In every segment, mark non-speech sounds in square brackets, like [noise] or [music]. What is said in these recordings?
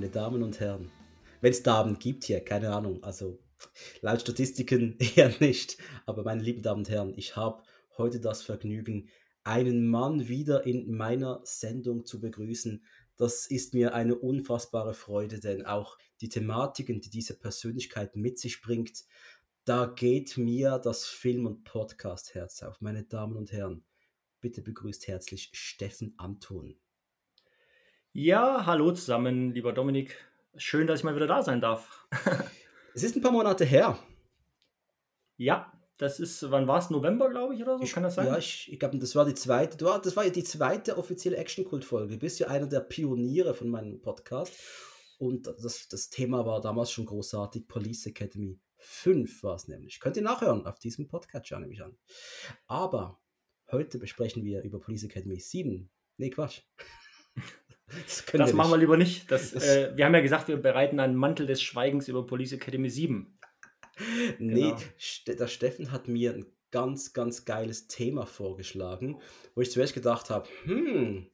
meine Damen und Herren. Wenn es Damen gibt hier, keine Ahnung, also laut Statistiken [laughs] eher nicht. Aber meine lieben Damen und Herren, ich habe heute das Vergnügen, einen Mann wieder in meiner Sendung zu begrüßen. Das ist mir eine unfassbare Freude, denn auch die Thematiken, die diese Persönlichkeit mit sich bringt, da geht mir das Film- und Podcast-Herz auf. Meine Damen und Herren, bitte begrüßt herzlich Steffen Anton. Ja, hallo zusammen, lieber Dominik. Schön, dass ich mal wieder da sein darf. [laughs] es ist ein paar Monate her. Ja, das ist, wann war es? November, glaube ich, oder so? Ich, Kann das sein? Ja, ich, ich glaube, das war die zweite, das war ja die zweite offizielle Action-Kult-Folge. Du bist ja einer der Pioniere von meinem Podcast. Und das, das Thema war damals schon großartig. Police Academy 5 war es nämlich. Könnt ihr nachhören auf diesem Podcast, schau nämlich an. Aber heute besprechen wir über Police Academy 7. Nee, Quatsch. [laughs] Das, das wir machen wir lieber nicht. Das, äh, wir haben ja gesagt, wir bereiten einen Mantel des Schweigens über Police Academy 7. Nee, genau. der Steffen hat mir ein ganz, ganz geiles Thema vorgeschlagen, wo ich zuerst gedacht habe, hm,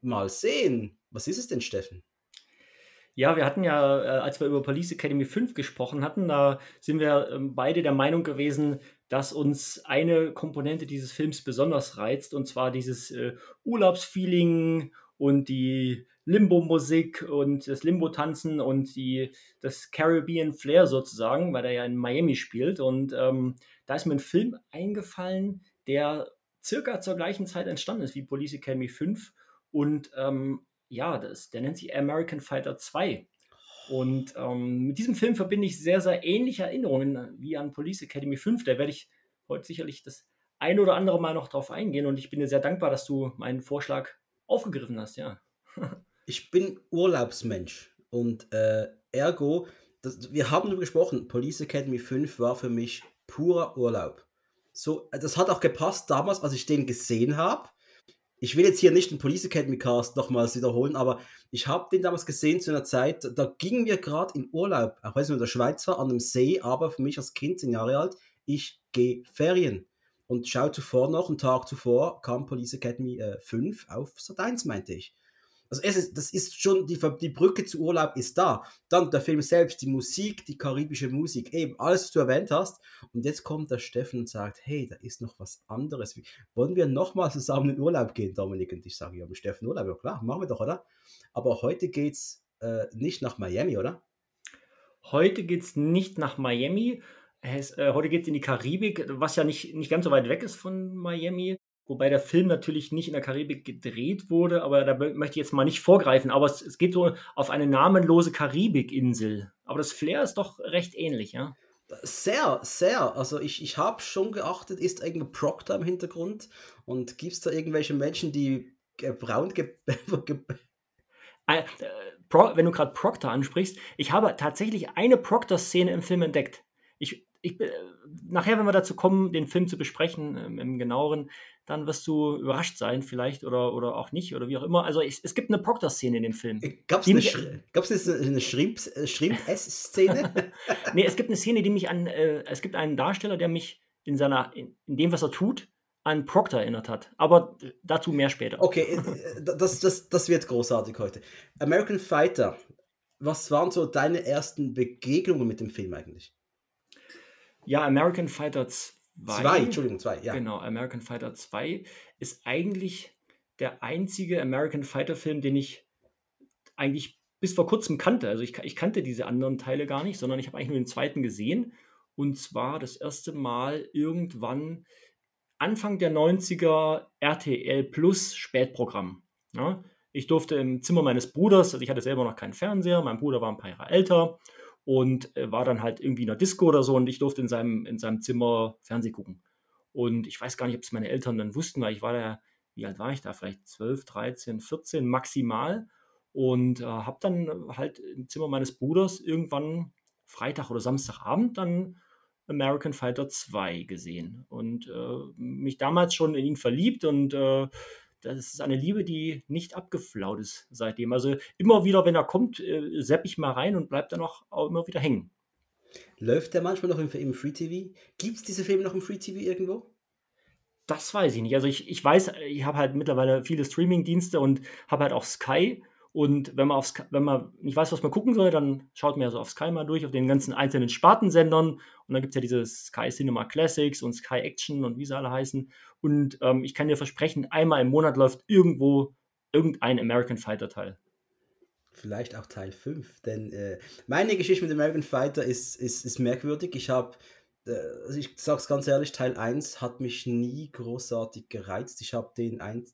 mal sehen. Was ist es denn, Steffen? Ja, wir hatten ja, äh, als wir über Police Academy 5 gesprochen hatten, da sind wir ähm, beide der Meinung gewesen, dass uns eine Komponente dieses Films besonders reizt, und zwar dieses äh, Urlaubsfeeling und die Limbo-Musik und das Limbo-Tanzen und die, das Caribbean Flair sozusagen, weil er ja in Miami spielt. Und ähm, da ist mir ein Film eingefallen, der circa zur gleichen Zeit entstanden ist wie Police Academy 5. Und ähm, ja, das, der nennt sich American Fighter 2. Und ähm, mit diesem Film verbinde ich sehr, sehr ähnliche Erinnerungen wie an Police Academy 5. Da werde ich heute sicherlich das ein oder andere Mal noch drauf eingehen. Und ich bin dir sehr dankbar, dass du meinen Vorschlag aufgegriffen hast, ja. [laughs] ich bin Urlaubsmensch und äh, ergo, das, wir haben darüber gesprochen, Police Academy 5 war für mich purer Urlaub. So, das hat auch gepasst damals, als ich den gesehen habe. Ich will jetzt hier nicht den Police Academy Cast nochmals wiederholen, aber ich habe den damals gesehen zu einer Zeit, da gingen wir gerade in Urlaub, auch wenn es nur in der Schweiz war, an einem See, aber für mich als Kind, zehn Jahre alt, ich gehe Ferien. Und schau zuvor noch, einen Tag zuvor, kam Police Academy äh, 5 auf Sat 1, meinte ich. Also es ist, das ist schon, die, die Brücke zu Urlaub ist da. Dann der Film selbst, die Musik, die karibische Musik, eben alles, was du erwähnt hast. Und jetzt kommt der Steffen und sagt, hey, da ist noch was anderes. Wollen wir nochmal zusammen in Urlaub gehen, Dominik? Und ich sage, ja, mit Steffen Urlaub, ja klar, machen wir doch, oder? Aber heute geht's äh, nicht nach Miami, oder? Heute geht es nicht nach Miami, heute geht es in die Karibik, was ja nicht, nicht ganz so weit weg ist von Miami. Wobei der Film natürlich nicht in der Karibik gedreht wurde, aber da möchte ich jetzt mal nicht vorgreifen. Aber es, es geht so auf eine namenlose Karibikinsel. Aber das Flair ist doch recht ähnlich, ja? Sehr, sehr. Also ich, ich habe schon geachtet, ist irgendein Proctor im Hintergrund und gibt es da irgendwelche Menschen, die braun [laughs] ge äh, äh wenn du gerade Proctor ansprichst, ich habe tatsächlich eine Proctor-Szene im Film entdeckt. Ich, ich, äh, nachher, wenn wir dazu kommen, den Film zu besprechen ähm, im genaueren, dann wirst du überrascht sein, vielleicht oder, oder auch nicht oder wie auch immer. Also es, es gibt eine Proctor-Szene in dem Film. Gab es eine, Sch eine, eine Schrimp-Szene? [laughs] nee, es gibt eine Szene, die mich an, äh, es gibt einen Darsteller, der mich in seiner, in, in dem, was er tut, an Proctor erinnert hat. Aber dazu mehr später. Okay, äh, das, das, das wird großartig heute. American Fighter, was waren so deine ersten Begegnungen mit dem Film eigentlich? Ja, American Fighter 2. Zwei, Entschuldigung, zwei, ja. Genau, American Fighter 2 ist eigentlich der einzige American Fighter Film, den ich eigentlich bis vor kurzem kannte. Also ich, ich kannte diese anderen Teile gar nicht, sondern ich habe eigentlich nur den zweiten gesehen. Und zwar das erste Mal irgendwann Anfang der 90er RTL Plus Spätprogramm. Ja, ich durfte im Zimmer meines Bruders, also ich hatte selber noch keinen Fernseher, mein Bruder war ein paar Jahre älter und äh, war dann halt irgendwie in einer Disco oder so und ich durfte in seinem, in seinem Zimmer Fernsehen gucken. Und ich weiß gar nicht, ob es meine Eltern dann wussten, weil ich war da, wie alt war ich da? Vielleicht 12, 13, 14 maximal. Und äh, habe dann halt im Zimmer meines Bruders irgendwann Freitag oder Samstagabend dann American Fighter 2 gesehen und äh, mich damals schon in ihn verliebt und äh, das ist eine Liebe, die nicht abgeflaut ist seitdem. Also immer wieder, wenn er kommt, äh, sepp ich mal rein und bleibt dann auch, auch immer wieder hängen. Läuft der manchmal noch im, im Free TV? Gibt es diese Filme noch im Free TV irgendwo? Das weiß ich nicht. Also ich, ich weiß, ich habe halt mittlerweile viele Streaming-Dienste und habe halt auch Sky Und wenn man, aufs, wenn man nicht weiß, was man gucken soll, dann schaut man ja so auf Sky mal durch, auf den ganzen einzelnen Spartensendern. Und dann gibt es ja diese Sky Cinema Classics und Sky Action und wie sie alle heißen. Und ähm, ich kann dir versprechen, einmal im Monat läuft irgendwo irgendein American Fighter Teil. Vielleicht auch Teil 5, denn äh, meine Geschichte mit American Fighter ist, ist, ist merkwürdig. Ich habe, äh, also ich sag's ganz ehrlich, Teil 1 hat mich nie großartig gereizt. Ich habe den ein,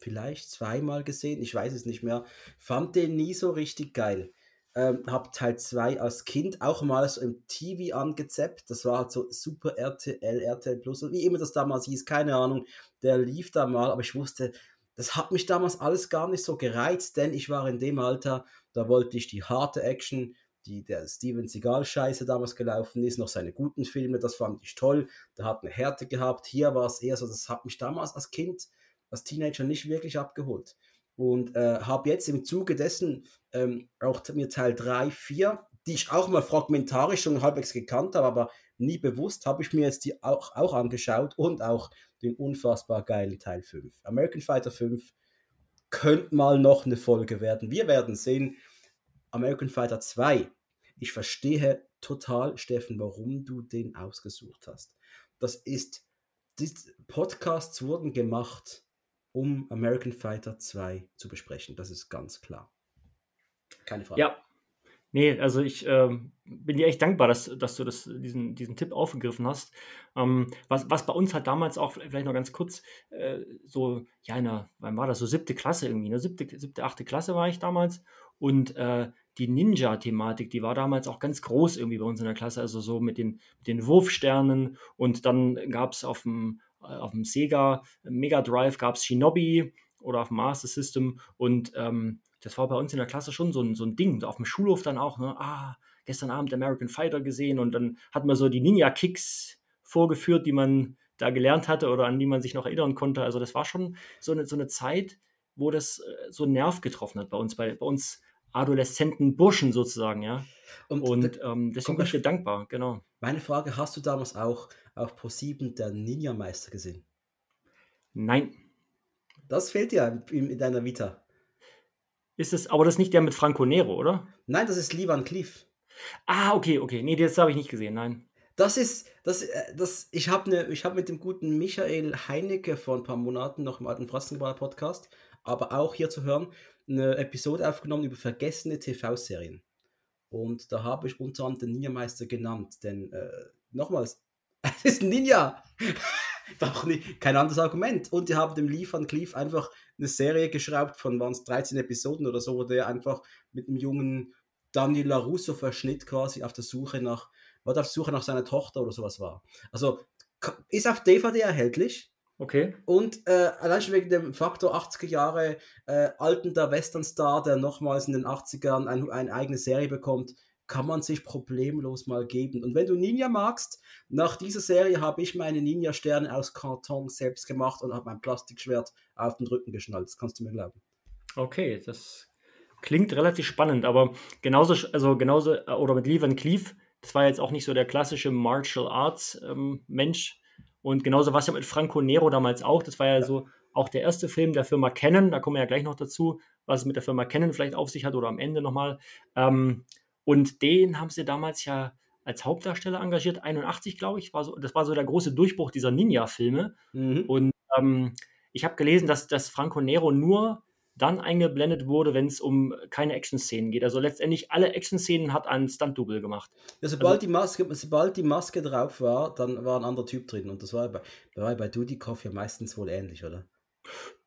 vielleicht zweimal gesehen, ich weiß es nicht mehr. Fand den nie so richtig geil. Ähm, hab Teil 2 als Kind auch mal so im TV angezappt. Das war halt so Super RTL, RTL Plus, wie immer das damals hieß, keine Ahnung. Der lief da mal, aber ich wusste, das hat mich damals alles gar nicht so gereizt, denn ich war in dem Alter, da wollte ich die harte Action, die der Steven Seagal-Scheiße damals gelaufen ist, noch seine guten Filme, das fand ich toll. Da hat eine Härte gehabt. Hier war es eher so, das hat mich damals als Kind als Teenager nicht wirklich abgeholt. Und äh, habe jetzt im Zuge dessen ähm, auch mir Teil 3, 4, die ich auch mal fragmentarisch schon halbwegs gekannt habe, aber nie bewusst, habe ich mir jetzt die auch, auch angeschaut und auch den unfassbar geilen Teil 5. American Fighter 5 könnte mal noch eine Folge werden. Wir werden sehen. American Fighter 2. Ich verstehe total, Steffen, warum du den ausgesucht hast. Das ist, die Podcasts wurden gemacht, um American Fighter 2 zu besprechen. Das ist ganz klar. Keine Frage. Ja, nee, also ich ähm, bin dir echt dankbar, dass, dass du das, diesen, diesen Tipp aufgegriffen hast. Ähm, was, was bei uns halt damals auch, vielleicht noch ganz kurz, äh, so, ja, in der, wann war das, so siebte Klasse irgendwie, ne? siebte, siebte, achte Klasse war ich damals und äh, die Ninja-Thematik, die war damals auch ganz groß irgendwie bei uns in der Klasse, also so mit den, mit den Wurfsternen und dann gab es auf dem auf dem Sega Mega Drive gab es Shinobi oder auf dem Master System und ähm, das war bei uns in der Klasse schon so ein, so ein Ding. Auf dem Schulhof dann auch, ne? Ah, gestern Abend American Fighter gesehen und dann hat man so die Ninja-Kicks vorgeführt, die man da gelernt hatte oder an die man sich noch erinnern konnte. Also das war schon so eine, so eine Zeit, wo das äh, so einen Nerv getroffen hat bei uns, bei, bei uns adoleszenten Burschen sozusagen, ja. Und, und ähm, deswegen bin ich dir dankbar, genau. Meine Frage, hast du damals auch auf Pro7 der Ninja-Meister gesehen? Nein. Das fehlt dir in, in deiner Vita. Ist es, aber das ist nicht der mit Franco Nero, oder? Nein, das ist Lee Van Cleef. Ah, okay, okay. Nee, das habe ich nicht gesehen, nein. Das ist, das, äh, das, ich habe ne, hab mit dem guten Michael Heinecke vor ein paar Monaten noch im alten Frassengeballer Podcast, aber auch hier zu hören, eine Episode aufgenommen über vergessene TV-Serien. Und da habe ich unter anderem den Ninja-Meister genannt, denn äh, nochmals, [laughs] es ist ein Ninja! [laughs] Doch nicht, kein anderes Argument. Und die haben dem Lee Van Cleef einfach eine Serie geschraubt von waren es 13 Episoden oder so, wo der einfach mit einem jungen Daniel LaRusso verschnitt quasi auf der Suche nach, war auf der Suche nach seiner Tochter oder sowas war. Also ist auf DVD erhältlich. Okay. Und äh, allein schon wegen dem Faktor 80er Jahre äh, altender Western-Star, der nochmals in den 80ern ein, eine eigene Serie bekommt, kann man sich problemlos mal geben. Und wenn du Ninja magst, nach dieser Serie habe ich meine Ninja-Sterne aus Karton selbst gemacht und habe mein Plastikschwert auf den Rücken geschnallt. Das kannst du mir glauben. Okay, das klingt relativ spannend, aber genauso, also genauso, äh, oder mit Lee Van Cleef, das war jetzt auch nicht so der klassische Martial Arts ähm, Mensch. Und genauso war es ja mit Franco Nero damals auch. Das war ja, ja, so auch der erste Film der Firma Canon. Da kommen wir ja gleich noch dazu, was es mit der Firma Canon vielleicht auf sich hat oder am Ende nochmal. Ähm, und den haben sie damals ja als Hauptdarsteller engagiert, 81, glaube ich. War so, das war so der große Durchbruch dieser Ninja-Filme. Mhm. Und ähm, ich habe gelesen, dass, dass Franco Nero nur dann eingeblendet wurde, wenn es um keine Action-Szenen geht. Also letztendlich alle Action-Szenen hat ein Stunt-Double gemacht. Ja, sobald, also, die Maske, sobald die Maske drauf war, dann war ein anderer Typ drin. Und das war bei, war bei Dudikoff ja meistens wohl ähnlich, oder?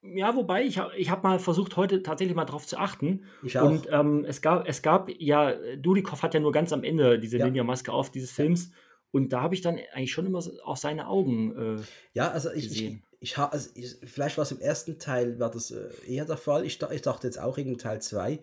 Ja, wobei, ich, ich habe mal versucht, heute tatsächlich mal drauf zu achten. Ich auch. Und ähm, es, gab, es gab ja, Dudikoff hat ja nur ganz am Ende diese ja. Ninja-Maske auf dieses Films. Und da habe ich dann eigentlich schon immer auch seine Augen äh, Ja, also ich, gesehen. ich, also ich, vielleicht war es im ersten Teil, war das äh, eher der Fall. Ich, ich dachte jetzt auch in Teil 2.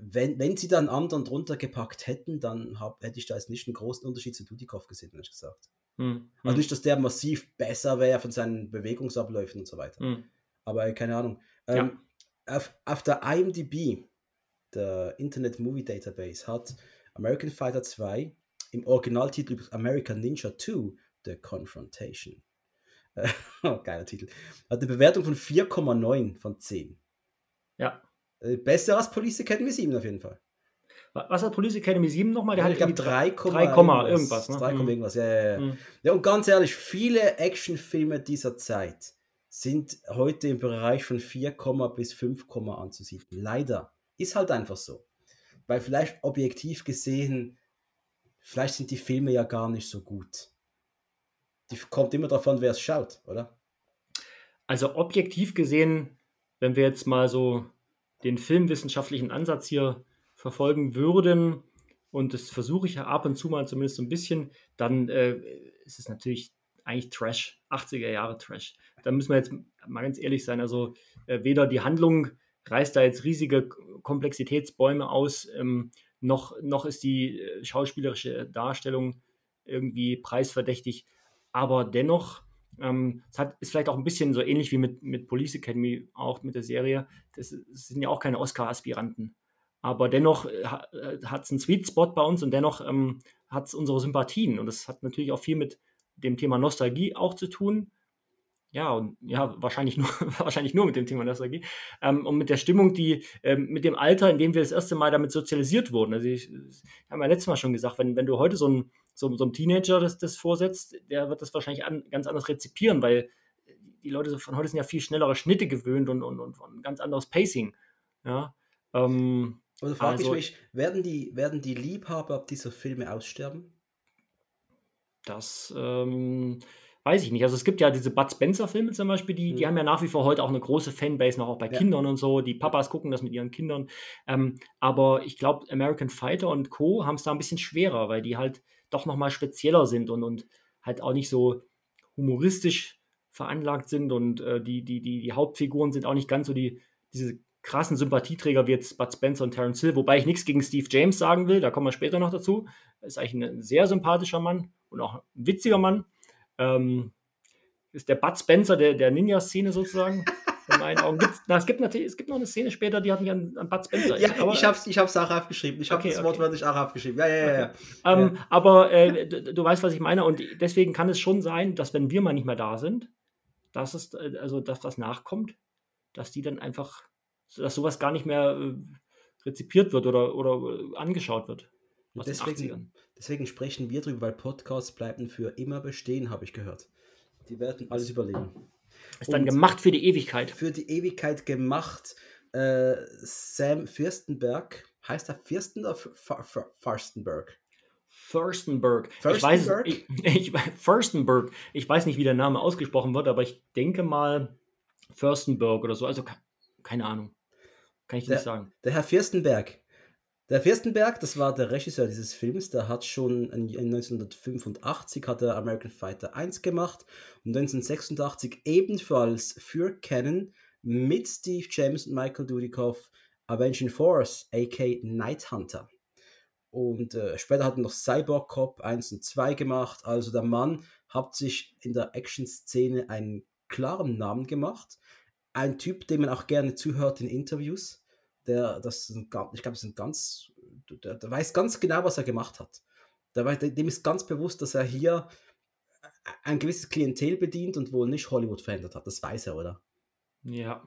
Wenn, wenn sie dann anderen drunter gepackt hätten, dann hab, hätte ich da jetzt nicht einen großen Unterschied zu Dudikoff gesehen, ehrlich gesagt. Hm. Also hm. nicht, dass der massiv besser wäre von seinen Bewegungsabläufen und so weiter. Hm. Aber keine Ahnung. Ähm, ja. auf, auf der IMDb, der Internet Movie Database, hat American Fighter 2 im Originaltitel American Ninja 2 The Confrontation. [laughs] oh, geiler Titel. Hat eine Bewertung von 4,9 von 10. Ja. Äh, besser als Police Academy 7 auf jeden Fall. Was hat Police Academy 7 nochmal? Der ja, hat, ich glaube, 3, 3, irgendwas. irgendwas ne? 3, mhm. irgendwas, ja, ja, ja. Mhm. ja. Und ganz ehrlich, viele Actionfilme dieser Zeit sind heute im Bereich von 4, bis 5, anzusiedeln. Leider. Ist halt einfach so. Weil vielleicht objektiv gesehen, vielleicht sind die Filme ja gar nicht so gut. Die kommt immer davon, wer es schaut, oder? Also objektiv gesehen, wenn wir jetzt mal so den filmwissenschaftlichen Ansatz hier verfolgen würden, und das versuche ich ja ab und zu mal zumindest so ein bisschen, dann äh, ist es natürlich eigentlich Trash, 80er Jahre Trash. Da müssen wir jetzt mal ganz ehrlich sein. Also äh, weder die Handlung reißt da jetzt riesige Komplexitätsbäume aus, ähm, noch, noch ist die äh, schauspielerische Darstellung irgendwie preisverdächtig. Aber dennoch, ähm, es hat, ist vielleicht auch ein bisschen so ähnlich wie mit, mit Police Academy, auch mit der Serie. Das, das sind ja auch keine Oscar-Aspiranten. Aber dennoch äh, hat es einen Sweet Spot bei uns und dennoch ähm, hat es unsere Sympathien. Und das hat natürlich auch viel mit dem Thema Nostalgie auch zu tun. Ja, und ja, wahrscheinlich nur, [laughs] wahrscheinlich nur mit dem Thema Nostalgie. Ähm, und mit der Stimmung, die, ähm, mit dem Alter, in dem wir das erste Mal damit sozialisiert wurden. Also ich, ich habe ja letztes Mal schon gesagt, wenn, wenn du heute so ein so, so einem Teenager das, das vorsetzt, der wird das wahrscheinlich an, ganz anders rezipieren, weil die Leute von heute sind ja viel schnellere Schnitte gewöhnt und, und, und, und ganz anderes Pacing. Ja, ähm, also frage also, ich mich, werden die, werden die Liebhaber dieser Filme aussterben? Das ähm, weiß ich nicht. Also es gibt ja diese Bud Spencer-Filme zum Beispiel, die, mhm. die haben ja nach wie vor heute auch eine große Fanbase, noch auch bei ja. Kindern und so. Die Papas gucken das mit ihren Kindern. Ähm, aber ich glaube, American Fighter und Co. haben es da ein bisschen schwerer, weil die halt doch nochmal spezieller sind und, und halt auch nicht so humoristisch veranlagt sind und äh, die, die, die, die Hauptfiguren sind auch nicht ganz so die, diese krassen Sympathieträger wie jetzt Bud Spencer und Terence Hill, wobei ich nichts gegen Steve James sagen will, da kommen wir später noch dazu. Er ist eigentlich ein sehr sympathischer Mann und auch ein witziger Mann. Ähm, ist der Bud Spencer der, der Ninja-Szene sozusagen. In meinen Augen. Gibt's, na, es, gibt natürlich, es gibt noch eine Szene später, die hat mich an, an Bud Spencer. Ja, aber, ich habe es ich hab's auch aufgeschrieben. Ich habe okay, das Wort okay. auch aufgeschrieben. Ja, ja, ja. ja. Okay. Ähm, aber äh, du, du, weißt, was ich meine. Und deswegen kann es schon sein, dass wenn wir mal nicht mehr da sind, dass es, äh, also dass das nachkommt, dass die dann einfach dass sowas gar nicht mehr äh, rezipiert wird oder, oder äh, angeschaut wird. Deswegen, deswegen, sprechen wir drüber, weil Podcasts bleiben für immer bestehen, habe ich gehört. Die werden alles überleben. Ist dann gemacht für die Ewigkeit. Für die Ewigkeit gemacht. Äh, Sam Fürstenberg, heißt er Fürsten oder Farstenberg? Furstenberg. Ich weiß, ich, [laughs] ich, Furstenberg. Ich weiß nicht, wie der Name ausgesprochen wird, aber ich denke mal Fürstenberg oder so. Also keine Ahnung. Kann ich der, nicht sagen. Der Herr Fürstenberg. Der Fürstenberg, das war der Regisseur dieses Films, der hat schon in 1985 hat er American Fighter 1 gemacht und 1986 ebenfalls für Canon mit Steve James und Michael Dudikoff Avenging Force, aka Night Hunter. Und äh, später hat er noch Cyborg Cop 1 und 2 gemacht. Also der Mann hat sich in der Action-Szene einen klaren Namen gemacht. Ein Typ, dem man auch gerne zuhört in Interviews der, das sind, ich glaube, sind ganz, der, der, weiß ganz genau, was er gemacht hat. Der, dem ist ganz bewusst, dass er hier ein gewisses Klientel bedient und wohl nicht Hollywood verändert hat. Das weiß er, oder? Ja,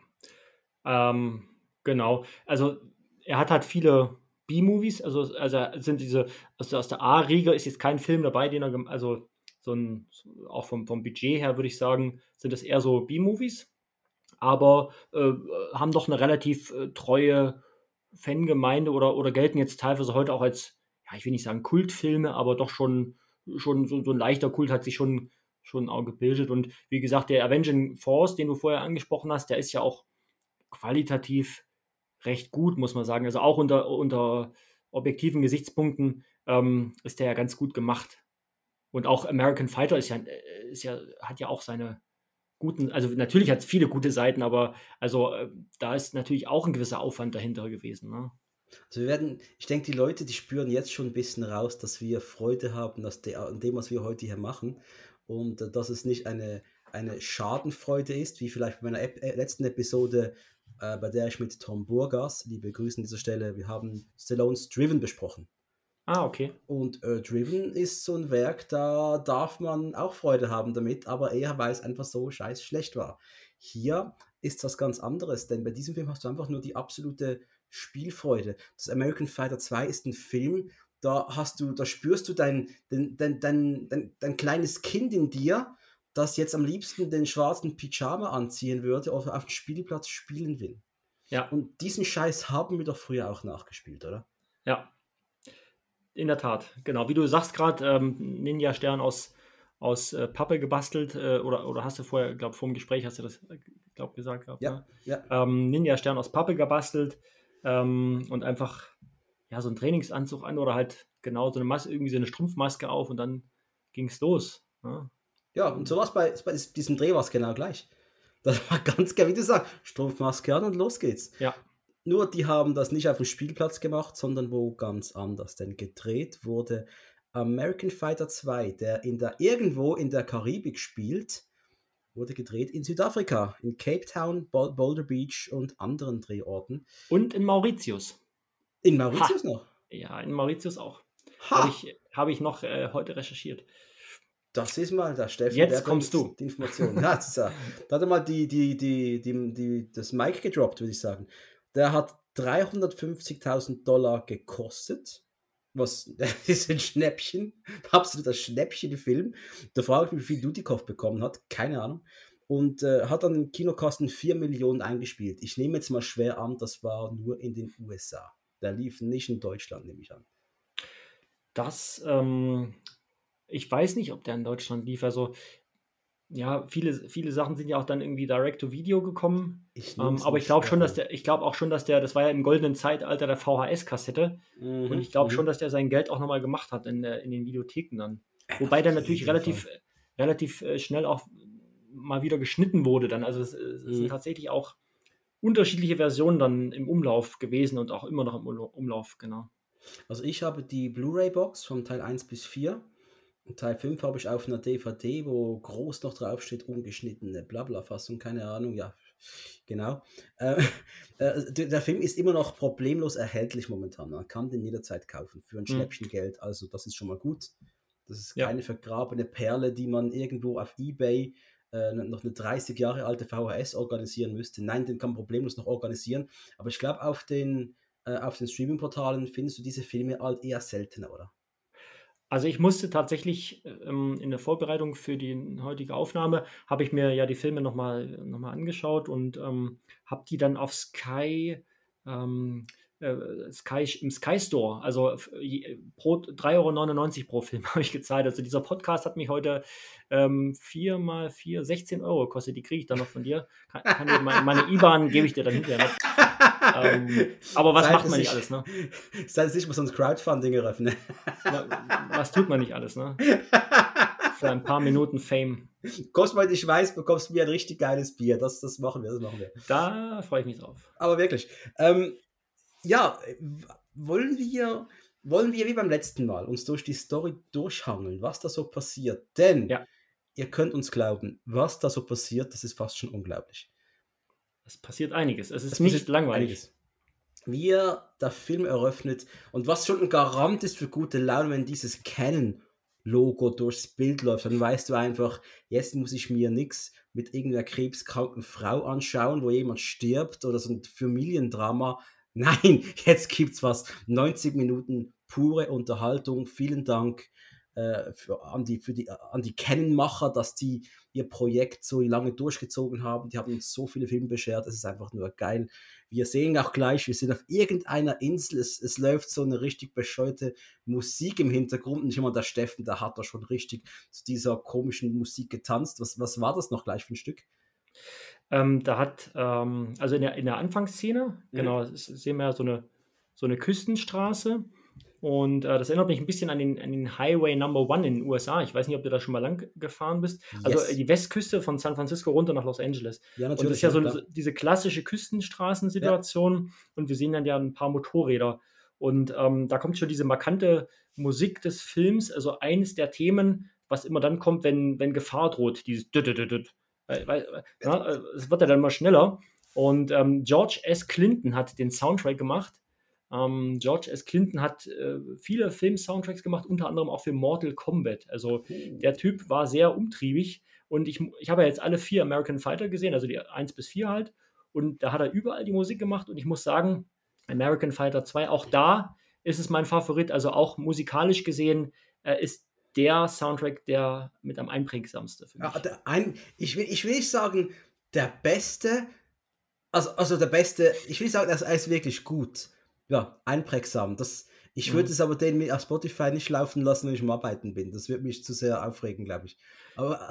ähm, genau. Also er hat halt viele B-Movies, also, also sind diese, also aus der A-Riege ist jetzt kein Film dabei, den er, also so ein, auch vom, vom Budget her würde ich sagen, sind das eher so B-Movies aber äh, haben doch eine relativ äh, treue Fangemeinde oder, oder gelten jetzt teilweise heute auch als, ja, ich will nicht sagen Kultfilme, aber doch schon, schon so, so ein leichter Kult hat sich schon, schon auch gebildet. Und wie gesagt, der Avenging Force, den du vorher angesprochen hast, der ist ja auch qualitativ recht gut, muss man sagen. Also auch unter, unter objektiven Gesichtspunkten ähm, ist der ja ganz gut gemacht. Und auch American Fighter ist ja, äh, ist ja, hat ja auch seine, guten, also natürlich hat es viele gute Seiten, aber also äh, da ist natürlich auch ein gewisser Aufwand dahinter gewesen. Ne? Also wir werden, ich denke, die Leute, die spüren jetzt schon ein bisschen raus, dass wir Freude haben dass der, an dem, was wir heute hier machen und äh, dass es nicht eine, eine Schadenfreude ist, wie vielleicht bei meiner Ep äh, letzten Episode, äh, bei der ich mit Tom Burgas, liebe Grüße an dieser Stelle, wir haben Stallone's Driven besprochen. Ah, okay. Und äh, Driven ist so ein Werk, da darf man auch Freude haben damit, aber eher weil es einfach so scheiß schlecht war. Hier ist was ganz anderes, denn bei diesem Film hast du einfach nur die absolute Spielfreude. Das American Fighter 2 ist ein Film, da hast du, da spürst du dein, dein, dein, dein, dein, dein kleines Kind in dir, das jetzt am liebsten den schwarzen Pyjama anziehen würde oder auf dem Spielplatz spielen will. Ja. Und diesen Scheiß haben wir doch früher auch nachgespielt, oder? Ja. In der Tat, genau. Wie du sagst gerade, ähm, Ninja-Stern aus, aus äh, Pappe gebastelt, äh, oder, oder hast du vorher, glaube vor dem Gespräch hast du das, äh, glaube gesagt gehabt. Ja, ne? ja. Ähm, Ninja-Stern aus Pappe gebastelt ähm, und einfach ja, so einen Trainingsanzug an oder halt genau so eine Maske, irgendwie so eine Strumpfmaske auf und dann ging es los. Ne? Ja, und sowas bei, bei diesem Dreh war es genau gleich. Das war ganz geil, wie du sagst, Strumpfmaske an und los geht's. Ja. Nur die haben das nicht auf dem Spielplatz gemacht, sondern wo ganz anders. Denn gedreht wurde American Fighter 2, der in der irgendwo in der Karibik spielt, wurde gedreht in Südafrika, in Cape Town, Boulder Beach und anderen Drehorten. Und in Mauritius. In Mauritius noch. Ja, in Mauritius auch. Ha! Habe ich, hab ich noch äh, heute recherchiert. Das ist mal der Steffen. Jetzt der kommst du. Die Information. Ja, das ist ja. Da hat er mal die, die, die, die, die, das Mic gedroppt, würde ich sagen. Der hat 350.000 Dollar gekostet. Was [laughs] das ist ein Schnäppchen. Absoluter Schnäppchen-Film. Da frage ich mich, wie viel Dudikoff bekommen hat. Keine Ahnung. Und äh, hat dann im Kinokosten 4 Millionen eingespielt. Ich nehme jetzt mal schwer an, das war nur in den USA. Der lief nicht in Deutschland, nehme ich an. Das, ähm, ich weiß nicht, ob der in Deutschland lief. Also, ja, viele, viele Sachen sind ja auch dann irgendwie direct to Video gekommen. Ich Ähm, aber ich glaube schon, dass der, ich glaube auch schon, dass der, das war ja im goldenen Zeitalter der VHS-Kassette. Mhm, Und ich glaube mhm. schon, dass der sein Geld auch nochmal gemacht hat in, in den Videotheken dann. Wobei der natürlich relativ, relativ äh, schnell auch mal wieder geschnitten wurde dann. Also es, es Mhm. sind tatsächlich auch unterschiedliche Versionen dann im Umlauf gewesen und auch immer noch im Umla- Umlauf, genau. Also ich habe die Blu-ray-Box von Teil 1 bis 4. Teil 5 habe ich auf einer DVD, wo groß noch draufsteht, ungeschnittene Blabla-Fassung, keine Ahnung, ja, genau. Äh, [laughs] äh, der, Film ist immer noch problemlos erhältlich momentan. Man kann den jederzeit kaufen für ein Mhm. Schnäppchengeld, also das ist schon mal gut. Das ist Ja. keine vergrabene Perle, die man irgendwo auf Ebay äh, noch eine 30 Jahre alte VHS organisieren müsste. Nein, den kann man problemlos noch organisieren. Aber ich glaube, auf den, äh, auf den Streaming-Portalen findest du diese Filme halt eher seltener, oder? Also ich musste tatsächlich ähm, in der Vorbereitung für die heutige Aufnahme, habe ich mir ja die Filme nochmal noch mal angeschaut und ähm, habe die dann auf Sky, ähm, äh, Sky im Sky Store, also f- je- pro 3,99 Euro pro Film [laughs] habe ich gezahlt. Also dieser Podcast hat mich heute ähm, 4 mal 4, 16 Euro gekostet. Die kriege ich dann noch von dir. Kann, kann dir meine, meine [laughs] IBAN gebe ich dir dann hinterher noch. Ähm, [laughs] aber was Seit macht man nicht alles, ne? [laughs] Seit es nicht so ein Crowdfunding eröffnen. [laughs] Wa- Was tut man nicht alles, ne? Für ein paar Minuten Fame. Kostet mal ich weiß, bekommst du mir ein richtig geiles Bier. Das, das machen wir, das machen wir. Da freue ich mich drauf. Aber wirklich. Ähm, ja, wollen wir, wollen wir wie beim letzten Mal uns durch die Story durchhangeln, was da so passiert? Denn Ja. ihr könnt uns glauben, was da so passiert, das ist fast schon unglaublich. Es passiert einiges. Es ist Es nicht langweilig. einiges. Wie er der Film eröffnet und was schon ein Garant ist für gute Laune, wenn dieses Canon-Logo durchs Bild läuft, dann weißt du einfach, jetzt muss ich mir nichts mit irgendeiner krebskranken Frau anschauen, wo jemand stirbt oder so ein Familiendrama. [laughs] Nein, jetzt gibt's was. 90 Minuten pure Unterhaltung. Vielen Dank äh, für, an die, für die, an die Canon-Macher, dass die ihr Projekt so lange durchgezogen haben. Die haben uns so viele Filme beschert. Es ist einfach nur geil. Wir sehen auch gleich, wir sind auf irgendeiner Insel. Es, es läuft so eine richtig bescheuerte Musik im Hintergrund. Und immer der Steffen, der hat da schon richtig zu dieser komischen Musik getanzt. Was, was war das noch gleich für ein Stück? Ähm, da hat, ähm, also in der, in der Anfangsszene, Mhm. genau, sehen wir ja so eine, so eine Küstenstraße. Und äh, das erinnert mich ein bisschen an den, an den Highway Number One in den USA. Ich weiß nicht, ob du da schon mal lang gefahren bist. Also Yes. äh, die Westküste von San Francisco runter nach Los Angeles. Ja, Und das ist ja so eine- diese klassische Küstenstraßensituation. Und wir sehen dann ja ein paar Motorräder. Und ähm, da kommt schon diese markante Musik des Films, also eines der Themen, was immer dann kommt, wenn, wenn Gefahr droht, dieses ja, es wird ja dann mal schneller. Und ähm, George S. Clinton hat den Soundtrack gemacht. Ähm, George S. Clinton hat äh, viele Film-Soundtracks gemacht, unter anderem auch für Mortal Kombat. Also Oh. der Typ war sehr umtriebig und ich, ich habe ja jetzt alle vier American Fighter gesehen, also die 1 bis 4 halt. Und da hat er überall die Musik gemacht und ich muss sagen, American Fighter 2, auch da ist es mein Favorit. Also auch musikalisch gesehen äh, ist der Soundtrack der mit am einprägsamste für mich. Ja, ein, ich, will, ich will nicht sagen, der beste, also, also der beste, ich will sagen, er ist wirklich gut. Ja, einprägsam. Das, ich würde Mhm. es aber den auf Spotify nicht laufen lassen, wenn ich am Arbeiten bin. Das wird mich zu sehr aufregen, glaube ich. Aber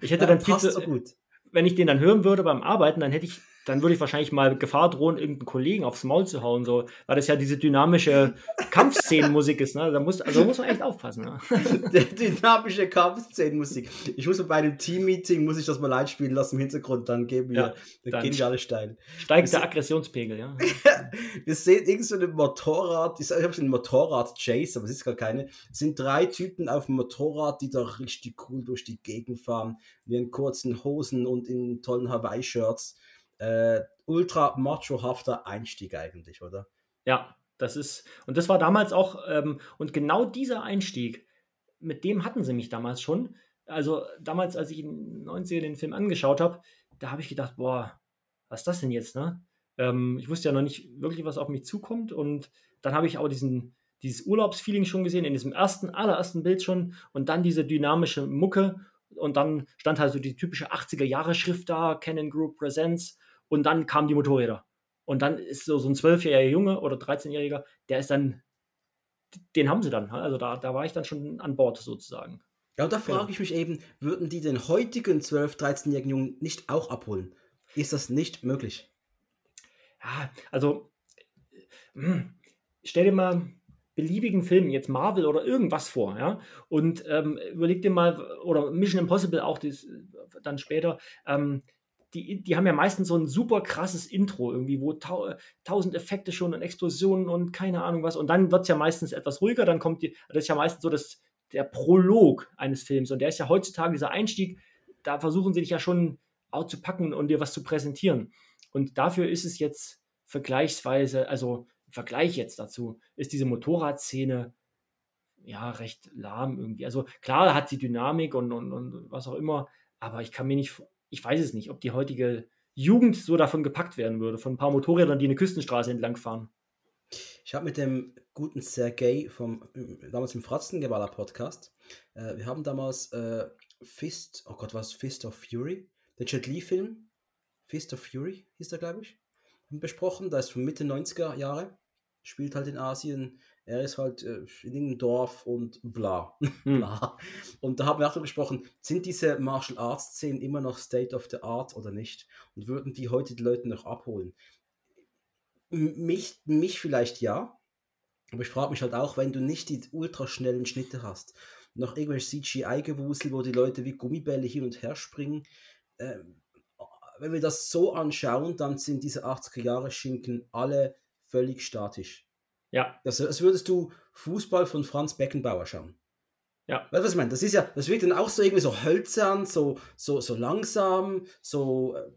Ich hätte [laughs] ja, dann passt zu, so gut. wenn ich den dann hören würde beim Arbeiten, dann hätte ich, dann würde ich wahrscheinlich mal Gefahr drohen, irgendeinen Kollegen aufs Maul zu hauen, so, weil das ja diese dynamische [laughs] Kampfszenenmusik ist, ne? Da muss, also da muss man echt aufpassen. Ne? [laughs] Der dynamische Kampfszenenmusik. Ich muss bei einem Team-Meeting, muss ich das mal einspielen lassen im Hintergrund, dann geben wir, Ja, dann, dann gehen wir alle steil. Steigt der Das- Aggressionspegel, ja. [laughs] Wir sehen irgend so ein Motorrad, ich habe ein Motorrad-Chase, aber es ist gar keine. Es sind drei Typen auf dem Motorrad, die da richtig cool durch die Gegend fahren, in ihren kurzen Hosen und in tollen Hawaii-Shirts. Äh, ultra machohafter Einstieg eigentlich, oder? Ja, das ist, und das war damals auch, ähm, und genau dieser Einstieg, mit dem hatten sie mich damals schon. Also damals, als ich in den 90er den Film angeschaut habe, da habe ich gedacht, boah, was ist das denn jetzt, ne? Ähm, ich wusste ja noch nicht wirklich, was auf mich zukommt. Und dann habe ich auch diesen, dieses Urlaubsfeeling schon gesehen, in diesem ersten, allerersten Bild schon. Und dann diese dynamische Mucke. Und dann stand halt so die typische 80er-Jahre-Schrift da, Canon Group Presents. Und dann kamen die Motorräder. Und dann ist so, so ein zwölfjähriger Junge oder 13-jähriger, der ist dann, den haben sie dann. Also da, da war ich dann schon an Bord sozusagen. Ja, und da Genau. frage ich mich eben, würden die den heutigen 12-, 13-jährigen Jungen nicht auch abholen? Ist das nicht möglich? Ja, also hm, stell dir mal beliebigen Film, jetzt Marvel oder irgendwas vor, ja, und ähm, überleg dir mal, oder Mission Impossible auch das, dann später, ähm, die, die haben ja meistens so ein super krasses Intro irgendwie, wo tau tausend Effekte schon und Explosionen und keine Ahnung was, und dann wird es ja meistens etwas ruhiger, dann kommt die, das ist ja meistens so das, der Prolog eines Films, und der ist ja heutzutage dieser Einstieg, da versuchen sie dich ja schon auszupacken und dir was zu präsentieren. Und dafür ist es jetzt vergleichsweise, also im Vergleich jetzt dazu, ist diese Motorradszene ja recht lahm irgendwie. Also klar hat sie Dynamik und, und, und was auch immer, aber ich kann mir nicht, ich weiß es nicht, ob die heutige Jugend so davon gepackt werden würde, von ein paar Motorrädern, die eine Küstenstraße entlang fahren. Ich habe mit dem guten Sergei vom damals im Fratzengeballer Podcast, äh, wir haben damals äh, Fist, oh Gott, was Fist of Fury, den Jet Li Film, Fist of Fury hieß der, glaube ich, besprochen. Da ist von Mitte 90er Jahre, spielt halt in Asien. Er ist halt äh, in irgendeinem Dorf und bla. [laughs] Hm. bla. Und da haben wir auch darüber gesprochen, sind diese Martial Arts Szenen immer noch State of the Art oder nicht? Und würden die heute die Leute noch abholen? M- Mich, mich vielleicht ja, aber ich frage mich halt auch, wenn du nicht die ultraschnellen Schnitte hast, noch irgendwelche CGI-Gewusel, wo die Leute wie Gummibälle hin und her springen. Ähm, wenn wir das so anschauen, dann sind diese 80er-Jahre-Schinken alle völlig statisch. Ja, Das, als würdest du Fußball von Franz Beckenbauer schauen. ja, Weißt du, was ich meine? Das ist ja, das wirkt dann auch so irgendwie so hölzern, so, so, so langsam, so äh,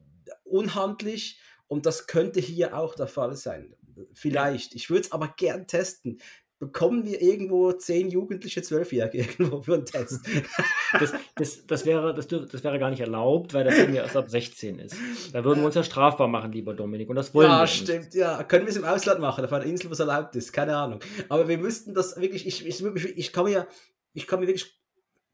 unhandlich. Und das könnte hier auch der Fall sein. Vielleicht. Ich würde es aber gern testen. Bekommen wir irgendwo zehn Jugendliche, Zwölfjährige [laughs] irgendwo für einen Test? das, das, das, wäre, das, das wäre gar nicht erlaubt, weil der Film ja erst ab 16 ist. Da würden wir uns ja strafbar machen, lieber Dominik, und das wollen wir ja, nicht. stimmt, ja. Können wir es im Ausland machen, auf einer Insel, wo es erlaubt ist? Keine Ahnung. Aber wir müssten das wirklich, ich, ich, ich, ich kann mir, ich kann mir wirklich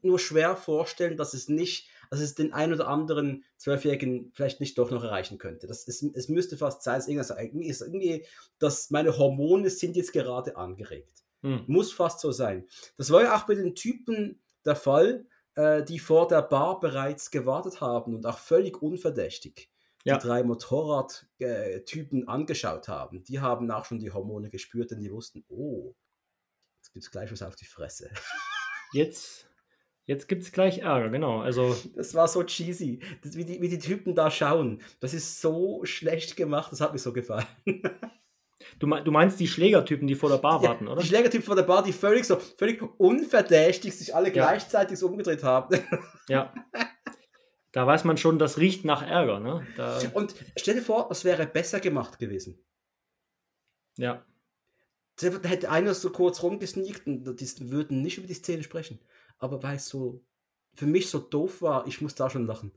nur schwer vorstellen, dass es nicht, dass es den ein oder anderen Zwölfjährigen vielleicht nicht doch noch erreichen könnte. Das, es, es müsste fast sein, dass irgendwas, irgendwie, ist irgendwie, dass meine Hormone sind jetzt gerade angeregt. Hm. Muss fast so sein. Das war ja auch bei den Typen der Fall, äh, die vor der Bar bereits gewartet haben und auch völlig unverdächtig Ja. die drei Motorradtypen angeschaut haben. Die haben auch schon die Hormone gespürt, denn die wussten, oh, jetzt gibt es gleich was auf die Fresse. Jetzt, jetzt gibt es gleich Ärger, genau. Also, Das war so cheesy. Das, wie, die, wie die Typen da schauen. Das ist so schlecht gemacht, das hat mir so gefallen. du, me- du meinst die Schlägertypen, die vor der Bar Ja, warten, oder? Die Schlägertypen von der Bar, die völlig so, völlig unverdächtig sich alle Ja. gleichzeitig so umgedreht haben. Ja. Da weiß man schon, das riecht nach Ärger, ne? Da, Und stell dir vor, es wäre besser gemacht gewesen. ja. Da hätte einer so kurz rumgesneakt und die würden nicht über die Szene sprechen. Aber weil es so für mich so doof war, ich muss da schon lachen.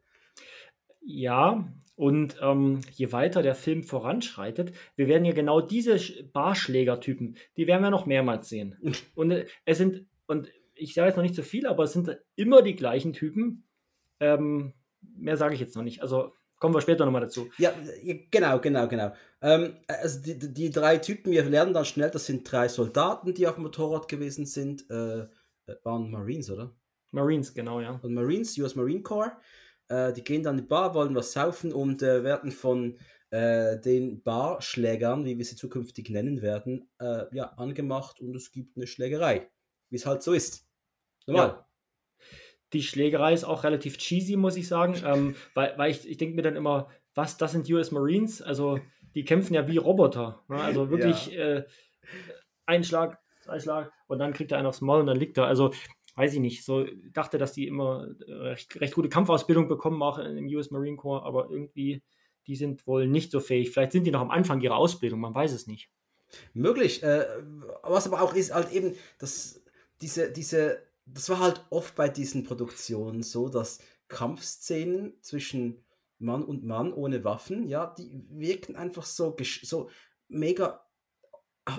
Ja, und ähm, je weiter der Film voranschreitet, wir werden ja genau diese Barschlägertypen, die werden wir noch mehrmals sehen. [laughs] Und äh, es sind, und ich sage jetzt noch nicht so viel, aber es sind immer die gleichen Typen. Ähm, mehr sage ich jetzt noch nicht. Also kommen wir später nochmal dazu. Ja, genau, genau, genau. Ähm, also die, die, drei Typen, wir lernen dann schnell, das sind drei Soldaten, die auf dem Motorrad gewesen sind. Äh, waren Marines, oder? Marines, genau, ja. Und Marines, US Marine Corps. Äh, die gehen dann in die Bar, wollen was saufen und äh, werden von äh, den Barschlägern, wie wir sie zukünftig nennen werden, äh, ja, angemacht und es gibt eine Schlägerei, wie es halt so ist. Normal. Ja. Die Schlägerei ist auch relativ cheesy, muss ich sagen, [laughs] ähm, weil, weil ich, ich denke mir dann immer, was, das sind US Marines? Also, die kämpfen ja wie Roboter. Ne? Also wirklich ja. äh, ein Schlag, Schlag und dann kriegt er einen aufs Maul und dann liegt er. Also, weiß ich nicht, so dachte, dass die immer äh, recht, recht gute Kampfausbildung bekommen, auch im US Marine Corps, aber irgendwie, die sind wohl nicht so fähig. Vielleicht sind die noch am Anfang ihrer Ausbildung, man weiß es nicht. Möglich. Äh, was aber auch ist, halt eben, dass diese, diese, das war halt oft bei diesen Produktionen so, dass Kampfszenen zwischen Mann und Mann ohne Waffen, ja, die wirken einfach so, so mega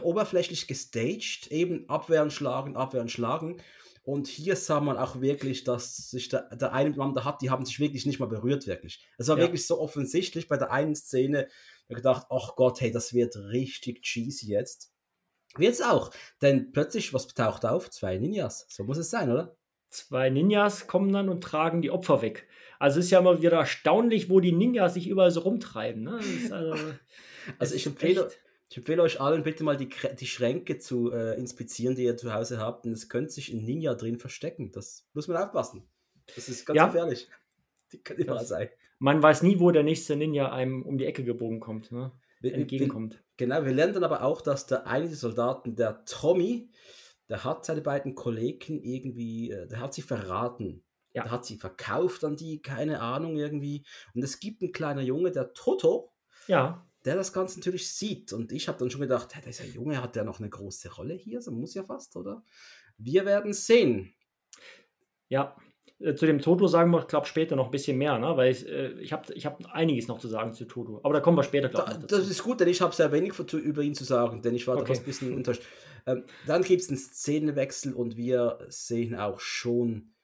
oberflächlich gestaged, eben abwehren, schlagen, abwehren, schlagen. Und hier sah man auch wirklich, dass sich der, der eine Mann da hat, die haben sich wirklich nicht mal berührt, wirklich. Es war ja. wirklich so offensichtlich bei der einen Szene, ich gedacht, ach Gott, hey, das wird richtig cheesy jetzt. Wird's auch, denn plötzlich, was taucht auf? Zwei Ninjas. So muss es sein, oder? Zwei Ninjas kommen dann und tragen die Opfer weg. Also es ist ja immer wieder erstaunlich, wo die Ninjas sich überall so rumtreiben. Ne? Also, [laughs] also ich empfehle, echt... Ich empfehle euch allen bitte mal die, die Schränke zu äh, inspizieren, die ihr zu Hause habt. Und es könnte sich ein Ninja drin verstecken. Das muss man aufpassen. Das ist ganz ja. gefährlich. Die kann immer sein. Man weiß nie, wo der nächste Ninja einem um die Ecke gebogen kommt, ne? entgegenkommt. Wir, genau, wir lernen dann aber auch, dass der eine der Soldaten, der Tommy, der hat seine beiden Kollegen irgendwie, äh, der hat sie verraten. Ja. Der hat sie verkauft an die, keine Ahnung irgendwie. Und es gibt einen kleinen Junge, der Toto. Ja der das Ganze natürlich sieht. Und ich habe dann schon gedacht, hey, dieser Junge hat ja noch eine große Rolle hier, so muss ja fast, oder? Wir werden sehen. Ja, äh, zu dem Toto sagen wir, glaube später noch ein bisschen mehr, ne? weil ich, äh, ich habe ich hab einiges noch zu sagen zu Toto. Aber da kommen wir später, glaube ich. Da, das ist gut, denn ich habe sehr wenig über ihn zu sagen, denn ich war okay. da ein bisschen enttäuscht. Ähm, dann gibt es einen Szenenwechsel und wir sehen auch schon,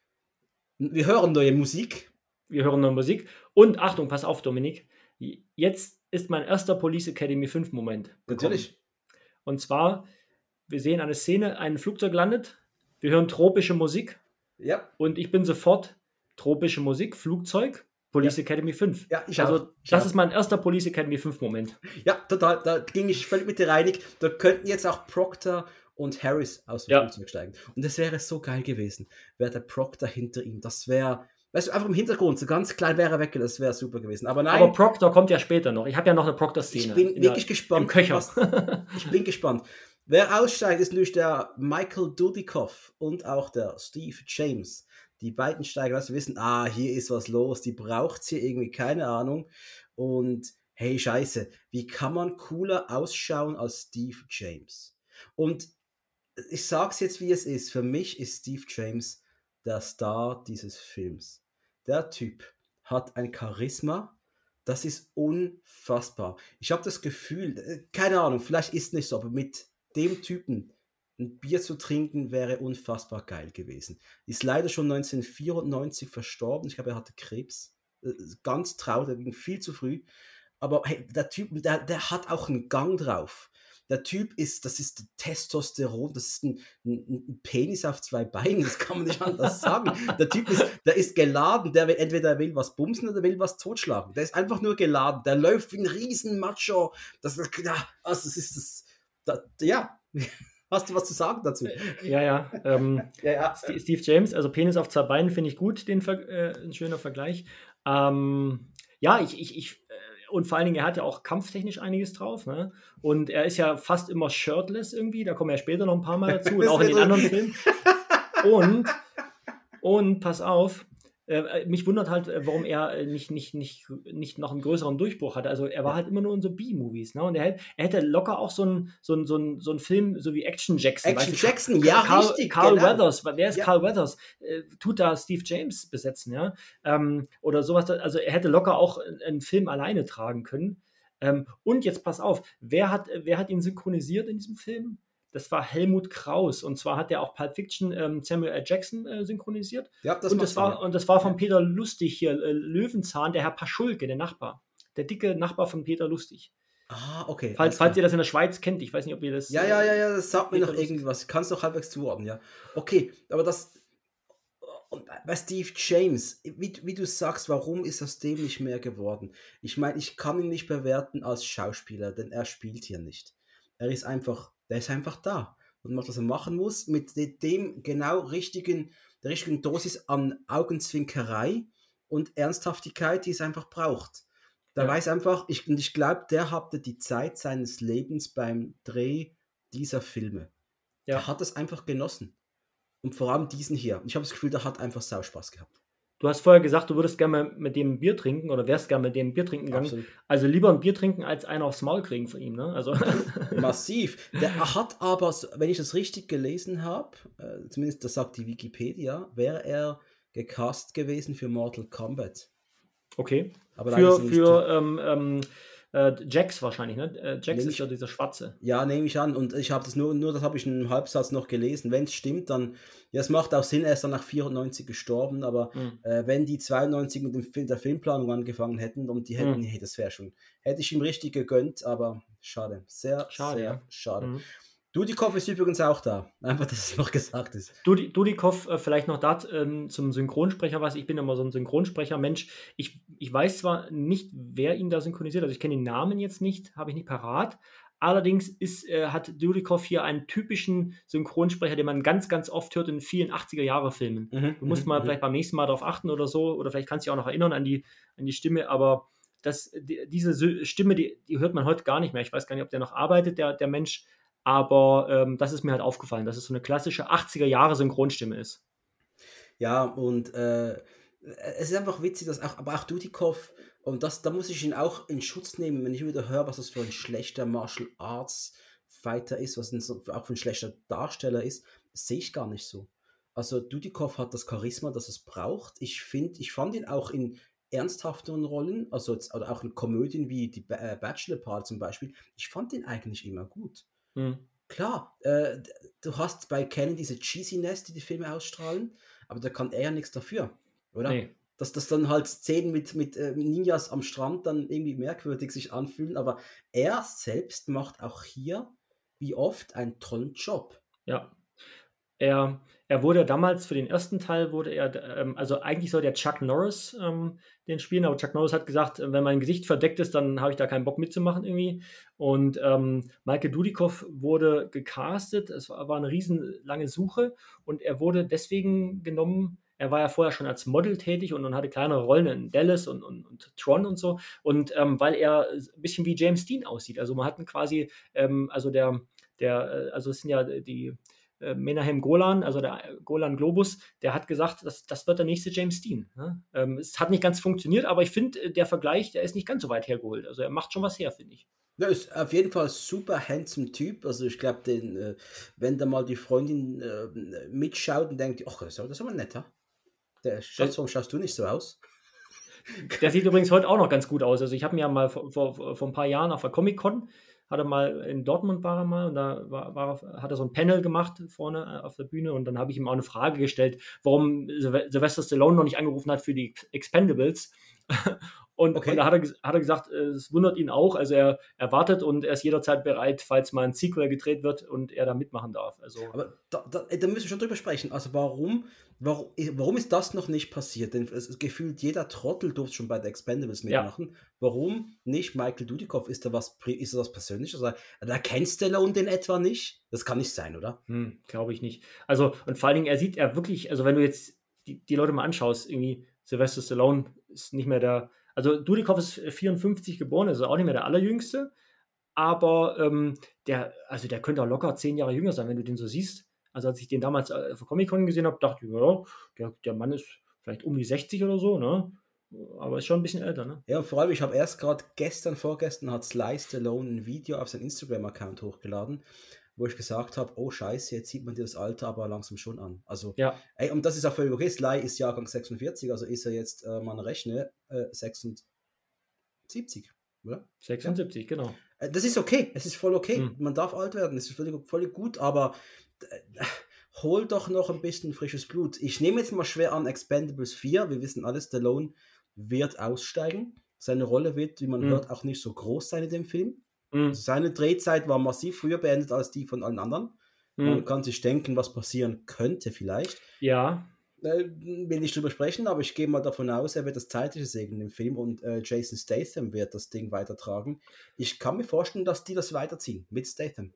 wir hören neue Musik. Wir hören neue Musik. Und Achtung, pass auf, Dominik. Jetzt ist mein erster Police Academy 5 Moment. Natürlich. Und zwar, wir sehen eine Szene, ein Flugzeug landet, wir hören tropische Musik. Ja. Und ich bin sofort tropische Musik, Flugzeug, Police ja. Academy 5. Ja, ich also, auch. Ich das auch. ist mein erster Police Academy 5 Moment. Ja, total. Da ging ich völlig mit dir reinig. Da könnten jetzt auch Proctor und Harris aus dem ja. Flugzeug steigen. Und das wäre so geil gewesen. Wäre der Proctor hinter ihm. Das wäre Weißt du, einfach im Hintergrund, so ganz klein wäre er weg, das wäre super gewesen. Aber nein. Aber Proctor kommt ja später noch. Ich habe ja noch eine Proctor-Szene. Ich bin wirklich der, gespannt. Was, ich bin gespannt. Wer aussteigt, ist natürlich der Michael Dudikoff und auch der Steve James. Die beiden steigen, weißt du, wissen, ah, hier ist was los, die braucht hier irgendwie, keine Ahnung. Und hey, scheiße, wie kann man cooler ausschauen als Steve James? Und ich sag's jetzt, wie es ist. Für mich ist Steve James der Star dieses Films. Der Typ hat ein Charisma, das ist unfassbar. Ich habe das Gefühl, äh, keine Ahnung, vielleicht ist nicht so, aber mit dem Typen ein Bier zu trinken wäre unfassbar geil gewesen. Ist leider schon 1994 verstorben. Ich glaube, er hatte Krebs. Äh, ganz traurig, viel zu früh. Aber hey, der Typ, der, der hat auch einen Gang drauf. Der Typ ist, das ist Testosteron, das ist ein, ein, ein, Penis auf zwei Beinen, das kann man nicht anders sagen. Der Typ ist, der ist geladen, der will entweder er will was bumsen oder will was totschlagen. Der ist einfach nur geladen, der läuft wie ein riesen Macho. Das, ja, also das ist das, das ja. [laughs] Hast du was zu sagen dazu? Äh, ja, ja. Ähm, [laughs] ja, ja. Steve James, also Penis auf zwei Beinen finde ich gut, den äh, ein schöner Vergleich. Ähm, ja, ich, ich, ich und vor allen Dingen, er hat ja auch kampftechnisch einiges drauf. Ne? Und er ist ja fast immer shirtless irgendwie. Da kommen wir ja später noch ein paar Mal dazu und [laughs] auch in den anderen Filmen. Und, und pass auf, äh, mich wundert halt, äh, warum er äh, nicht, nicht, nicht, nicht noch einen größeren Durchbruch hatte. Also er war halt immer nur in so B-Movies. Ne? Und er, er hätte locker auch so einen so so ein, so ein Film, so wie Action Jackson. Action weißt du, Jackson, ja, Carl, richtig. Carl genau. Weathers, wer ist ja. Carl Weathers? Äh, tut da Steve James besetzen, ja? Ähm, oder sowas. Also er hätte locker auch einen Film alleine tragen können. Ähm, und jetzt pass auf, wer hat, wer hat ihn synchronisiert in diesem Film? Das war Helmut Kraus. Und zwar hat er auch Pulp Fiction ähm, Samuel L. Jackson äh, synchronisiert. Ja, das und, das war, und das war von Peter Lustig hier, äh, Löwenzahn, der Herr Paschulke, der Nachbar. Der dicke Nachbar von Peter Lustig. Ah, okay. Falls, falls ihr das in der Schweiz kennt, ich weiß nicht, ob ihr das. Ja, ja, ja, ja, das sagt mir noch irgendwas. Kannst doch halbwegs zuordnen, ja. Okay, aber das. Und bei Steve James, wie, wie du sagst, warum ist aus dem nicht mehr geworden? Ich meine, ich kann ihn nicht bewerten als Schauspieler, denn er spielt hier nicht. Er ist einfach der ist einfach da und macht, was er machen muss, mit dem genau richtigen, der richtigen Dosis an Augenzwinkerei und Ernsthaftigkeit, die es einfach braucht. Da ja. weiß einfach, ich, und ich glaube, der hatte die Zeit seines Lebens beim Dreh dieser Filme. Ja. Er hat es einfach genossen. Und vor allem diesen hier. Ich habe das Gefühl, der hat einfach sau Spaß gehabt. Du hast vorher gesagt, du würdest gerne mit dem Bier trinken oder wärst gerne mit dem Bier trinken gegangen. Absolut. Also lieber ein Bier trinken, als einen aufs Maul kriegen von ihm. Ne? Also. [laughs] Massiv. Der [laughs] hat aber, wenn ich das richtig gelesen habe, äh, zumindest das sagt die Wikipedia, wäre er gecast gewesen für Mortal Kombat. Okay. Aber für für ähm, ähm, äh, Jax wahrscheinlich, ne? Äh, Jax ist ja dieser Schwarze. Ja, nehme ich an. Und ich habe das nur, nur das habe ich in einem Halbsatz noch gelesen. Wenn es stimmt, dann, ja, es macht auch Sinn, er ist dann nach 94 gestorben, aber mhm. äh, wenn die 92 mit dem Film, der Filmplanung angefangen hätten und die hätten, mhm. nee, das wäre schon, hätte ich ihm richtig gegönnt, aber schade. Sehr, schade, sehr ja. schade. Mhm. Dudikoff ist übrigens auch da. Einfach, dass es noch gesagt ist. Dudi, Dudikoff, äh, vielleicht noch da ähm, zum Synchronsprecher was. Ich bin immer so ein Synchronsprecher-Mensch. Ich, ich weiß zwar nicht, wer ihn da synchronisiert, also ich kenne den Namen jetzt nicht, habe ich nicht parat. Allerdings ist, äh, hat Dudikoff hier einen typischen Synchronsprecher, den man ganz, ganz oft hört in vielen 80er-Jahre-Filmen. Mhm, du musst mal mhm. vielleicht beim nächsten Mal darauf achten oder so, oder vielleicht kannst du dich auch noch erinnern an die, an die Stimme, aber das, die, diese Stimme, die, die hört man heute gar nicht mehr. Ich weiß gar nicht, ob der noch arbeitet, der, der Mensch. Aber ähm, das ist mir halt aufgefallen, dass es so eine klassische 80er-Jahre-Synchronstimme ist. Ja, und äh, es ist einfach witzig, dass auch, aber auch Dudikoff, und das, da muss ich ihn auch in Schutz nehmen, wenn ich wieder höre, was das für ein schlechter Martial Arts Fighter ist, was auch für ein schlechter Darsteller ist, sehe ich gar nicht so. Also Dudikoff hat das Charisma, das es braucht. Ich finde, ich fand ihn auch in ernsthafteren Rollen, also jetzt, oder auch in Komödien wie die äh, Bachelor Part zum Beispiel, ich fand ihn eigentlich immer gut. Mhm. Klar, äh, du hast bei Canon diese Cheesiness, die die Filme ausstrahlen, aber da kann er ja nichts dafür, oder? Nee. Dass das dann halt Szenen mit, mit äh, Ninjas am Strand dann irgendwie merkwürdig sich anfühlen, aber er selbst macht auch hier, wie oft, einen tollen Job. Ja. Er, er wurde damals für den ersten Teil, wurde er, ähm, also eigentlich soll der Chuck Norris ähm, den spielen, aber Chuck Norris hat gesagt, wenn mein Gesicht verdeckt ist, dann habe ich da keinen Bock mitzumachen irgendwie. Und ähm, Michael Dudikoff wurde gecastet, es war, war eine riesenlange Suche und er wurde deswegen genommen, er war ja vorher schon als Model tätig und, und hatte kleinere Rollen in Dallas und, und, und Tron und so. Und ähm, weil er ein bisschen wie James Dean aussieht. Also man hat quasi, ähm, also der, der, äh, also es sind ja die, äh, Menahem Golan, also der äh, Golan Globus, der hat gesagt, das, das wird der nächste James Dean. Ne? Ähm, es hat nicht ganz funktioniert, aber ich finde, äh, der Vergleich, der ist nicht ganz so weit hergeholt. Also er macht schon was her, finde ich. Ja, ist auf jeden Fall super handsome Typ. Also ich glaube, äh, wenn da mal die Freundin äh, mitschaut und denkt, ach, das ist aber netter. Der Schatz, warum schaust du nicht so aus? Der sieht übrigens heute auch noch ganz gut aus. Also ich habe mir ja mal vor, vor, vor ein paar Jahren auf der Comic-Con hat er mal in Dortmund war er mal und da war, war, hat er so ein Panel gemacht vorne äh, auf der Bühne und dann habe ich ihm auch eine Frage gestellt, warum Sylvester Stallone noch nicht angerufen hat für die Expendables. Und, okay. und da hat er, hat er gesagt, äh, es wundert ihn auch. Also er erwartet und er ist jederzeit bereit, falls mal ein Sequel gedreht wird und er da mitmachen darf. Also Aber da, da, da müssen wir schon drüber sprechen. Also warum, warum, warum ist das noch nicht passiert? Denn es gefühlt jeder Trottel durfte schon bei The Expendables mitmachen. Ja. Warum nicht Michael Dudikoff? Ist da was, ist da was Persönliches? Da kennst Stallone den etwa nicht? Das kann nicht sein, oder? Hm, Glaube ich nicht. Also und vor allen Dingen, er sieht er wirklich, also wenn du jetzt die, die Leute mal anschaust, irgendwie Sylvester Stallone ist nicht mehr der also Dudikoff ist 54 geboren, also auch nicht mehr der allerjüngste, aber ähm, der, also der könnte auch locker zehn Jahre jünger sein, wenn du den so siehst. Also als ich den damals auf Comic Con gesehen habe, dachte ich, ja, der, der Mann ist vielleicht um die 60 oder so, ne? Aber ist schon ein bisschen älter, ne? Ja, vor allem, ich habe erst gerade gestern, vorgestern hat Sly Stallone ein Video auf seinen Instagram-Account hochgeladen, wo ich gesagt habe, oh scheiße, jetzt sieht man dir das Alter aber langsam schon an. Also, Ja, ey, und das ist auch völlig okay. Sly ist Jahrgang 46, also ist er jetzt, äh, man rechne, äh, 76, oder? 76, genau. Äh, Das ist okay, es ist voll okay. Hm. Man darf alt werden, es ist völlig, völlig gut, aber äh, [laughs] hol doch noch ein bisschen frisches Blut. Ich nehme jetzt mal schwer an Expendables 4. Wir wissen alles, Stallone wird aussteigen. Seine Rolle wird, wie man Hm. hört, auch nicht so groß sein in dem Film. Mhm. Also seine Drehzeit war massiv früher beendet als die von allen anderen. Man Mhm. kann sich denken, was passieren könnte vielleicht. Ja, Äh, will nicht drüber sprechen, aber ich gehe mal davon aus, er wird das Zeitliche segnen im Film und äh, Jason Statham wird das Ding weitertragen. Ich kann mir vorstellen, dass die das weiterziehen mit Statham.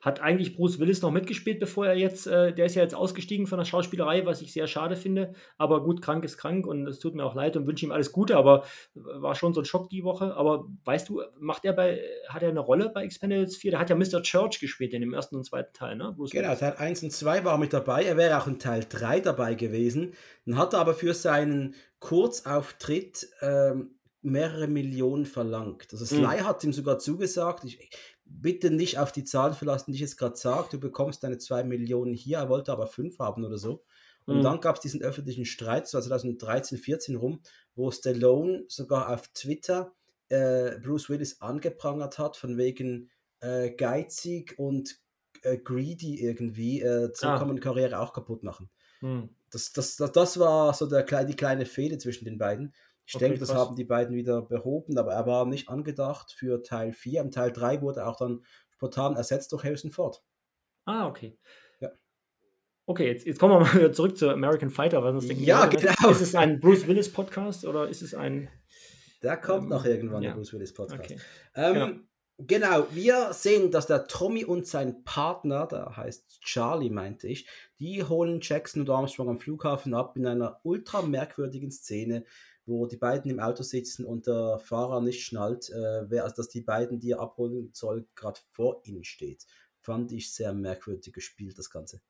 Hat eigentlich Bruce Willis noch mitgespielt, bevor er jetzt, äh, der ist ja jetzt ausgestiegen von der Schauspielerei, was ich sehr schade finde. Aber gut, krank ist krank und es tut mir auch leid und wünsche ihm alles Gute, aber war schon so ein Schock die Woche. Aber weißt du, macht er bei, hat er eine Rolle bei Expendables 4? Der hat ja Mr. Church gespielt in dem ersten und zweiten Teil, ne? Bruce Genau. Teil 1 und 2 war mit dabei. Er wäre auch in Teil 3 dabei gewesen. Dann hat er aber für seinen Kurzauftritt ähm, mehrere Millionen verlangt. Also Sly Mhm. hat ihm sogar zugesagt, ich, bitte nicht auf die Zahlen verlassen, die ich jetzt gerade sage, du bekommst deine 2 Millionen hier, er wollte aber 5 haben oder so. Und Mhm. dann gab es diesen öffentlichen Streit, so 2013, 14 rum, wo Stallone sogar auf Twitter äh, Bruce Willis angeprangert hat, von wegen äh, geizig und äh, greedy irgendwie. Äh, so Ah. kann man Karriere auch kaputt machen. Mhm. Das, das, das, das war so der, die kleine Fehde zwischen den beiden. Ich Okay, denke, das krass. haben die beiden wieder behoben, aber er war nicht angedacht für Teil 4. Im Teil 3 wurde er auch dann spontan ersetzt durch Harrison Ford. Ah, okay. Ja. Okay, jetzt, jetzt kommen wir mal [laughs] wieder zurück zu American Fighter. Was denken Ja, Leute, genau. Ist es ein Bruce Willis Podcast oder ist es ein. Der kommt Ähm, noch irgendwann, ja. der Bruce Willis Podcast. Okay. Ähm, Genau, wir sehen, dass der Tommy und sein Partner, der heißt Charlie, meinte ich, die holen Jackson und Armstrong am Flughafen ab in einer ultra merkwürdigen Szene, wo die beiden im Auto sitzen und der Fahrer nicht schnallt, äh, wer, also dass die beiden, die er abholen soll, gerade vor ihnen steht. Fand ich sehr merkwürdig gespielt, das Ganze.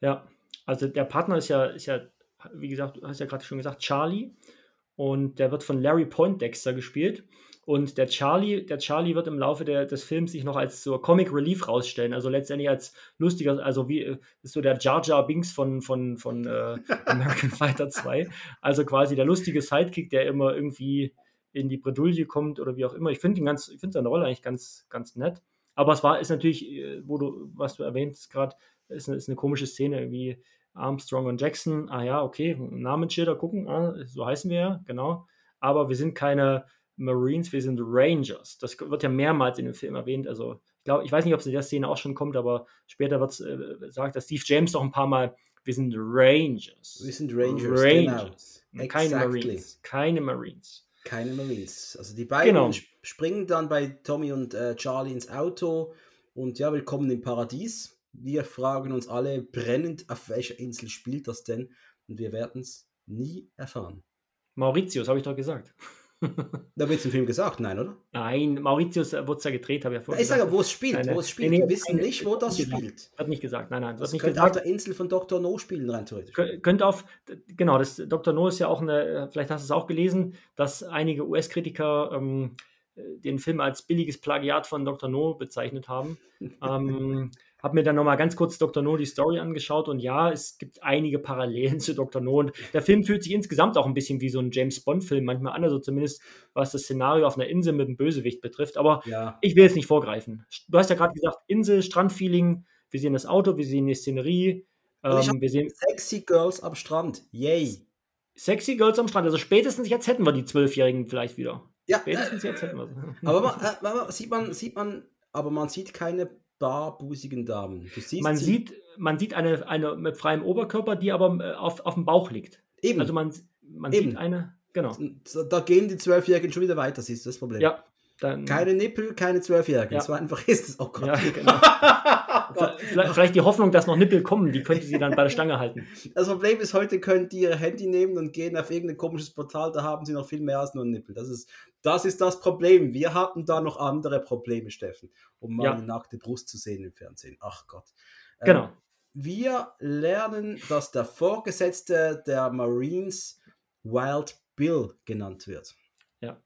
Ja, also der Partner ist ja, ist ja, wie gesagt, du hast ja gerade schon gesagt, Charlie. Und der wird von Larry Poindexter gespielt. Und der Charlie, der Charlie wird im Laufe der, des Films sich noch als so Comic Relief rausstellen. Also letztendlich als lustiger, also wie äh, ist so der Jar Jar Binks von, von, von äh, [laughs] American Fighter 2. Also quasi der lustige Sidekick, der immer irgendwie in die Bredouille kommt oder wie auch immer. Ich finde ihn ganz, ich finde seine Rolle eigentlich ganz, ganz nett. Aber es war, ist natürlich, äh, wo du, was du erwähnst gerade, ist eine, ist eine komische Szene, wie Armstrong und Jackson. Ah ja, okay, Namensschilder gucken, ah, so heißen wir ja, genau. Aber wir sind keine Marines, wir sind Rangers. Das wird ja mehrmals in dem Film erwähnt. Also ich glaube, ich weiß nicht, ob es in der Szene auch schon kommt, aber später wird äh, sagt, dass Steve James doch ein paar Mal, wir sind Rangers. Wir sind Rangers, Rangers. genau. Keine Exactly. Marines. Keine Marines. Keine Marines. Also die beiden Genau. sp- springen dann bei Tommy und äh, Charlie ins Auto und ja, willkommen im Paradies. Wir fragen uns alle brennend, auf welcher Insel spielt das denn? Und wir werden es nie erfahren. Mauritius, habe ich doch gesagt. [laughs] Da wird es im Film gesagt, nein, oder? Nein, Mauritius wurde es ja gedreht, habe ich ja vorhin Ich sage, gesagt. wo es spielt, Nein, wo es spielt. Nee, Wir wissen nein, nicht, wo das gesagt. spielt. Wird nicht gesagt, nein, nein, Das nicht könnte auf gesagt. der Insel von Dr. No spielen, rein theoretisch. Kö- Könnte auf, genau, das Dr. No ist ja auch eine, äh, vielleicht hast du es auch gelesen, dass einige US-Kritiker ähm, äh, den Film als billiges Plagiat von Dr. No bezeichnet haben. [laughs] ähm, habe mir dann nochmal ganz kurz Dr. No die Story angeschaut und ja, es gibt einige Parallelen [laughs] zu Dr. No und der Film fühlt sich insgesamt auch ein bisschen wie so ein James Bond-Film manchmal an, also zumindest was das Szenario auf einer Insel mit einem Bösewicht betrifft, aber Ja, ich will jetzt nicht vorgreifen. Du hast ja gerade gesagt, Insel, Strandfeeling, wir sehen das Auto, wir sehen die Szenerie, ähm, wir sehen sexy Girls am Strand. Yay. Sexy Girls am Strand. Also spätestens jetzt hätten wir die Zwölfjährigen vielleicht wieder. Ja, Spätestens jetzt hätten wir sie. aber [laughs] man, äh, man, sieht man, sieht man, aber man sieht keine barbusigen Damen. Man sie- sieht, man sieht eine, eine mit freiem Oberkörper, die aber äh, auf, auf dem Bauch liegt. eben. Also man, man Eben. sieht eine, genau. Da gehen die Zwölfjährigen schon wieder weiter, siehst du das Problem? Ja, dann. Keine Nippel, keine Zwölfjährigen. Ja. So einfach [laughs] ist es. Oh Gott. Ja, genau. [laughs] vielleicht, vielleicht die Hoffnung, dass noch Nippel kommen, die könnte sie dann bei der Stange halten. Das Problem ist, heute können die ihr Handy nehmen und gehen auf irgendein komisches Portal, da haben sie noch viel mehr als nur Nippel. Das ist das, ist das Problem. Wir hatten da noch andere Probleme, Steffen, um mal Ja. eine nackte Brust zu sehen im Fernsehen. Ach Gott. Ähm, Genau. wir lernen, dass der Vorgesetzte der Marines Wild Bill genannt wird. Ja.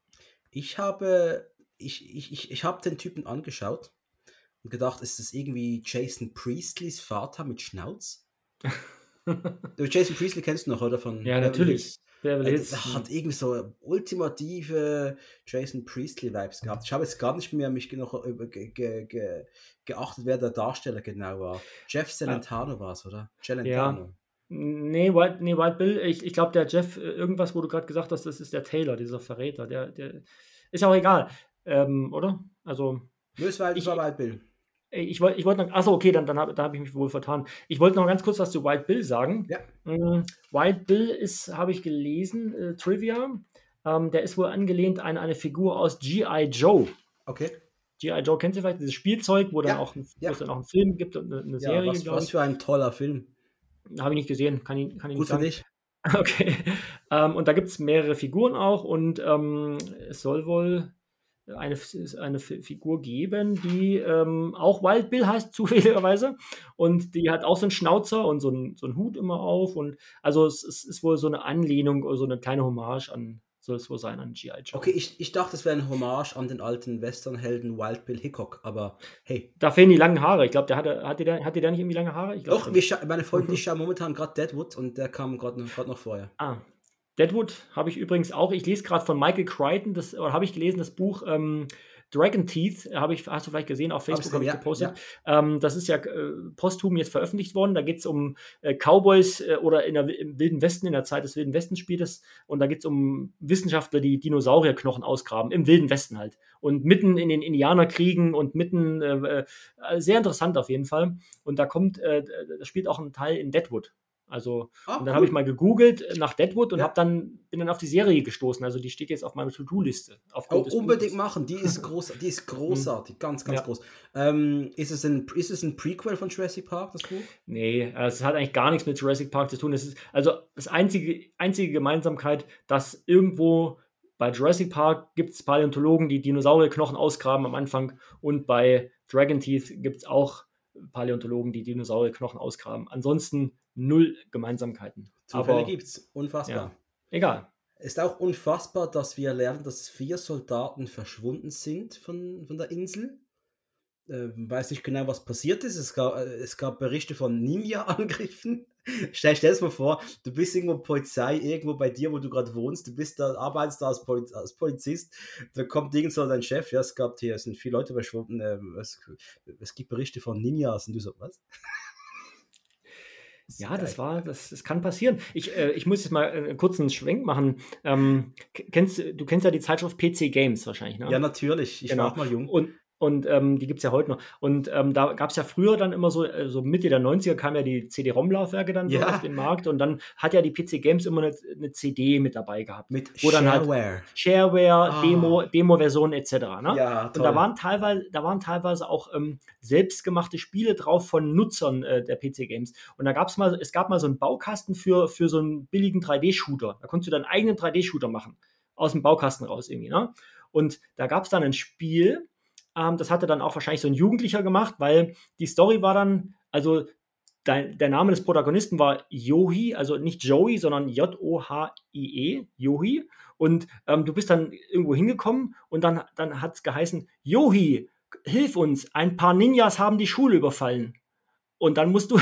Ich habe, ich, ich, ich, ich habe den Typen angeschaut und gedacht, ist das irgendwie Jason Priestleys Vater mit Schnauz? [laughs] du, Jason Priestley kennst du noch, oder? Von ja, natürlich. Beverly. Er hat irgendwie so ultimative Jason Priestley-Vibes gehabt. Ich habe jetzt gar nicht mehr mich noch über ge, ge, ge, geachtet, wer der Darsteller genau war. Jeff Celentano ja. war es, oder? Celentano. Ja. Nee, White, nee, White Bill, ich, ich glaube, der Jeff, äh, irgendwas, wo du gerade gesagt hast, das ist der Taylor, dieser Verräter. Der, der ist auch egal, ähm, oder? Also. Nö, es war, ich, war White Bill. Ich wollte ich wollt noch, achso, okay, dann, dann habe hab ich mich wohl vertan. Ich wollte noch ganz kurz was zu White Bill sagen. Ja. Mm, White Bill ist, habe ich gelesen, äh, Trivia. Ähm, der ist wohl angelehnt an eine Figur aus G.I. Joe. Okay. G.I. Joe kennt ihr vielleicht, dieses Spielzeug, wo, dann ja. auch ein, ja. es dann auch einen Film gibt und eine, eine Serie. Was, was für ein toller Film. Habe ich nicht gesehen, kann ich, kann ich Gut nicht sagen. Für dich. [laughs] Okay. Ähm, und da gibt es mehrere Figuren auch und ähm, es soll wohl eine, eine Figur geben, die ähm, auch Wild Bill heißt, [laughs] zufälligerweise. Und die hat auch so einen Schnauzer und so einen, so einen Hut immer auf. Und also es, es ist wohl so eine Anlehnung oder so eine kleine Hommage an, soll es wohl sein, an G.I. Joe. Okay, ich, ich dachte, es wäre ein Hommage an den alten Westernhelden Wild Bill Hickok, aber hey. Da fehlen die langen Haare. Ich glaube, der hatte, hatte, der, hatte der nicht irgendwie lange Haare? Ich Doch, meine Freundin, die schauen momentan gerade Deadwood und der kam gerade noch, noch vorher. Ah, Deadwood habe ich übrigens auch, ich lese gerade von Michael Crichton, das, oder habe ich gelesen, das Buch ähm, Dragon Teeth, habe ich, hast du vielleicht gesehen, auf Facebook habe ich ja, gepostet. Ja. Ähm, das ist ja äh, posthum jetzt veröffentlicht worden. Da geht es um äh, Cowboys äh, oder in der, im Wilden Westen, in der Zeit des Wilden Westen spielt es. Und da geht es um Wissenschaftler, die Dinosaurierknochen ausgraben, im Wilden Westen halt. Und mitten in den Indianerkriegen und mitten, äh, äh, sehr interessant auf jeden Fall. Und da kommt, äh, da spielt auch ein Teil in Deadwood. Also, ah, und dann cool. habe ich mal gegoogelt nach Deadwood und ja. dann, bin dann auf die Serie gestoßen. Also, die steht jetzt auf meiner To-Do-Liste. Oh, unbedingt machen, die ist, groß, die ist [laughs] mhm. großartig, ganz, ganz ja. groß. Ähm, ist, es ein, ist es ein Prequel von Jurassic Park, das Buch? Nee, es hat eigentlich gar nichts mit Jurassic Park zu tun. Es ist also das einzige, einzige Gemeinsamkeit, dass irgendwo bei Jurassic Park gibt es Paläontologen, die Dinosaurierknochen ausgraben am Anfang und bei Dragon Teeth gibt es auch Paläontologen, die Dinosaurierknochen ausgraben. Ansonsten null Gemeinsamkeiten. Zufälle gibt es. Unfassbar. Ja, egal. Ist auch unfassbar, dass wir lernen, dass vier Soldaten verschwunden sind von, von der Insel. Äh, weiß nicht genau, was passiert ist. Es gab, äh, es gab Berichte von Ninja-Angriffen. [laughs] stell, stell dir mal vor, du bist irgendwo Polizei, irgendwo bei dir, wo du gerade wohnst, du bist da, arbeitest da als, Poliz als Polizist, da kommt irgend so dein Chef, ja, es gab hier, es sind viele Leute verschwunden, äh, es, es gibt Berichte von Ninjas und du so, was? Ja, das war, das, das kann passieren. Ich, äh, ich muss jetzt mal einen kurzen Schwenk machen. Ähm, kennst, du kennst ja die Zeitschrift PC Games wahrscheinlich, ne? Ja, natürlich. Ich genau. war auch mal jung. Und, und ähm, die gibt es ja heute noch. Und ähm, da gab es ja früher dann immer so, äh, so Mitte der 90er kamen ja die CD-ROM-Laufwerke dann so auf den Markt und dann hat ja die PC Games immer eine, eine CD mit dabei gehabt. Mit wo Shareware. Dann halt Shareware, ah. Demo, Demo-Version etc. Ne? Ja. Und da waren teilweise, da waren teilweise auch ähm, selbstgemachte Spiele drauf von Nutzern äh, der PC Games. Und da gab es mal, es gab mal so einen Baukasten für, für so einen billigen 3D-Shooter. Da konntest du deinen eigenen 3D-Shooter machen. Aus dem Baukasten raus irgendwie, ne? Und da gab es dann ein Spiel, ähm, das hatte dann auch wahrscheinlich so ein Jugendlicher gemacht, weil die Story war dann, also der, der Name des Protagonisten war Yohi, also nicht Joey, sondern J-O-H-I-E, Yohi. Und ähm, du bist dann irgendwo hingekommen und dann, dann hat es geheißen, Yohi, hilf uns, ein paar Ninjas haben die Schule überfallen. Und dann musst du.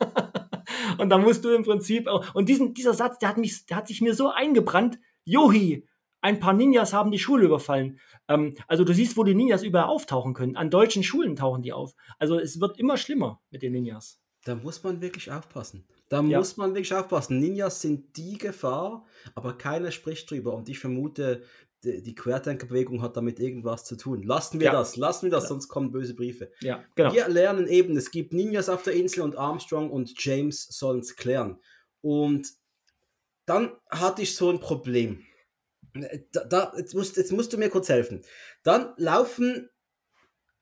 [laughs] und dann musst du im Prinzip. Und diesen, dieser Satz, der hat, mich, der hat sich mir so eingebrannt. Yohi, ein paar Ninjas haben die Schule überfallen. Ähm, also du siehst, wo die Ninjas überall auftauchen können. An deutschen Schulen tauchen die auf. Also es wird immer schlimmer mit den Ninjas. Da muss man wirklich aufpassen. Da ja. muss man wirklich aufpassen. Ninjas sind die Gefahr, aber keiner spricht drüber. Und ich vermute, die, Querdenkerbewegung hat damit irgendwas zu tun. Lassen wir ja. das, lassen wir das, ja. sonst kommen böse Briefe. Ja, genau. Wir lernen eben, es gibt Ninjas auf der Insel und Armstrong und James sollen es klären. Und dann hatte ich so ein Problem. Da, da, jetzt, musst, jetzt musst du mir kurz helfen. Dann laufen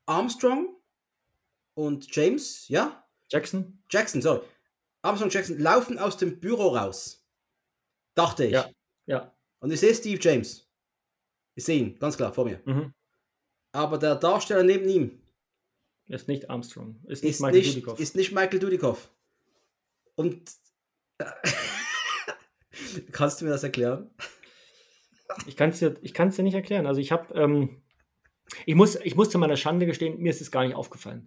Armstrong und James, ja? Jackson? Jackson, sorry. Armstrong und Jackson laufen aus dem Büro raus. Dachte ich. Ja. ja. Und ich sehe Steve James. Ich sehe ihn, ganz klar, vor mir. Mhm. Aber der Darsteller neben ihm, Ist nicht Armstrong. Ist nicht ist Michael nicht, Dudikoff. Ist nicht Michael Dudikoff. Und [laughs] kannst du mir das erklären? Ich kann es dir, dir nicht erklären. Also ich habe, ähm, ich muss, ich muss zu meiner Schande gestehen, mir ist es gar nicht aufgefallen.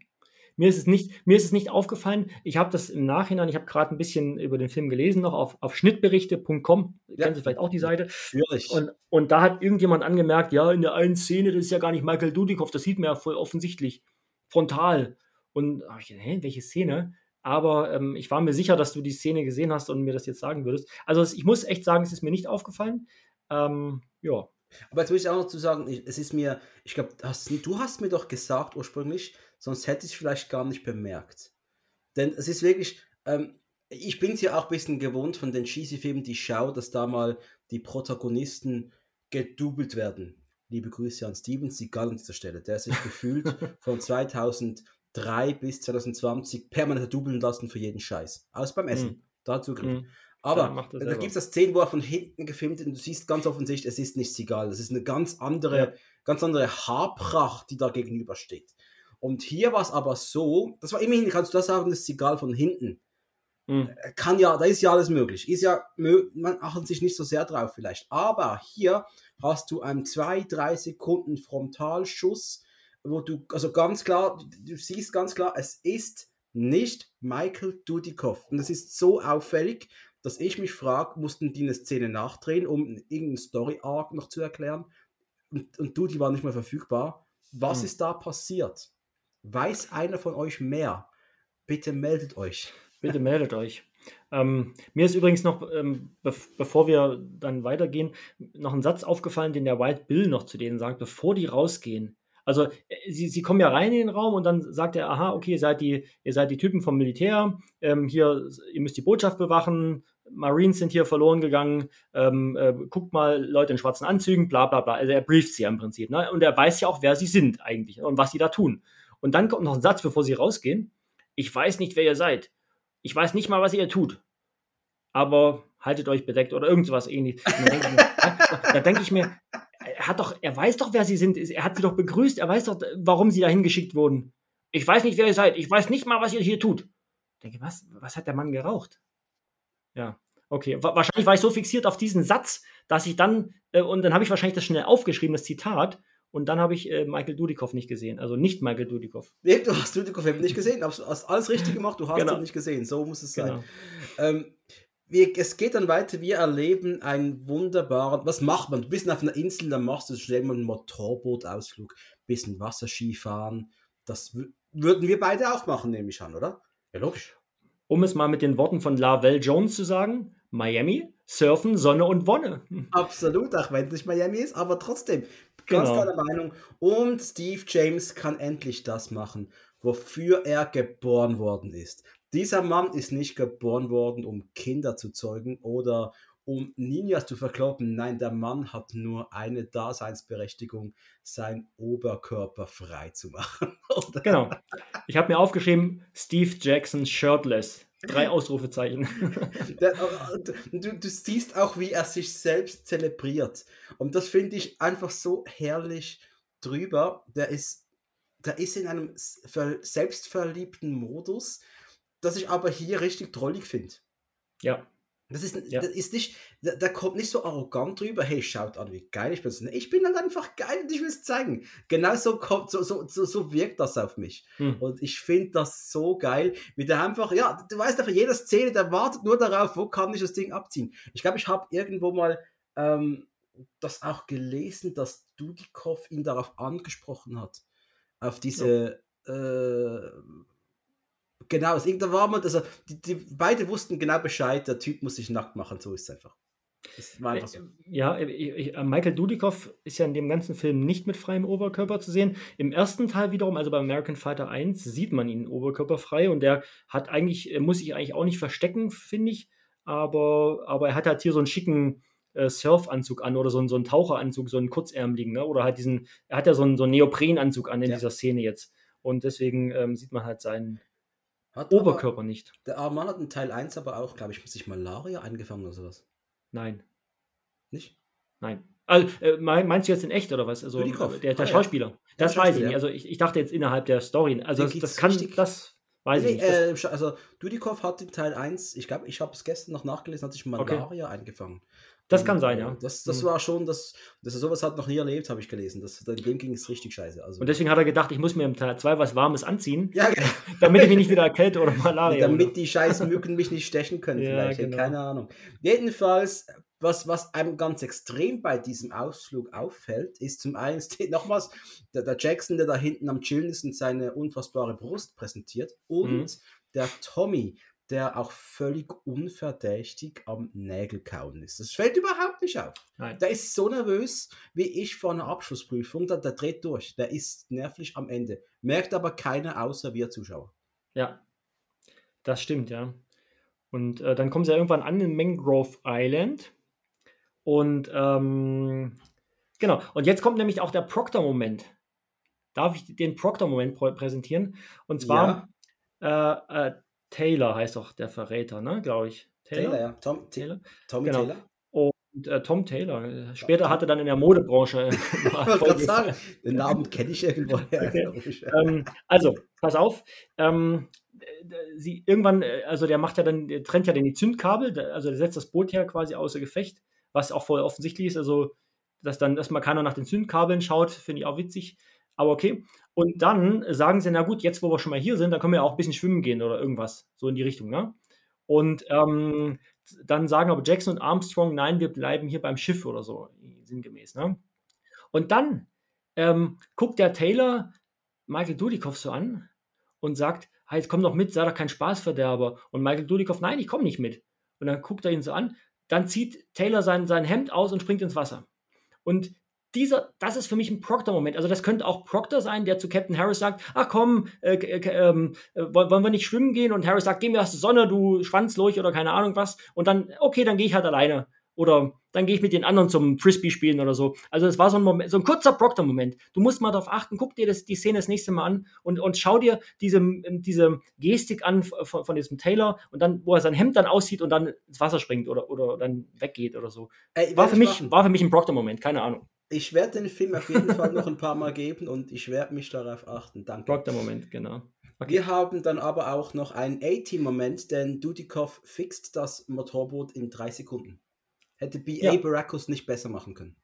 Mir ist es nicht, mir ist es nicht aufgefallen. Ich habe das im Nachhinein, ich habe gerade ein bisschen über den Film gelesen, noch auf, auf schnittberichte.com. Ja. Kennen Sie vielleicht auch die Seite? Natürlich. Und, und da hat irgendjemand angemerkt, ja, in der einen Szene, das ist ja gar nicht Michael Dudikoff, das sieht man ja voll offensichtlich. Frontal. Und ach, hä, welche Szene? Aber ähm, ich war mir sicher, dass du die Szene gesehen hast und mir das jetzt sagen würdest. Also ich muss echt sagen, es ist mir nicht aufgefallen. Ähm, ja. Aber jetzt muss ich auch noch zu sagen, es ist mir, ich glaube, du hast mir doch gesagt ursprünglich, sonst hätte ich es vielleicht gar nicht bemerkt. Denn es ist wirklich, ähm, ich bin es ja auch ein bisschen gewohnt von den Cheesy-Filmen, die ich schaue, dass da mal die Protagonisten gedoubelt werden. Liebe Grüße an Steven Seagal an dieser Stelle, der sich gefühlt [laughs] von 2003 bis 2020 permanent dubeln lassen für jeden Scheiß. Aus beim Essen. Mm. Da Zugriff. Mm. Aber da gibt es das Szenen, wo er von hinten gefilmt wird und du siehst ganz offensichtlich, es ist nicht Seagal. Es ist eine ganz andere, ja. ganz andere Haarpracht, die da gegenübersteht. Und hier war es aber so, das war immerhin, kannst du das sagen, das ist egal von hinten. Mhm. Kann ja, da ist ja alles möglich. Ist ja, man achtet sich nicht so sehr drauf vielleicht. Aber hier hast du einen 2-3 Sekunden Frontalschuss, wo du, also ganz klar, du siehst ganz klar, es ist nicht Michael Dudikoff. Und das ist so auffällig, dass ich mich frage, mussten die eine Szene nachdrehen, um irgendeinen Story-Arc noch zu erklären? Und, und Dudi war nicht mehr verfügbar. Was mhm. ist da passiert? Weiß einer von euch mehr? Bitte meldet euch. Bitte meldet euch. Ähm, mir ist übrigens noch, ähm, be bevor wir dann weitergehen, noch ein Satz aufgefallen, den der White Bill noch zu denen sagt, bevor die rausgehen. Also äh, sie, sie kommen ja rein in den Raum und dann sagt er, aha, okay, ihr seid die, ihr seid die Typen vom Militär, ähm, hier, ihr müsst die Botschaft bewachen, Marines sind hier verloren gegangen, ähm, äh, guckt mal, Leute in schwarzen Anzügen, bla bla bla. Also er brieft sie ja im Prinzip. Ne? Und er weiß ja auch, wer sie sind eigentlich und was sie da tun. Und dann kommt noch ein Satz, bevor sie rausgehen. Ich weiß nicht, wer ihr seid. Ich weiß nicht mal, was ihr tut. Aber haltet euch bedeckt oder irgendwas ähnliches. [laughs] Da denke ich mir, er hat doch, er weiß doch, wer sie sind. Er hat sie doch begrüßt. Er weiß doch, warum sie dahin geschickt wurden. Ich weiß nicht, wer ihr seid. Ich weiß nicht mal, was ihr hier tut. Ich denke, was, was hat der Mann geraucht? Ja, okay. Wahrscheinlich war ich so fixiert auf diesen Satz, dass ich dann, äh, und dann habe ich wahrscheinlich das schnell aufgeschrieben, das Zitat, und dann habe ich äh, Michael Dudikoff nicht gesehen. Also nicht Michael Dudikoff. Nee, du hast Dudikoff eben nicht gesehen. Du hast alles richtig gemacht, du hast genau. ihn nicht gesehen. So muss es sein. Genau. Ähm, wir, es geht dann weiter. Wir erleben einen wunderbaren. Was macht man? Du bist auf einer Insel, dann machst du schnell mal einen Motorbootausflug, bisschen Wasserski fahren. Das würden wir beide auch machen, nehme ich an, oder? Ja, logisch. Um es mal mit den Worten von Lavelle Jones zu sagen: Miami, Surfen, Sonne und Wonne. [laughs] Absolut, auch wenn es nicht Miami ist, aber trotzdem. Ganz genau. deiner Meinung. Und Steve James kann endlich das machen, wofür er geboren worden ist. Dieser Mann ist nicht geboren worden, um Kinder zu zeugen oder um Ninjas zu verkloppen. Nein, der Mann hat nur eine Daseinsberechtigung, sein Oberkörper frei zu machen. [laughs] genau. Ich habe mir aufgeschrieben, Steve Jackson shirtless. Drei Ausrufezeichen. [laughs] du, du siehst auch, wie er sich selbst zelebriert. Und das finde ich einfach so herrlich drüber. Der ist, der ist in einem selbstverliebten Modus, das ich aber hier richtig drollig finde. Ja. Das ist, ja. das ist nicht, der, der, kommt nicht so arrogant drüber, hey, schaut an, wie geil ich bin. Ich bin halt einfach geil und ich will es zeigen. Genau so kommt, so, so, so, so wirkt das auf mich. Hm. Und ich finde das so geil, wie der einfach, ja, du weißt einfach, jede Szene, der wartet nur darauf, wo kann ich das Ding abziehen. Ich glaube, ich habe irgendwo mal ähm, das auch gelesen, dass Dudikoff ihn darauf angesprochen hat. Auf diese, ja. äh, Genau, es da war man, also die, die, beide wussten genau Bescheid, der Typ muss sich nackt machen, so ist es einfach. einfach so. Ja, ich, äh, Michael Dudikoff ist ja in dem ganzen Film nicht mit freiem Oberkörper zu sehen. Im ersten Teil wiederum, also bei American Fighter 1, sieht man ihn oberkörperfrei und der hat eigentlich, muss sich eigentlich auch nicht verstecken, finde ich, aber, aber er hat halt hier so einen schicken äh, Surfanzug an oder so einen, so einen Taucheranzug, so einen kurzärmeligen, ne? oder halt diesen, er hat ja so einen, so einen Neoprenanzug an in ja. dieser Szene jetzt. Und deswegen ähm, sieht man halt seinen, hat Oberkörper aber, nicht. Der arme Mann hat in Teil 1 aber auch, glaube ich, sich Malaria eingefangen oder sowas. Nein. Nicht? Nein. Also, äh, meinst du jetzt in echt oder was? Also, Dudikoff. der, der Ah, ja. Schauspieler. Der Das weiß ich nicht. ja. Also, ich, ich dachte jetzt innerhalb der Story. Also, das, das kann, richtig- das weiß ich Nee, nicht. Das, äh, also Dudikoff hat in Teil 1, ich glaube, ich habe es gestern noch nachgelesen, hat sich Malaria eingefangen. Das kann Und, sein, ja. Das, das Mhm. war schon, das, dass er sowas hat noch nie erlebt, habe ich gelesen. Das, dem ging es richtig scheiße. Also, Und deswegen hat er gedacht, ich muss mir im Teil 2 was Warmes anziehen, ja, genau. [laughs] damit ich mich nicht wieder [laughs] erkälte oder Malaria. damit die scheiß Mücken mich nicht stechen können, [laughs] Ja, vielleicht. genau. Keine Ahnung. Jedenfalls, was, was einem ganz extrem bei diesem Ausflug auffällt, ist zum einen, nochmals der, der Jackson, der da hinten am Chillen ist und seine unfassbare Brust präsentiert, und Mhm. der Tommy, der auch völlig unverdächtig am Nägel kauen ist. Das fällt überhaupt nicht auf. Nein. Der ist so nervös wie ich vor einer Abschlussprüfung, der, der dreht durch. Der ist nervlich am Ende. Merkt aber keiner außer wir Zuschauer. Ja, das stimmt, ja. Und äh, dann kommen sie ja irgendwann an in Mangrove Island. Und ähm, genau, und jetzt kommt nämlich auch der Proctor-Moment. Darf ich den Proctor-Moment prä- präsentieren? Und zwar äh, äh, Taylor heißt doch der Verräter, ne, glaube ich. Taylor, ja. Tom, Taylor. Tommy Genau. Taylor. Und äh, Tom Taylor. Später hatte dann in der Modebranche. äh, [laughs] Ich wollte gerade sagen, den Namen kenne ich irgendwo. Okay. ähm, also, pass auf. Ähm, äh, sie irgendwann, äh, also der macht ja dann, der trennt ja dann die Zündkabel, also der setzt das Boot ja quasi außer Gefecht, was auch voll offensichtlich ist. Also, dass dann erstmal keiner nach den Zündkabeln schaut, finde ich auch witzig. Aber okay. Und dann sagen sie, na gut, jetzt wo wir schon mal hier sind, dann können wir auch ein bisschen schwimmen gehen oder irgendwas. So in die Richtung, ne? Und ähm, dann sagen aber Jackson und Armstrong, nein, wir bleiben hier beim Schiff oder so, sinngemäß, ne? Und dann ähm, guckt der Taylor Michael Dudikoff so an und sagt, "Ah, jetzt komm doch mit, sei doch kein Spaßverderber. Und Michael Dudikoff, nein, ich komme nicht mit. Und dann guckt er ihn so an, dann zieht Taylor sein, sein Hemd aus und springt ins Wasser. Und dieser, das ist für mich ein Proctor-Moment. Also das könnte auch Proctor sein, der zu Captain Harris sagt, ach komm, äh, äh, ähm, äh, wollen wollen wir nicht schwimmen gehen? Und Harris sagt, geh mir aus der Sonne, du Schwanzlurch oder keine Ahnung was. Und dann, okay, dann gehe ich halt alleine. Oder dann gehe ich mit den anderen zum Frisbee spielen oder so. Also es war so ein Moment, so ein kurzer Proctor-Moment. Du musst mal darauf achten, guck dir das, die Szene das nächste Mal an und, und schau dir diese, diese Gestik an von, von diesem Taylor und dann, wo er sein Hemd dann aussieht und dann ins Wasser springt oder, oder dann weggeht oder so. Ey, War für ich mich, war für mich ein Proctor-Moment, keine Ahnung. Ich werde den Film auf jeden Fall noch ein paar Mal geben und ich werde mich darauf achten. Danke. Proctor-Moment, genau. Wir haben dann aber auch noch einen A-Team-Moment, denn Dudikoff fixt das Motorboot in drei Sekunden. Hätte B.A. Ja. Baracus nicht besser machen können.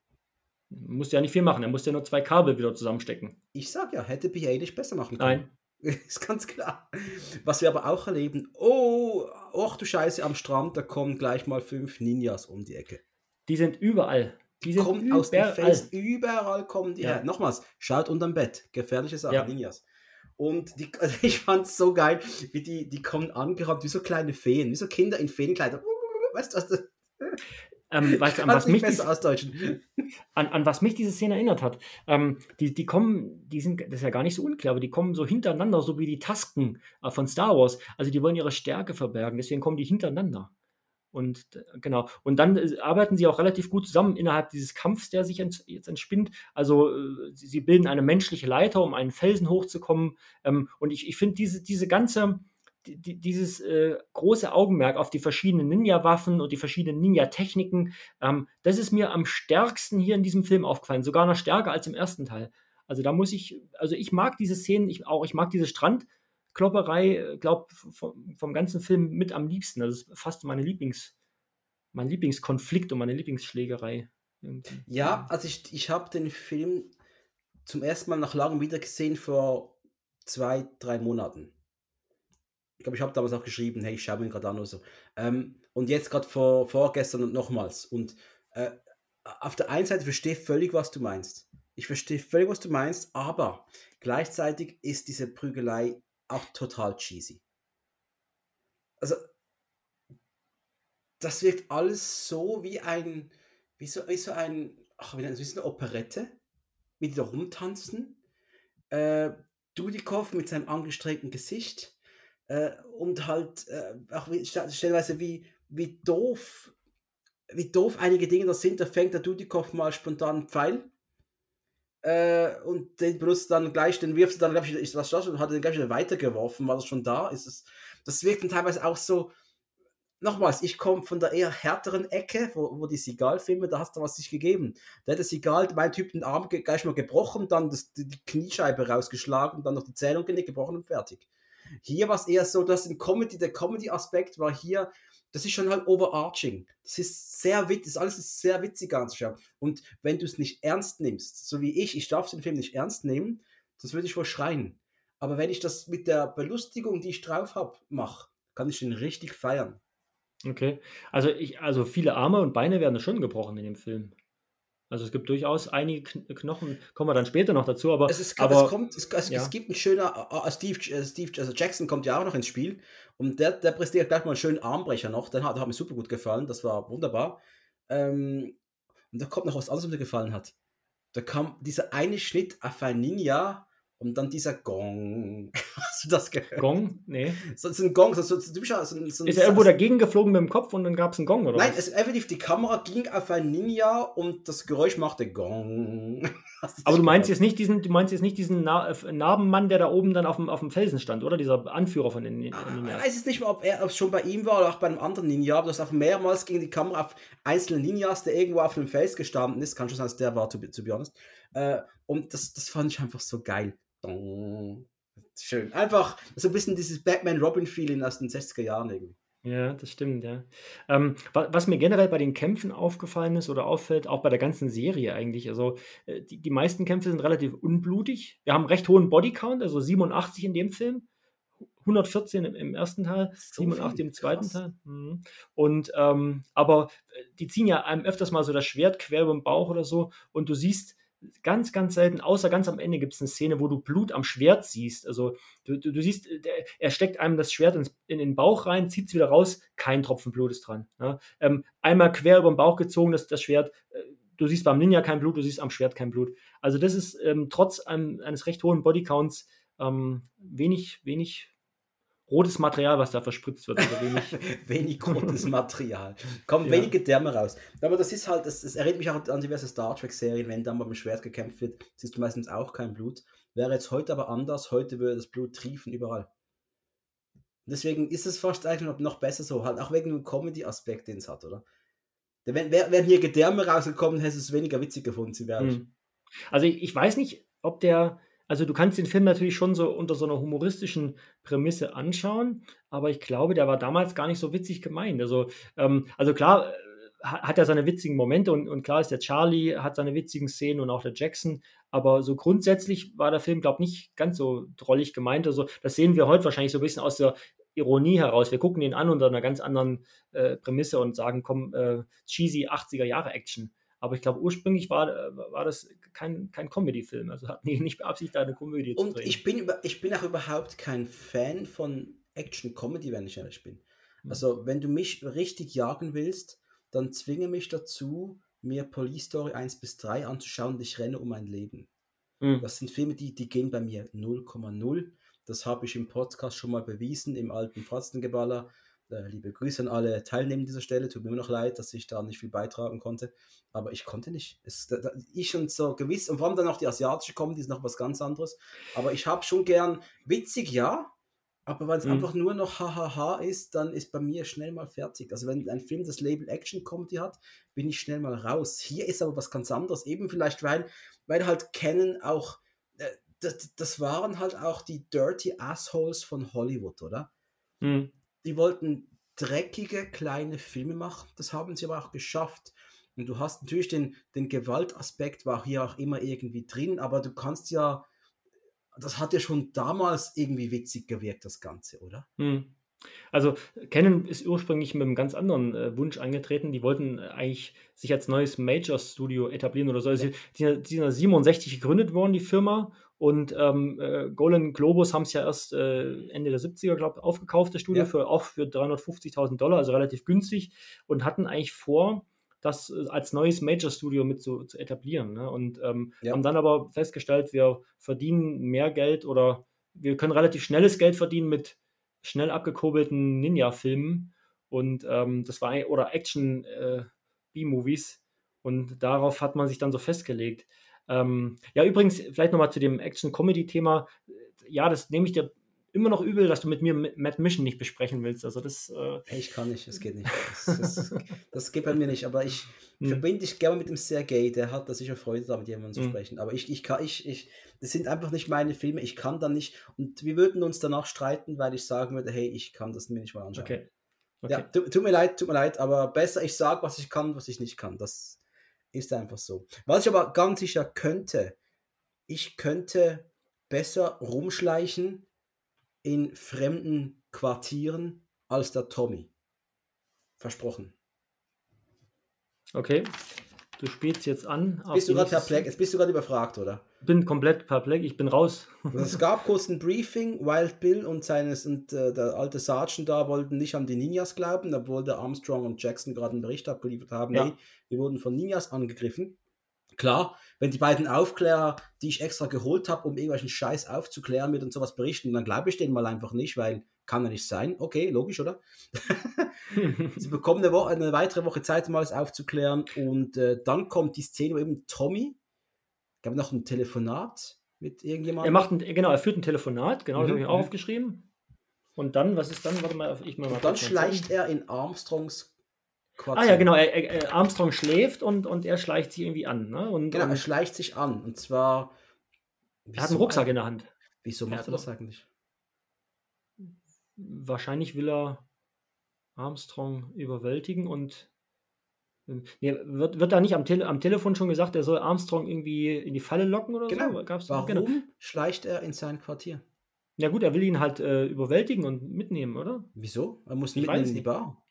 Musste ja nicht viel machen, er musste ja nur zwei Kabel wieder zusammenstecken. Ich sag ja, hätte B.A. nicht besser machen können. Nein. [laughs] Ist ganz klar. Was wir aber auch erleben, oh, ach du Scheiße, am Strand, da kommen gleich mal fünf Ninjas um die Ecke. Die sind überall. Die Kommt aus dem. Fels, überall kommen die Ja. her. Nochmals, schaut unterm Bett. Gefährliche Sache, Ja. Ninjas. Und die, [laughs] also ich fand's so geil, wie die, die kommen angerannt, wie so kleine Feen, wie so Kinder in Feenkleidern. [laughs] Weißt du, was das Ähm, weißt du, an [laughs] was, mich dies, an, an was mich diese Szene erinnert hat? Ähm, die, die kommen, die sind, das ist ja gar nicht so unklar, aber die kommen so hintereinander, so wie die Tasken äh, von Star Wars. Also die wollen ihre Stärke verbergen, deswegen kommen die hintereinander. Und genau. Und dann äh, arbeiten sie auch relativ gut zusammen innerhalb dieses Kampfs, der sich ents, jetzt entspinnt. Also äh, sie, bilden eine menschliche Leiter, um einen Felsen hochzukommen. Ähm, und ich, ich finde diese, diese ganze, die, die, dieses äh, große Augenmerk auf die verschiedenen Ninja-Waffen und die verschiedenen Ninja-Techniken, ähm, das ist mir am stärksten hier in diesem Film aufgefallen, sogar noch stärker als im ersten Teil. Also da muss ich, also ich mag diese Szenen, ich auch, ich mag diese Strandklopperei, glaube vom, vom ganzen Film mit am liebsten. Das ist fast meine Lieblings, mein Lieblingskonflikt und meine Lieblingsschlägerei. irgendwie. Ja, also ich, ich habe den Film zum ersten Mal nach langem wieder gesehen vor zwei, drei Monaten. Ich glaube, ich habe damals auch geschrieben, hey, ich schaue mir gerade an oder so. Ähm, und jetzt gerade vor, vorgestern und nochmals. Und äh, auf der einen Seite verstehe ich völlig, was du meinst. Ich verstehe völlig, was du meinst, aber gleichzeitig ist diese Prügelei auch total cheesy. Also, das wirkt alles so wie ein, wie so, wie so ein, ach, wie, ein, wie so eine Operette, wie die da rumtanzen. Äh, Dudikoff mit seinem angestrengten Gesicht äh, und halt äh, auch wie, stellenweise wie, wie doof, wie doof einige Dinge da sind. Da fängt der Dudikoff mal spontan einen Pfeil äh, und den benutzt dann gleich, den wirft dann, glaube ich, ist was das und hat den gleich wieder weitergeworfen, war das schon da. Ist es, das wirkt dann teilweise auch so, nochmals, ich komme von der eher härteren Ecke, wo, wo die Sigal-Filme, da hast du was sich gegeben. Da hat der Sigal, mein Typ, den Arm gleich mal gebrochen, dann das, die Kniescheibe rausgeschlagen, dann noch die Zähnung gebrochen und fertig. Hier war es eher so, dass ein Comedy, der Comedy-Aspekt war hier, das ist schon halt overarching. Das ist sehr witzig, das alles ist sehr witzig anzuschauen. Und wenn du es nicht ernst nimmst, so wie ich, ich darf den Film nicht ernst nehmen, das würde ich wohl schreien. Aber wenn ich das mit der Belustigung, die ich drauf habe, mache, kann ich den richtig feiern. Okay. Also ich, also viele Arme und Beine werden schon gebrochen in dem Film. Also es gibt durchaus einige Knochen, kommen wir dann später noch dazu, aber es, ist, aber, es kommt, es, es, ja. es gibt ein schöner uh, Steve, Steve, also Jackson kommt ja auch noch ins Spiel und der, der präsentiert gleich mal einen schönen Armbrecher noch, den hat, der hat mir super gut gefallen, das war wunderbar. Ähm, und da kommt noch was anderes, was mir gefallen hat. Da kam dieser eine Schnitt auf ein Ninja, und dann dieser Gong. [laughs] Hast du das gehört? Gong? Nee. So, so ein Gong. So, so, so, so, so ist er irgendwo dagegen geflogen mit dem Kopf und dann gab es einen Gong, oder Nein, was? Es, effektiv, die Kamera ging auf ein Ninja und das Geräusch machte Gong. [laughs] Aber du meinst, jetzt nicht diesen, du meinst jetzt nicht diesen Na äh, Narbenmann, der da oben dann auf dem, auf dem Felsen stand, oder? Dieser Anführer von den Ninjas. Ich weiß jetzt nicht mehr, ob er ob es schon bei ihm war oder auch bei einem anderen Ninja, aber das auch mehrmals gegen die Kamera auf einzelne Ninjas, der irgendwo auf dem Fels gestanden ist. Kann schon sein, dass der war, to be, to be honest. Äh, und das, das fand ich einfach so geil. Schön. Einfach so ein bisschen dieses Batman-Robin-Feeling aus den 60er Jahren irgendwie. Ja, das stimmt, ja. Ähm, was mir generell bei den Kämpfen aufgefallen ist oder auffällt, auch bei der ganzen Serie eigentlich, also äh, die, die meisten Kämpfe sind relativ unblutig. Wir haben recht hohen Bodycount, also 87 in dem Film, 114 im, im ersten Teil, so 87 im zweiten krass. Teil. Mhm. Und ähm, aber äh, die ziehen ja einem öfters mal so das Schwert quer über den Bauch oder so und du siehst ganz, ganz selten, außer ganz am Ende gibt es eine Szene, wo du Blut am Schwert siehst. Also du, du, du siehst, der, er steckt einem das Schwert ins, in den Bauch rein, zieht es wieder raus, kein Tropfen Blut ist dran. Ne? Ähm, einmal quer über den Bauch gezogen, das, das Schwert. Äh, du siehst beim Ninja kein Blut, du siehst am Schwert kein Blut. Also das ist ähm, trotz einem, eines recht hohen Bodycounts ähm, wenig, wenig rotes Material, was da verspritzt wird. Also wenig, [laughs] wenig rotes [laughs] Material. Kommen ja. wenige Därme raus. Aber das ist halt, das, das erinnert mich auch an diverse Star Trek-Serien, wenn da mal mit dem Schwert gekämpft wird, siehst du meistens auch kein Blut. Wäre jetzt heute aber anders, heute würde das Blut triefen überall. Deswegen ist es fast eigentlich noch besser so, halt auch wegen dem Comedy-Aspekt, den es hat, oder? Wenn, wären hier Gedärme rausgekommen, hätte es weniger witzig gefunden, sie wären. Also ich, ich weiß nicht, ob der also du kannst den Film natürlich schon so unter so einer humoristischen Prämisse anschauen, aber ich glaube, der war damals gar nicht so witzig gemeint. Also, ähm, also klar äh, hat er seine witzigen Momente und, und klar ist der Charlie, hat seine witzigen Szenen und auch der Jackson, aber so grundsätzlich war der Film, glaube ich, nicht ganz so drollig gemeint. Also das sehen wir heute wahrscheinlich so ein bisschen aus der Ironie heraus. Wir gucken ihn an unter einer ganz anderen äh, Prämisse und sagen, komm, äh, cheesy 80er Jahre Action. Aber ich glaube, ursprünglich war, äh, war das kein, kein Comedy-Film. Also hat [laughs] nicht beabsichtigt, eine Komödie Und zu drehen. Ich bin, ich bin auch überhaupt kein Fan von Action-Comedy, wenn ich ehrlich bin. Mhm. Also, wenn du mich richtig jagen willst, dann zwinge mich dazu, mir Police Story 1 bis 3 anzuschauen und ich renne um mein Leben. Mhm. Das sind Filme, die, die gehen bei mir 0,0. Das habe ich im Podcast schon mal bewiesen, im alten Fratzengeballer. Äh, liebe Grüße an alle Teilnehmer dieser Stelle. Tut mir immer noch leid, dass ich da nicht viel beitragen konnte. Aber ich konnte nicht. Es, da, da, ich und so gewiss, und vor allem dann auch die asiatische Comedy ist noch was ganz anderes. Aber ich habe schon gern witzig, ja. Aber weil es mhm. einfach nur noch hahaha ist, dann ist bei mir schnell mal fertig. Also wenn ein Film das Label Action Comedy hat, bin ich schnell mal raus. Hier ist aber was ganz anderes. Eben vielleicht, weil, weil halt Canon auch, äh, das, das waren halt auch die Dirty Assholes von Hollywood, oder? Mhm die wollten dreckige kleine Filme machen. Das haben sie aber auch geschafft. Und du hast natürlich den, den Gewaltaspekt war hier auch immer irgendwie drin, aber du kannst ja, das hat ja schon damals irgendwie witzig gewirkt, das Ganze, oder? Hm. Also Canon ist ursprünglich mit einem ganz anderen äh, Wunsch angetreten. Die wollten eigentlich sich als neues Major-Studio etablieren oder so. Also, die, die sind 67 gegründet worden, die Firma, und ähm, äh, Golden Globus haben es ja erst äh, Ende der 70er, glaube ich, aufgekauft, das Studio, ja. für, auch für 350.000 Dollar, also relativ günstig, und hatten eigentlich vor, das äh, als neues Major-Studio mit zu, zu etablieren. Ne? Und ähm, ja. haben dann aber festgestellt, wir verdienen mehr Geld oder wir können relativ schnelles Geld verdienen mit schnell abgekurbelten Ninja-Filmen und ähm, das war oder Action äh, B-Movies und darauf hat man sich dann so festgelegt. Ähm, ja, übrigens, vielleicht nochmal zu dem Action-Comedy-Thema. Ja, das nehme ich dir immer noch übel, dass du mit mir Mad Mission nicht besprechen willst. Also das. Äh ich kann nicht, das geht nicht. Das, das, das geht bei mir nicht. Aber ich hm. verbinde dich gerne mit dem Sergei, der hat da sicher Freude damit, jemanden zu hm. sprechen. Aber ich, ich kann, ich, ich, das sind einfach nicht meine Filme, ich kann da nicht. Und wir würden uns danach streiten, weil ich sagen würde, hey, ich kann das mir nicht mal anschauen. Okay. okay. Ja, tut, tut mir leid, tut mir leid, aber besser ich sage, was ich kann, was ich nicht kann. Das ist einfach so. Was ich aber ganz sicher könnte, ich könnte besser rumschleichen in fremden Quartieren als der Tommy. Versprochen. Okay. Du spielst jetzt an. Bist du gerade perplex? Jetzt bist du gerade überfragt, oder? Bin komplett perplex, ich bin raus. es gab kurz ein Briefing, Wild Bill und seines und äh, der alte Sergeant da wollten nicht an die Ninjas glauben, obwohl der Armstrong und Jackson gerade einen Bericht abgeliefert haben. Ja. Nee, wir wurden von Ninjas angegriffen. Klar, wenn die beiden Aufklärer, die ich extra geholt habe, um irgendwelchen Scheiß aufzuklären, mit und sowas berichten, dann glaube ich denen mal einfach nicht, weil kann ja nicht sein. Okay, logisch, oder? [laughs] Sie bekommen eine, Woche, eine weitere Woche Zeit, um alles aufzuklären. Und äh, dann kommt die Szene, wo eben Tommy, glaube, noch ein Telefonat mit irgendjemandem. Er macht ein, genau, er führt ein Telefonat, genau, mhm. das habe ich auch mhm. aufgeschrieben. Und dann, was ist dann? Warte mal, ich mal. Und dann schleicht er in Armstrongs Quartier. Ah ja, genau. Er, er, Armstrong schläft und, und er schleicht sich irgendwie an. Ne? Und, genau, er schleicht sich an. Und zwar. Er hat einen Rucksack in der Hand. Wieso macht er, er das eigentlich? Wahrscheinlich will er Armstrong überwältigen und. Ähm, nee, wird, wird da nicht am, Tele am Telefon schon gesagt, er soll Armstrong irgendwie in die Falle locken oder genau. so? Gab's Warum genau. schleicht er in sein Quartier? Ja gut, er will ihn halt äh, überwältigen und mitnehmen, oder? Wieso? Er muss mitnehmen in die Bar.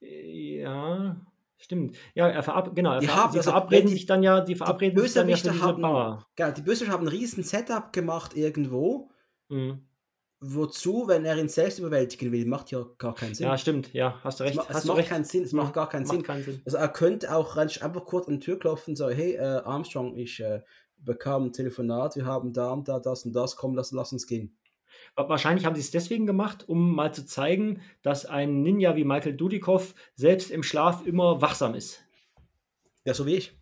Ja, stimmt. Ja, er verab genau, er die verab haben, verabreden sich dann ja, die verabreden die sich dann ja für diese haben, Bar. Genau, die Bösewichte haben ein riesen Setup gemacht irgendwo. Mhm. Wozu, wenn er ihn selbst überwältigen will, macht ja gar keinen Sinn. Ja, stimmt, ja, hast du recht. Es, hast macht recht. keinen Sinn, es macht gar keinen, macht Sinn. keinen Sinn. Also er könnte auch einfach kurz an die Tür klopfen und sagen, hey äh, Armstrong, ich äh, bekam ein Telefonat, wir haben da und da das und das, komm, lass, lass uns gehen. Wahrscheinlich haben sie es deswegen gemacht, um mal zu zeigen, dass ein Ninja wie Michael Dudikoff selbst im Schlaf immer wachsam ist. Ja, so wie ich.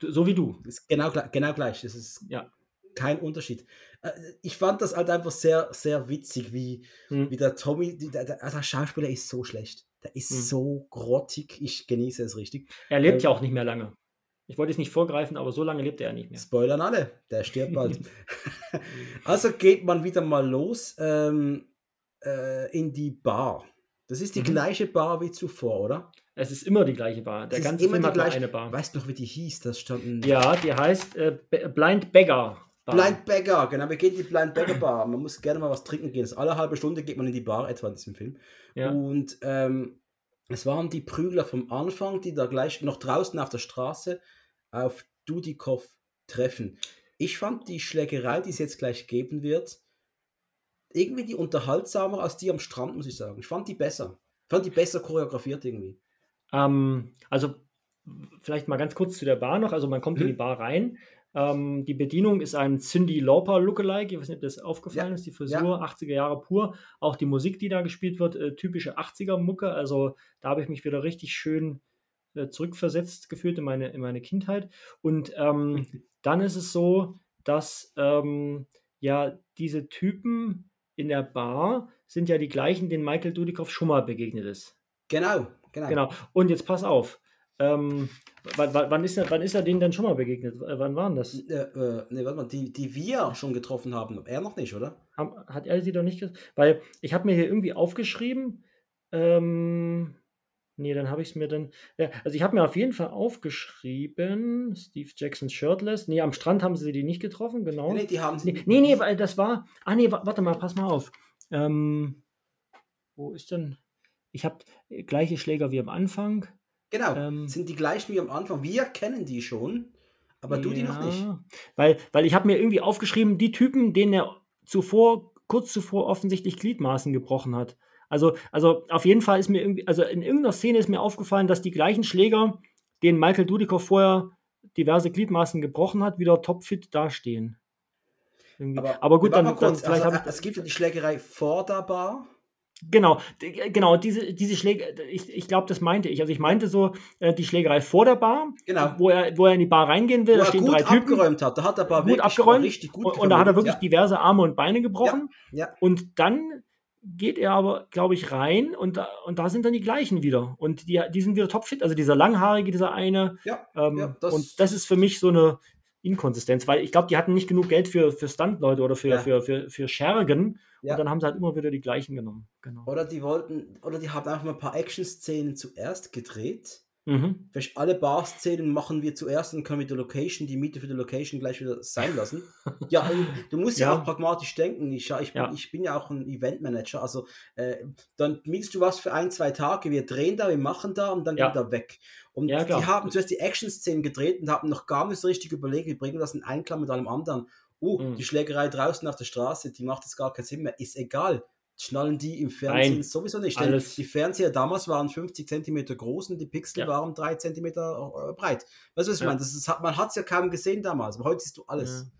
So wie du. Ist genau, genau gleich. Das ist ja. kein Unterschied. Äh, ich fand das halt einfach sehr, sehr witzig, wie, hm. wie der Tommy, der, der, der, Schauspieler ist so schlecht. Der ist hm. so grottig. Ich genieße es richtig. Er lebt ähm, ja auch nicht mehr lange. Ich wollte es nicht vorgreifen, aber so lange lebt er nicht mehr. Spoilern alle, der stirbt bald. [laughs] [laughs] also geht man wieder mal los ähm, äh, in die Bar. Das ist die mhm. gleiche Bar wie zuvor, oder? Es ist immer die gleiche Bar. Der ganze Film hat gleiche, eine Bar. Weißt du noch, wie die hieß? Das standen. Ja, die heißt äh, Blind Beggar. Bar. Blind Beggar, genau. Wir gehen in die Blind Beggar Bar. Man muss gerne mal was trinken gehen. Das alle halbe Stunde geht man in die Bar, etwa in diesem Film. Ja. Und ähm, es waren die Prügler vom Anfang, die da gleich noch draußen auf der Straße auf Dudikoff treffen. Ich fand die Schlägerei, die es jetzt gleich geben wird, irgendwie die unterhaltsamer als die am Strand, muss ich sagen. Ich fand die besser. Ich fand die besser choreografiert irgendwie. Ähm, also vielleicht mal ganz kurz zu der Bar noch. Also man kommt hm. in die mhm. Bar rein. Ähm, die Bedienung ist ein Cindy Lauper Lookalike. Ich weiß nicht, ob das aufgefallen ja. ist. Die Frisur, ja. 80er Jahre pur. Auch die Musik, die da gespielt wird, äh, typische 80er Mucke. Also da habe ich mich wieder richtig schön äh, zurückversetzt gefühlt in meine, in meine Kindheit. Und ähm, [laughs] dann ist es so, dass ähm, ja diese Typen in der Bar sind ja die gleichen, denen Michael Dudikoff schon mal begegnet ist. Genau, genau. Genau. Und jetzt pass auf. Ähm, wann, ist er, wann ist er denen denn schon mal begegnet? Wann waren das? Äh, äh, nee, warte mal, die, die wir schon getroffen haben. Er noch nicht, oder? Hat er sie doch nicht getroffen? Weil ich habe mir hier irgendwie aufgeschrieben, ähm, Nee, dann habe ich es mir dann. Ja, also ich habe mir auf jeden Fall aufgeschrieben, Steve Jackson Shirtless. Nee, am Strand haben sie die nicht getroffen, genau. Nee, die haben sie. Nee, nee, nee, weil das war. Ah, nee, warte mal, pass mal auf. Ähm, wo ist denn. Ich habe gleiche Schläger wie am Anfang. Genau, ähm, sind die gleichen wie am Anfang. Wir kennen die schon, aber du ja, die noch nicht. Weil, weil ich habe mir irgendwie aufgeschrieben, die Typen, denen er zuvor, kurz zuvor offensichtlich Gliedmaßen gebrochen hat. Also, also auf jeden Fall ist mir irgendwie, also in irgendeiner Szene ist mir aufgefallen, dass die gleichen Schläger, denen Michael Dudikoff vorher diverse Gliedmaßen gebrochen hat, wieder topfit dastehen. Aber, aber, gut, dann, kurz, dann vielleicht also, Es gibt ja die Schlägerei vor der Bar. Genau, d- genau, diese, diese Schläge, ich, ich glaube, das meinte ich. Also ich meinte so äh, die Schlägerei vor der Bar, Genau. wo er, wo er in die Bar reingehen will, Wo da er stehen gut drei Typen, abgeräumt hat. Da hat er gut wirklich abgeräumt richtig gut und, und da hat er wirklich diverse Arme und Beine gebrochen. Ja, ja. Und dann geht er aber, glaube ich, rein und da, und da sind dann die gleichen wieder. Und die, die sind wieder topfit. Also dieser langhaarige, dieser eine. Ja, Ähm, ja, das- und das ist für mich so eine Inkonsistenz, weil ich glaube, die hatten nicht genug Geld für, für Stuntleute oder für, Ja. für, für, für Schergen. Ja. Und dann haben sie halt immer wieder die gleichen genommen. Genau. Oder die wollten, oder die haben einfach mal ein paar Action-Szenen zuerst gedreht. Mhm. Vielleicht alle Bar-Szenen machen wir zuerst und können wir die Location, die Miete für die Location gleich wieder sein lassen. [laughs] ja, und du musst ja, Ja. auch pragmatisch denken. Ich, ja, ich, bin, Ja. ich bin ja auch ein Eventmanager. Also äh, dann mietest du was für ein, zwei Tage, wir drehen da, wir machen da und dann Ja. gehen wir da weg. Und Ja, die haben zuerst die Action-Szenen gedreht und haben noch gar nicht so richtig überlegt, wie bringen wir das in Einklang mit allem anderen. Uh, Mhm. die Schlägerei draußen auf der Straße, die macht jetzt gar keinen Sinn mehr. Ist egal. Schnallen die im Fernsehen Nein, sowieso nicht. Denn alles. die Fernseher damals waren 50 cm groß und die Pixel Ja. waren 3 cm äh, breit. Weißt du, was ich Ja. meine? Das ist, man hat es ja kaum gesehen damals, aber heute siehst du alles. Ja.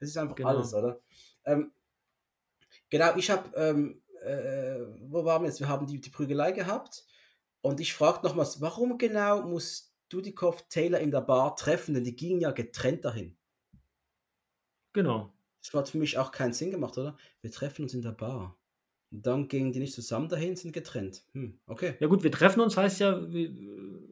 Das ist einfach Genau. alles, oder? Ähm, genau, ich habe, ähm, äh, wo waren wir jetzt? Wir haben die, die Prügelei gehabt und ich fragte nochmals, warum genau muss Dudikoff Taylor in der Bar treffen? Denn die gingen ja getrennt dahin. Genau. Das hat für mich auch keinen Sinn gemacht, oder? Wir treffen uns in der Bar. Und dann gingen die nicht zusammen dahin, sind getrennt. Hm, okay. Ja gut, wir treffen uns heißt ja, wir-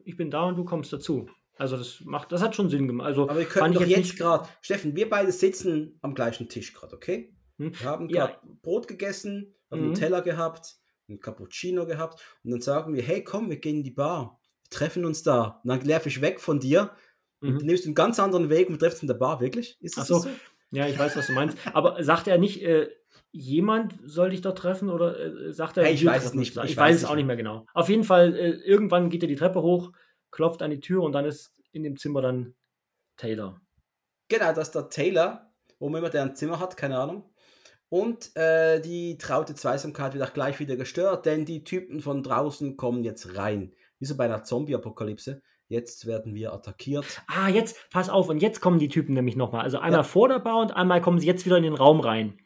ich bin da und du kommst dazu. Also das macht, das hat schon Sinn gemacht. Also Aber wir können doch jetzt nicht- gerade, Steffen, wir beide sitzen am gleichen Tisch gerade, okay? Hm? Wir haben Ja. gerade Brot gegessen, haben Mhm. Nutella gehabt, einen Cappuccino gehabt und dann sagen wir, hey komm, wir gehen in die Bar, wir treffen uns da. Und dann laufe ich weg von dir und Mhm. du nimmst einen ganz anderen Weg und wir treffen uns in der Bar, wirklich? Ist das Ach so. so? Ja, ich weiß, was du meinst. Aber sagt er nicht, äh, jemand soll dich dort treffen oder äh, sagt er, Hey, ich weiß es nicht, ich Ich, weiß es auch nicht mehr genau. Auf jeden Fall, äh, irgendwann geht er die Treppe hoch, klopft an die Tür und dann ist in dem Zimmer dann Taylor. Genau, das ist der Taylor, wo immer der ein Zimmer hat, keine Ahnung. Und äh, die traute Zweisamkeit wird auch gleich wieder gestört, denn die Typen von draußen kommen jetzt rein. Wie so bei einer Zombie-Apokalypse. Jetzt werden wir attackiert. Ah, jetzt, pass auf, und jetzt kommen die Typen nämlich nochmal. Also einmal Ja. vor der Bar und einmal kommen sie jetzt wieder in den Raum rein.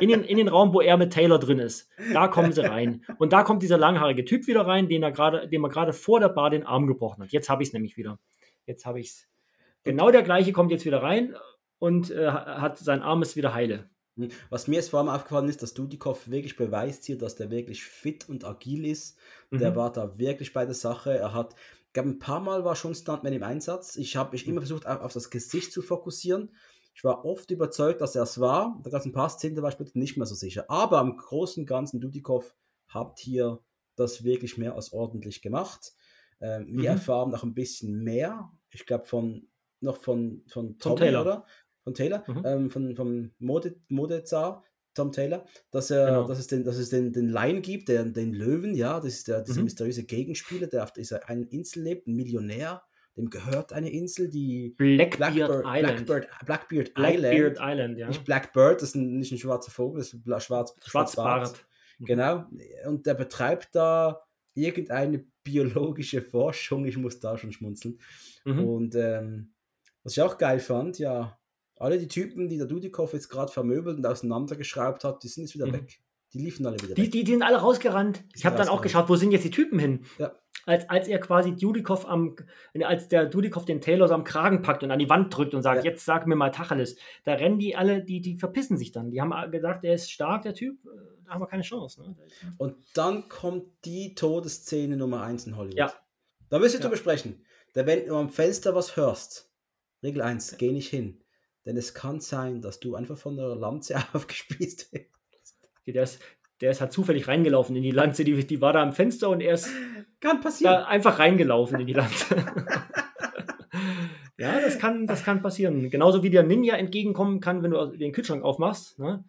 In den, in den Raum, wo er mit Taylor drin ist. Da kommen sie rein. Und da kommt dieser langhaarige Typ wieder rein, den er gerade, dem er gerade vor der Bar den Arm gebrochen hat. Jetzt habe ich es nämlich wieder. Jetzt habe ich es. Genau der gleiche kommt jetzt wieder rein und äh, hat sein Arm ist wieder heile. Hm, Was mir jetzt vor allem aufgefallen ist, dass Dudikoff wirklich beweist hier, dass der wirklich fit und agil ist. Der Mhm. war da wirklich bei der Sache. Er hat, glaube, ein paar Mal war schon Stuntman im Einsatz. Ich habe mich immer versucht, auf, auf das Gesicht zu fokussieren. Ich war oft überzeugt, dass er es war. Da gab es ein paar Szenen, da war ich nicht mehr so sicher. Aber im Großen und Ganzen, Dudikoff hat hier das wirklich mehr als ordentlich gemacht. Ähm, wir Mhm. erfahren noch ein bisschen mehr. Ich glaube, von noch von, von Tommy, Taylor. oder? Von Taylor, Mhm. ähm, von, Mode, Modezar, Tom Taylor, dass, er, Genau. dass es den, dass es den, den Lion gibt, der, den Löwen, ja, das ist der, dieser Mhm. mysteriöse Gegenspieler, der auf dieser einen Insel lebt, ein Millionär, dem gehört eine Insel, die Blackbeard Blackbird, Island. Blackbird, Blackbeard, Blackbeard Island. Island, ja. Nicht Blackbird, das ist ein, nicht ein schwarzer Vogel, das ist ein schwarz, Schwarzbart. Mhm. Genau. Und der betreibt da irgendeine biologische Forschung. Ich muss da schon schmunzeln. Mhm. Und ähm, was ich auch geil fand, ja, alle die Typen, die der Dudikoff jetzt gerade vermöbelt und auseinandergeschraubt hat, die sind jetzt wieder Mhm. weg. Die liefen alle wieder Die, weg. die, die sind alle rausgerannt. Ich sind habe dann auch geschaut, wo sind jetzt die Typen hin? Ja. Als, als er quasi Dudikoff am, als der Dudikoff den Taylor so am Kragen packt und an die Wand drückt und sagt, Ja. jetzt sag mir mal Tacheles, da rennen die alle, die, die verpissen sich dann. Die haben gesagt, er ist stark, der Typ, da haben wir keine Chance. Ne? Und dann kommt die Todesszene Nummer 1 in Hollywood. Ja. Da müssen wir Ja. drüber sprechen. Denn wenn du am Fenster was hörst, Regel 1, geh nicht hin. Denn es kann sein, dass du einfach von der Lanze [laughs] aufgespießt wirst. Der ist, der ist halt zufällig reingelaufen in die Lanze, die, die war da am Fenster und er ist Kann passieren. einfach reingelaufen in die Lanze. [laughs] ja, das kann, das kann passieren. Genauso wie der Ninja entgegenkommen kann, wenn du den Kühlschrank aufmachst. Ne?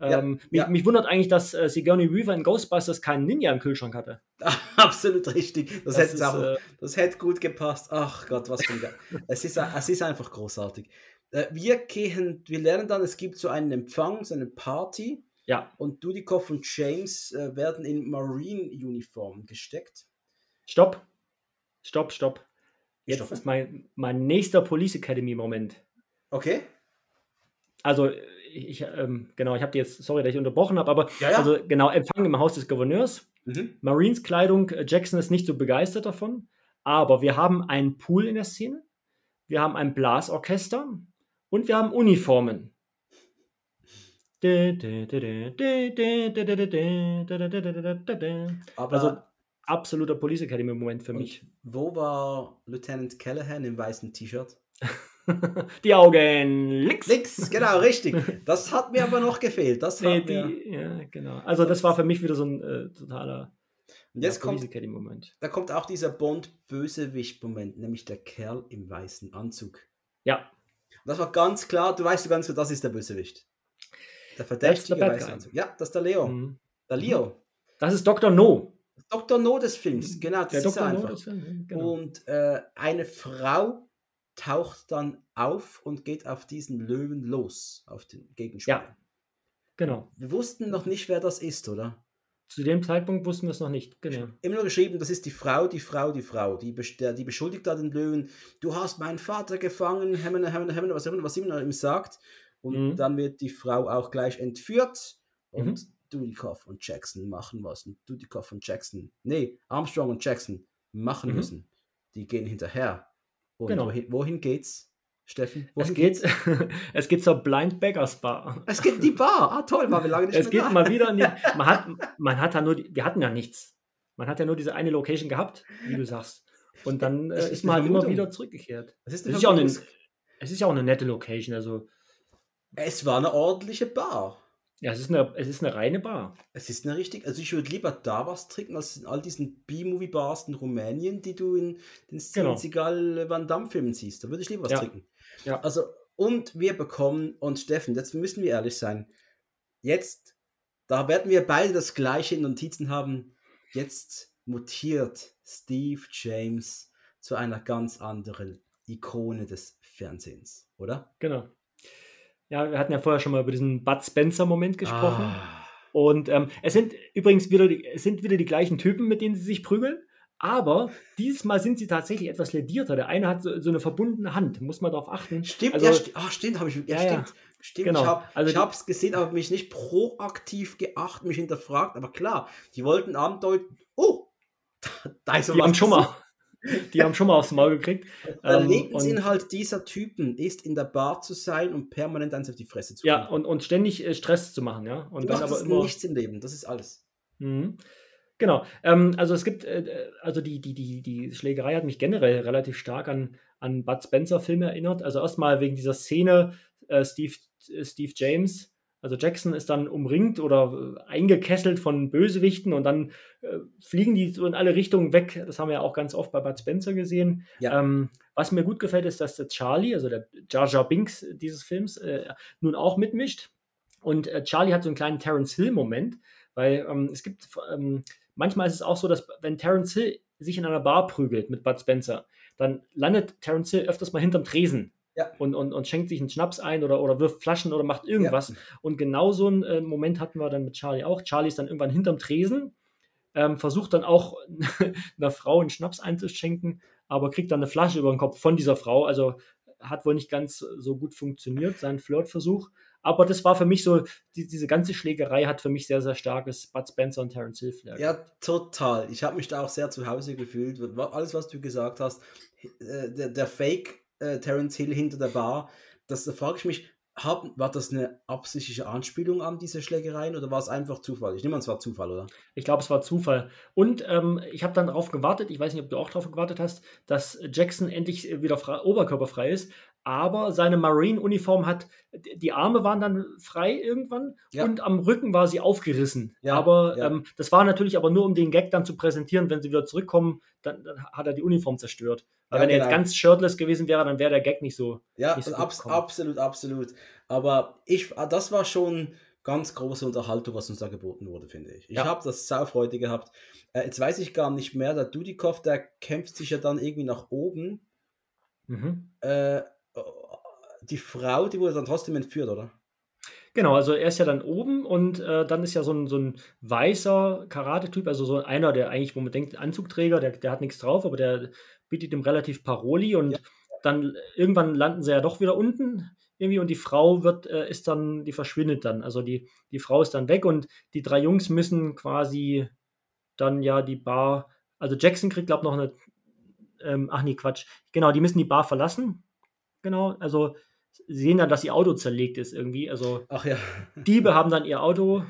Ja, Ähm, mich, ja. mich wundert eigentlich, dass äh, Sigourney Weaver in Ghostbusters keinen Ninja im Kühlschrank hatte. [laughs] Absolut richtig. Das, Das hätte ist, auch, äh, das hätte gut gepasst. Ach Gott, was für ein es ist, es ist einfach großartig. Äh, Wir gehen, wir lernen dann, es gibt so einen Empfang, so eine Party Ja, und Dudikoff und James äh, werden in Marine-Uniform gesteckt. stopp. Stopp, stopp. Jetzt Stopp. ist mein, mein nächster Police Academy-Moment. Okay. Also, ich, ähm, genau, ich habe dir jetzt, sorry, dass ich unterbrochen habe, aber Ja, ja. also genau, Empfang im Haus des Gouverneurs. Mhm. Marines Kleidung, äh, Jackson ist nicht so begeistert davon, aber wir haben einen Pool in der Szene, wir haben ein Blasorchester und wir haben Uniformen. Aber also absoluter Police Academy Moment für mich. Wo war Lieutenant Callahan im weißen T-Shirt? die Augen links. Links, genau, richtig. Das hat mir aber noch gefehlt. Das nee, die, ja, genau. Also das war für mich wieder so ein äh, totaler und jetzt kommt, Moment. da kommt auch dieser Bond-Bösewicht-Moment, nämlich der Kerl im weißen Anzug. Ja. Das war ganz klar, du weißt du ganz genau, das ist der Bösewicht. Der verdächtige weiße Anzug. Ja, das ist der Leo. Mhm. Der Leo. Das ist Dr. No. Dr. No des Films, genau. Das der ist Dr. einfach. No des Films, genau. Und äh, eine Frau taucht dann auf und geht auf diesen Löwen los, auf den Gegenspieler. Ja, genau. Wir wussten noch nicht, wer das ist, oder? Zu dem Zeitpunkt wussten wir es noch nicht, genau. Immer nur geschrieben, das ist die Frau, die Frau, die Frau. Die, die beschuldigt da den Löwen, du hast meinen Vater gefangen, hemmen, hemmen, hemmen, was immer, was immer ihm sagt. Und mhm. dann wird die Frau auch gleich entführt und mhm. Dudikoff und Jackson machen was. Und Dudikoff und Jackson, nee, Armstrong und Jackson machen mhm. müssen. Die gehen hinterher. Und genau. wohin, wohin geht's? Steffen, wohin es geht, [laughs] es geht zur Blind Beggars Bar. Es geht die Bar. Ah, toll, war wir lange nicht Es geht da. mal wieder in die, [laughs] man hat, man hat da nur, die, wir hatten ja nichts. Man hat ja nur diese eine Location gehabt, wie du sagst. Und dann äh, ist man halt immer wieder zurückgekehrt. Es ist, es, ist ja auch eine, es ist ja auch eine nette Location. Also. Es war eine ordentliche Bar. Ja, es ist eine, es ist eine reine Bar. Es ist eine richtig, also ich würde lieber da was trinken, als in all diesen B-Movie-Bars in Rumänien, die du in den genau. Seagal Van Damme-Filmen siehst. Da würde ich lieber was ja. trinken. Ja. Also, und wir bekommen, und Steffen, jetzt müssen wir ehrlich sein, jetzt, da werden wir beide das gleiche in Notizen haben, jetzt mutiert Steve James zu einer ganz anderen Ikone des Fernsehens, oder? Genau. Ja, wir hatten ja vorher schon mal über diesen Bud Spencer-Moment gesprochen. Ah. Und ähm, es sind übrigens wieder die, es sind wieder die gleichen Typen, mit denen sie sich prügeln. Aber dieses Mal sind sie tatsächlich etwas ledierter. Der eine hat so, so eine verbundene Hand, muss man darauf achten. Stimmt, also, ja, st oh, stimmt, habe ich. Ja, ja, stimmt. Stimmt, genau. ich habe also es gesehen, aber mich nicht proaktiv geachtet, mich hinterfragt. Aber klar, die wollten andeuten, oh, [laughs] da ist so die was. Schon mal. Die haben schon mal aufs Maul gekriegt. [laughs] Der ähm, Lebensinhalt dieser Typen ist, in der Bar zu sein und permanent eins auf die Fresse zu kriegen. Ja, und, und ständig äh, Stress zu machen, ja. Und du dann aber immer nichts im Leben, das ist alles. Mhm. Genau. Ähm, also es gibt, äh, also die, die, die, die Schlägerei hat mich generell relativ stark an, an Bud Spencer-Filme erinnert. Also erstmal wegen dieser Szene, äh, Steve, äh, Steve James also Jackson ist dann umringt oder äh, eingekesselt von Bösewichten und dann äh, fliegen die so in alle Richtungen weg. Das haben wir ja auch ganz oft bei Bud Spencer gesehen. Ja. Ähm, was mir gut gefällt, ist, dass der Charlie, also der Jar Jar Binks dieses Films, äh, nun auch mitmischt. Und äh, Charlie hat so einen kleinen Terence Hill-Moment, weil ähm, es gibt, ähm, manchmal ist es auch so, dass wenn Terence Hill sich in einer Bar prügelt mit Bud Spencer, dann landet Terence Hill öfters mal hinterm Tresen ja. und, und, und schenkt sich einen Schnaps ein oder, oder wirft Flaschen oder macht irgendwas. Ja. Und genau so einen äh, Moment hatten wir dann mit Charlie auch. Charlie ist dann irgendwann hinterm Tresen, ähm, versucht dann auch [laughs] einer Frau einen Schnaps einzuschenken, aber kriegt dann eine Flasche über den Kopf von dieser Frau. Also hat wohl nicht ganz so gut funktioniert, sein Flirtversuch. Aber das war für mich so, die, diese ganze Schlägerei hat für mich sehr, sehr starkes Bud Spencer und Terence Hill Flair. Ja, total. Ich habe mich da auch sehr zu Hause gefühlt. Alles, was du gesagt hast, äh, der, der Fake äh, Terence Hill hinter der Bar. Das, da frage ich mich, hab, war das eine absichtliche Anspielung an diese Schlägereien oder war es einfach Zufall? Ich nehme an, es war Zufall, oder? Ich glaube, es war Zufall. Und ähm, ich habe dann darauf gewartet, ich weiß nicht, ob du auch darauf gewartet hast, dass Jackson endlich wieder frei, oberkörperfrei ist aber seine Marine-Uniform hat, die Arme waren dann frei irgendwann ja. und am Rücken war sie aufgerissen. Ja, aber ja. Ähm, das war natürlich aber nur, um den Gag dann zu präsentieren, wenn sie wieder zurückkommen, dann, dann hat er die Uniform zerstört. Weil wenn er jetzt genau. ganz shirtless gewesen wäre, dann wäre der Gag nicht so. Ja, nicht so abs absolut, absolut. Aber ich, ah, das war schon ganz große Unterhaltung, was uns da geboten wurde, finde ich. Ich habe das Saufreude gehabt. Äh, jetzt weiß ich gar nicht mehr, der Dudikoff, der kämpft sich ja dann irgendwie nach oben. Mhm. Äh, die Frau, die wurde dann trotzdem entführt, oder? Genau, also er ist ja dann oben und äh, dann ist ja so ein, so ein weißer Karate-Typ, also so einer, der eigentlich, wo man denkt, Anzugträger, der, der hat nichts drauf, aber der bietet ihm relativ Paroli und ja. dann irgendwann landen sie ja doch wieder unten irgendwie und die Frau wird, äh, ist dann, die verschwindet dann. Also die, die Frau ist dann weg und die drei Jungs müssen quasi dann ja die Bar, also Jackson kriegt, glaube ich, noch eine, ähm, ach nee, Quatsch, genau, die müssen die Bar verlassen. Genau, also sehen dann, dass ihr Auto zerlegt ist irgendwie. Also Ach ja. Diebe haben dann ihr Auto.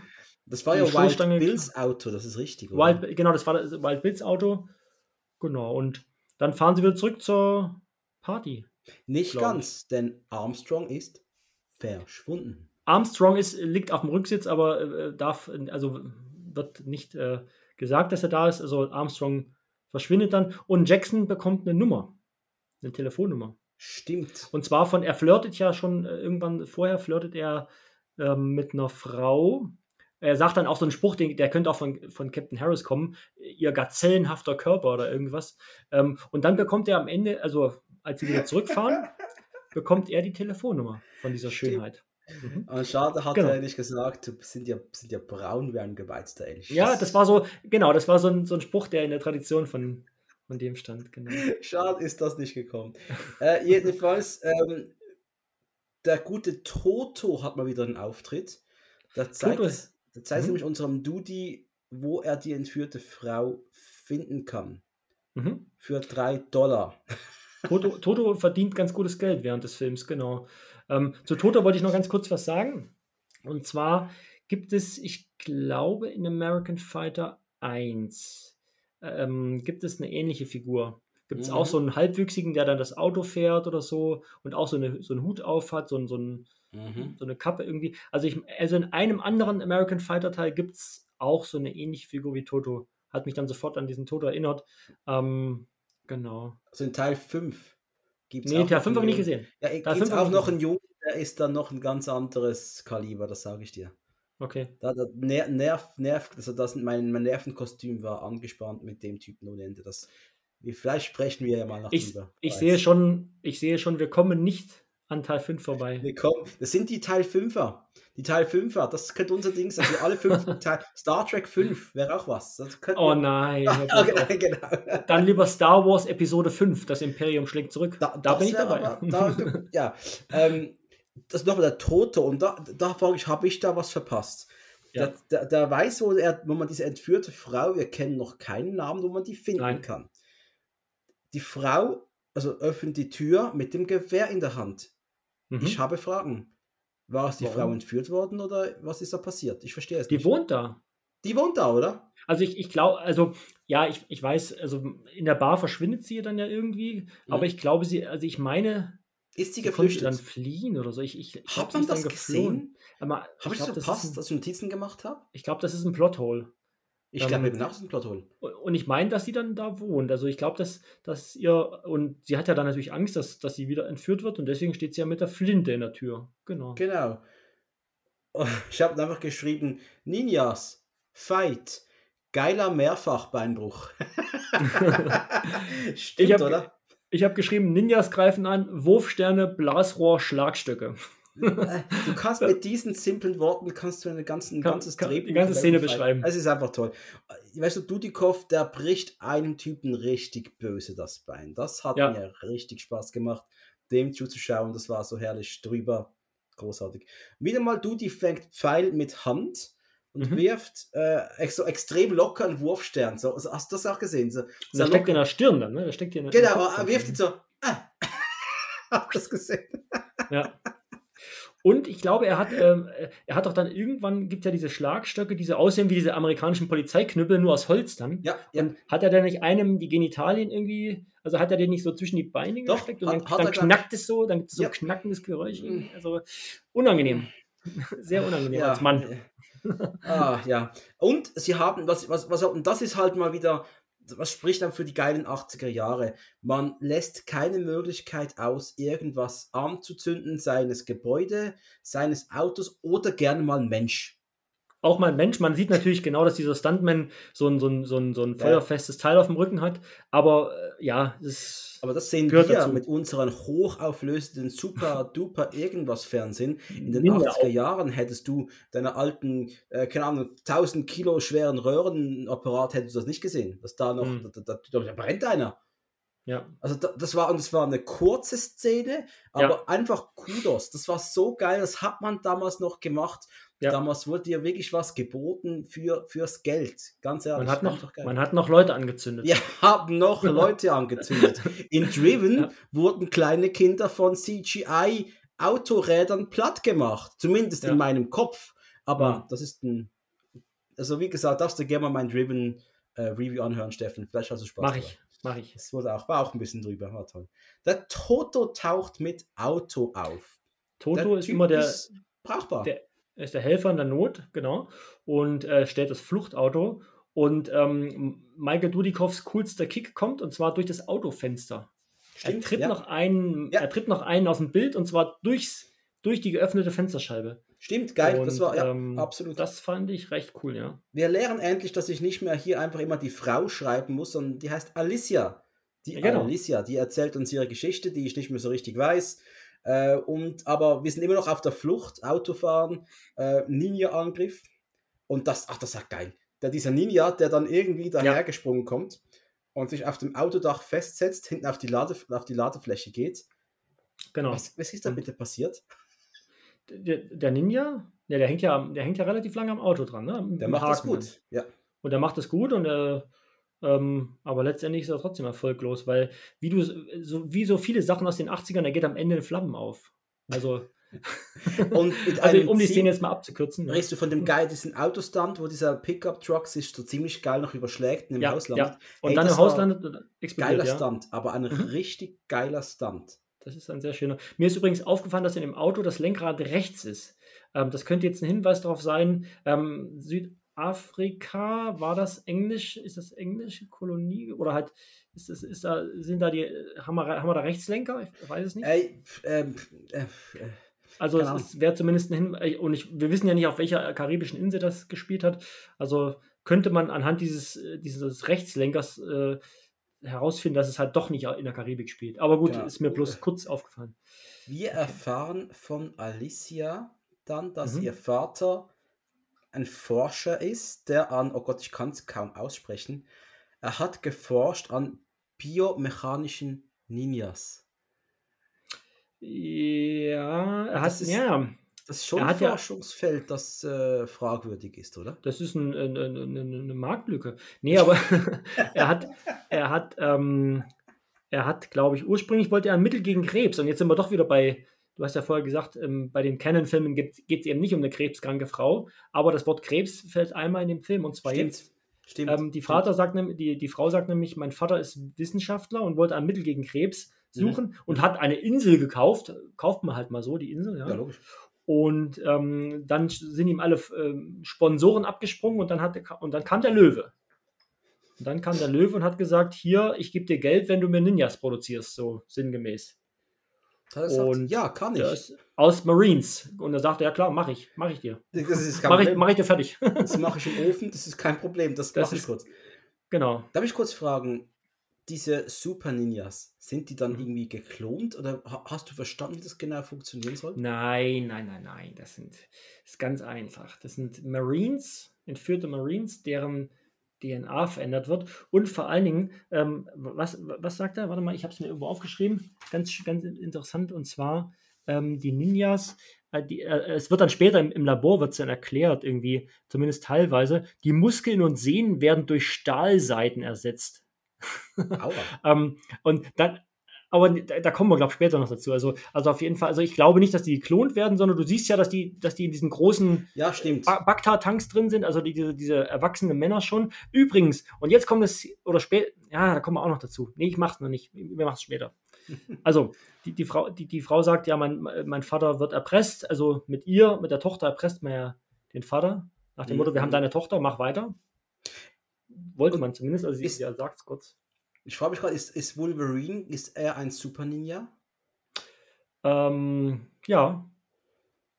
Das war ja Wild Bills Auto, das ist richtig, oder? Wild, genau, das war das Wild Bills Auto. Genau, und dann fahren sie wieder zurück zur Party. Nicht glaub ich. ganz, denn Armstrong ist verschwunden. Armstrong ist, liegt auf dem Rücksitz, aber äh, darf, also wird nicht äh, gesagt, dass er da ist. Also Armstrong verschwindet dann und Jackson bekommt eine Nummer, eine Telefonnummer. Stimmt. Und zwar von, er flirtet ja schon äh, irgendwann vorher, flirtet er ähm, mit einer Frau. Er sagt dann auch so einen Spruch, den, der könnte auch von, von Captain Harris kommen, ihr gazellenhafter Körper oder irgendwas. Ähm, und dann bekommt er am Ende, also als sie wieder zurückfahren, [laughs] bekommt er die Telefonnummer von dieser Stimmt. Schönheit. Mhm. Schade hat Genau. er nicht gesagt, sind ja, sind ja braun wie ein gebeizter Elch. Ja, das war so, genau, das war so ein, so ein Spruch, der in der Tradition von, von dem stand. Genau. [laughs] Schade ist das nicht gekommen. äh, jedenfalls, [laughs] ähm, der gute Toto hat mal wieder einen Auftritt. Da zeigt, da zeigt Mhm. nämlich unserem Dudi, wo er die entführte Frau finden kann. Mhm. Für drei Dollar. [laughs] Toto, Toto verdient ganz gutes Geld während des Films, genau. Ähm, zu Toto wollte ich noch ganz kurz was sagen. Und zwar gibt es, ich glaube, in American Fighter 1 ähm, gibt es eine ähnliche Figur. Gibt es Mhm. auch so einen Halbwüchsigen, der dann das Auto fährt oder so und auch so, eine, so einen Hut auf hat, so, ein- so, ein, Mhm. so eine Kappe irgendwie. Also, ich, also in einem anderen American Fighter Teil gibt es auch so eine ähnliche Figur wie Toto. Hat mich dann sofort an diesen Toto erinnert. Ähm, genau. Also in Teil 5 gibt es Nee, Teil 5 habe ich nicht gesehen. Ja, Teil gibt auch noch einen Jungen, der ist dann noch ein ganz anderes Kaliber, das sage ich dir. Okay. Da, da ner, nerv, nerv, also das, mein, mein Nervenkostüm war angespannt mit dem Typen ohne Ende. Das, vielleicht sprechen wir ja mal noch Ich, drüber. ich Weiß. sehe schon, ich sehe schon, wir kommen nicht an Teil 5 vorbei. Wir kommen, das sind die Teil 5er. Die Teil 5er, das könnte unser Ding sein. Also alle fünf [laughs] Teil, Star Trek 5 wäre auch was. Oh nein. [laughs] auf. genau, genau. Dann lieber Star Wars Episode 5, das Imperium schlägt zurück. Da, Da, bin ich dabei. aber- da, ja, [laughs] ähm, das ist nochmal der Toto und da, da frage ich, habe ich da was verpasst? Ja. Der, der, der weiß, wo, er, wo man diese entführte Frau, wir kennen noch keinen Namen, wo man die finden Nein. kann. Die Frau, also öffnet die Tür mit dem Gewehr in der Hand. Mhm. Ich habe Fragen. War es die Warum? Frau entführt worden oder was ist da passiert? Ich verstehe es Die nicht. wohnt da. die wohnt da, oder? Also ich, ich glaube, also ja, ich, ich weiß, also in der Bar verschwindet sie dann ja irgendwie, Mhm. aber ich glaube, sie, also ich meine, Ist sie geflüchtet? dann fliehen oder so. Ich, ich glaub, Hat sie man das gesehen? Habe ich ich das glaube, das, verpasst, ist ein- dass ich Notizen gemacht habe? ich glaub, das ist ein Plothole. Ich glaube Ähm, eben das ist ein Plothole. Und ich meine, dass sie dann da wohnt. Also ich glaube, dass, dass ihr, und sie hat ja dann natürlich Angst, dass, dass sie wieder entführt wird und deswegen steht sie ja mit der Flinte in der Tür. Genau. Genau. [laughs] Ich habe einfach geschrieben, Ninjas, Fight, geiler Mehrfachbeinbruch. [laughs] [laughs] Stimmt, Ich hab- oder? Ich habe geschrieben, Ninjas greifen an, Wurfsterne, Blasrohr, Schlagstöcke. Äh, Du kannst mit diesen simplen Worten kannst du eine ganzen, ein ganzes kann- die Drehbuch ganze Szene beschreiben. Es ist einfach toll. Äh, Weißt du, Dudikoff, der bricht einem Typen richtig böse das Bein. Das hat Ja. mir richtig Spaß gemacht, dem zuzuschauen. Das war so herrlich drüber. Großartig. Wieder mal Dudi fängt Pfeil mit Hand und Mhm. wirft äh, so extrem locker einen Wurfstern. So, also hast du das auch gesehen? So, so der steckt in der Stirn dann, ne? Der steckt in Genau, im Kopf aber er wirft ihn so. Ah. [laughs] Du das gesehen? Ja. Und ich glaube, er hat, ähm, äh, er hat doch dann irgendwann, gibt ja diese Schlagstöcke, die so aussehen wie diese amerikanischen Polizeiknüppel, nur aus Holz dann. Ja, ja. Und hat er dann nicht einem die Genitalien irgendwie, also hat er den nicht so zwischen die Beine Doch, gesteckt und hat- dann, hat dann knackt es so, dann gibt es so Ja. ein knackendes Geräusch. Mhm. Also unangenehm. [laughs] Sehr unangenehm Ja. als Mann. Ah, ja. Und sie haben, was, was, was, und das ist halt mal wieder, was spricht dann für die geilen 80er Jahre? Man lässt keine Möglichkeit aus, irgendwas anzuzünden, seines Gebäude, seines Autos oder gerne mal Mensch. Auch mal ein Mensch, man sieht natürlich genau, dass dieser Stuntman so ein, so ein, so ein, so ein Ja. feuerfestes Teil auf dem Rücken hat. Aber äh, ja, es ist. Aber das sehen Gehört wir dazu. mit unseren hochauflösenden Super [laughs] Duper irgendwas Fernsehen. In den Ninja 80er Jahren hättest du deine alten, äh, keine Ahnung, 1000 Kilo schweren Röhrenapparat, hättest du das nicht gesehen. Dass da noch, Mhm. da, da, da, da brennt einer. Ja. Also da, das war und es war eine kurze Szene, aber einfach Kudos. Das war so geil, das hat man damals noch gemacht. Ja. Damals wurde ja wirklich was geboten für, fürs Geld. Ganz ehrlich. Man hat, noch, man hat noch Leute angezündet. Wir [laughs] haben noch [laughs] Leute angezündet. In Driven ja. wurden kleine Kinder von CGI Autorädern platt gemacht. Zumindest ja. in meinem Kopf. Aber das ist ein. Also, wie gesagt, darfst du gerne mal mein Driven äh, Review anhören, Steffen. Vielleicht hast du Spaß. Mach ich. Mach ich. Es wurde auch, war auch ein bisschen drüber. War toll. Der Toto taucht mit Auto auf. Toto der ist typ immer der. Ist brauchbar. Der, ist der Helfer in der Not, genau, und äh, stellt das Fluchtauto. Und ähm, Michael Dudikoffs coolster Kick kommt und zwar durch das Autofenster. Stimmt, er, tritt ja. noch einen, ja. er tritt noch einen aus dem Bild und zwar durchs, durch die geöffnete Fensterscheibe. Stimmt, geil, und, das war ja, ähm, absolut. Das fand ich recht cool, ja. Wir lernen endlich, dass ich nicht mehr hier einfach immer die Frau schreiben muss, sondern die heißt Alicia. Die ja, genau. Alicia, die erzählt uns ihre Geschichte, die ich nicht mehr so richtig weiß. Äh, und, aber wir sind immer noch auf der Flucht, Autofahren, äh, Ninja-Angriff. Und das, ach, das ist geil. Der, dieser Ninja, der dann irgendwie dahergesprungen ja. kommt und sich auf dem Autodach festsetzt, hinten auf die, Lade, auf die Ladefläche geht. Genau. Was, was ist da bitte passiert? Der, der Ninja, ja, der hängt ja, der hängt ja relativ lange am Auto dran, ne? Der macht Haken. das gut, ja. Und der macht das gut und er ähm, aber letztendlich ist er trotzdem erfolglos, weil wie du so, wie so viele Sachen aus den 80ern, er geht am Ende in Flammen auf. Also, [laughs] und [laughs] also um die Szene jetzt mal abzukürzen. Redest ja. du von dem geil, diesen Autostand, wo dieser Pickup-Truck sich so ziemlich geil noch überschlägt und im ja, Haus landet? Ja. Und Ey, dann im Haus landet explodiert. Geiler ja. Stunt, aber ein mhm. richtig geiler Stunt. Das ist ein sehr schöner. Mir ist übrigens aufgefallen, dass in dem Auto das Lenkrad rechts ist. Ähm, das könnte jetzt ein Hinweis darauf sein. Ähm, Süd Afrika, war das Englisch, ist das englische Kolonie oder halt, ist das, ist da, sind da die, haben wir, haben wir da Rechtslenker? Ich weiß es nicht. Äh, äh, äh, also es, es wäre zumindest ein Hinweis, und ich, wir wissen ja nicht, auf welcher karibischen Insel das gespielt hat, also könnte man anhand dieses, dieses Rechtslenkers äh, herausfinden, dass es halt doch nicht in der Karibik spielt. Aber gut, genau. ist mir bloß kurz aufgefallen. Wir erfahren von Alicia dann, dass mhm. ihr Vater ein Forscher ist, der an, oh Gott, ich kann es kaum aussprechen, er hat geforscht an biomechanischen Ninjas. Ja, er das hat, ist, ja. Das ist schon ein Forschungsfeld, das äh, fragwürdig ist, oder? Das ist ein, ein, ein, eine Marktlücke. Nee, aber [laughs] er hat, er hat, ähm, er hat, glaube ich, ursprünglich wollte er ein Mittel gegen Krebs und jetzt sind wir doch wieder bei Du hast ja vorher gesagt, ähm, bei den Canon-Filmen geht es eben nicht um eine krebskranke Frau, aber das Wort Krebs fällt einmal in dem Film und zwar Stimmt. jetzt. Stimmt. Ähm, die, Vater sagt, die, die Frau sagt nämlich, mein Vater ist Wissenschaftler und wollte ein Mittel gegen Krebs mhm. suchen mhm. und hat eine Insel gekauft. Kauft man halt mal so, die Insel. Ja, ja logisch. Und ähm, dann sind ihm alle ähm, Sponsoren abgesprungen und dann, hat, und dann kam der Löwe. Und dann kam der Löwe und hat gesagt: Hier, ich gebe dir Geld, wenn du mir Ninjas produzierst, so sinngemäß. Und ja, kann ich. aus Marines. Und er sagte, ja klar, mache ich, mache ich dir. Das ist kein mach ich, mach ich dir fertig. Das [laughs] mache ich im Ofen, das ist kein Problem, das, das mache ich kurz. Genau. Darf ich kurz fragen, diese Super Ninjas, sind die dann mhm. irgendwie geklont oder hast du verstanden, wie das genau funktionieren soll? Nein, nein, nein, nein, das sind das ist ganz einfach. Das sind Marines, entführte Marines, deren DNA verändert wird. Und vor allen Dingen, ähm, was, was sagt er? Warte mal, ich habe es mir irgendwo aufgeschrieben. Ganz, ganz interessant. Und zwar ähm, die Ninjas. Äh, die, äh, es wird dann später im, im Labor wird's dann erklärt, irgendwie, zumindest teilweise, die Muskeln und Sehnen werden durch Stahlseiten ersetzt. [laughs] ähm, und dann, aber da, da kommen wir, glaube ich, später noch dazu. Also, also auf jeden Fall, also ich glaube nicht, dass die geklont werden, sondern du siehst ja, dass die, dass die in diesen großen ja, stimmt. Bakta-Tanks drin sind, also die, diese, diese erwachsenen Männer schon. Übrigens, und jetzt kommt es, oder später, ja, da kommen wir auch noch dazu. Nee, ich mach's noch nicht. Wir machen es später. [laughs] Also, die, die, Frau, die, die Frau sagt ja, mein, mein Vater wird erpresst, also mit ihr, mit der Tochter erpresst man ja den Vater. Nach dem mhm. Motto, wir haben deine Tochter, mach weiter. Wollte man zumindest, also sie, sie sagt es kurz. Ich frage mich gerade, ist, ist Wolverine, ist er ein Super Ninja? Ähm, ja.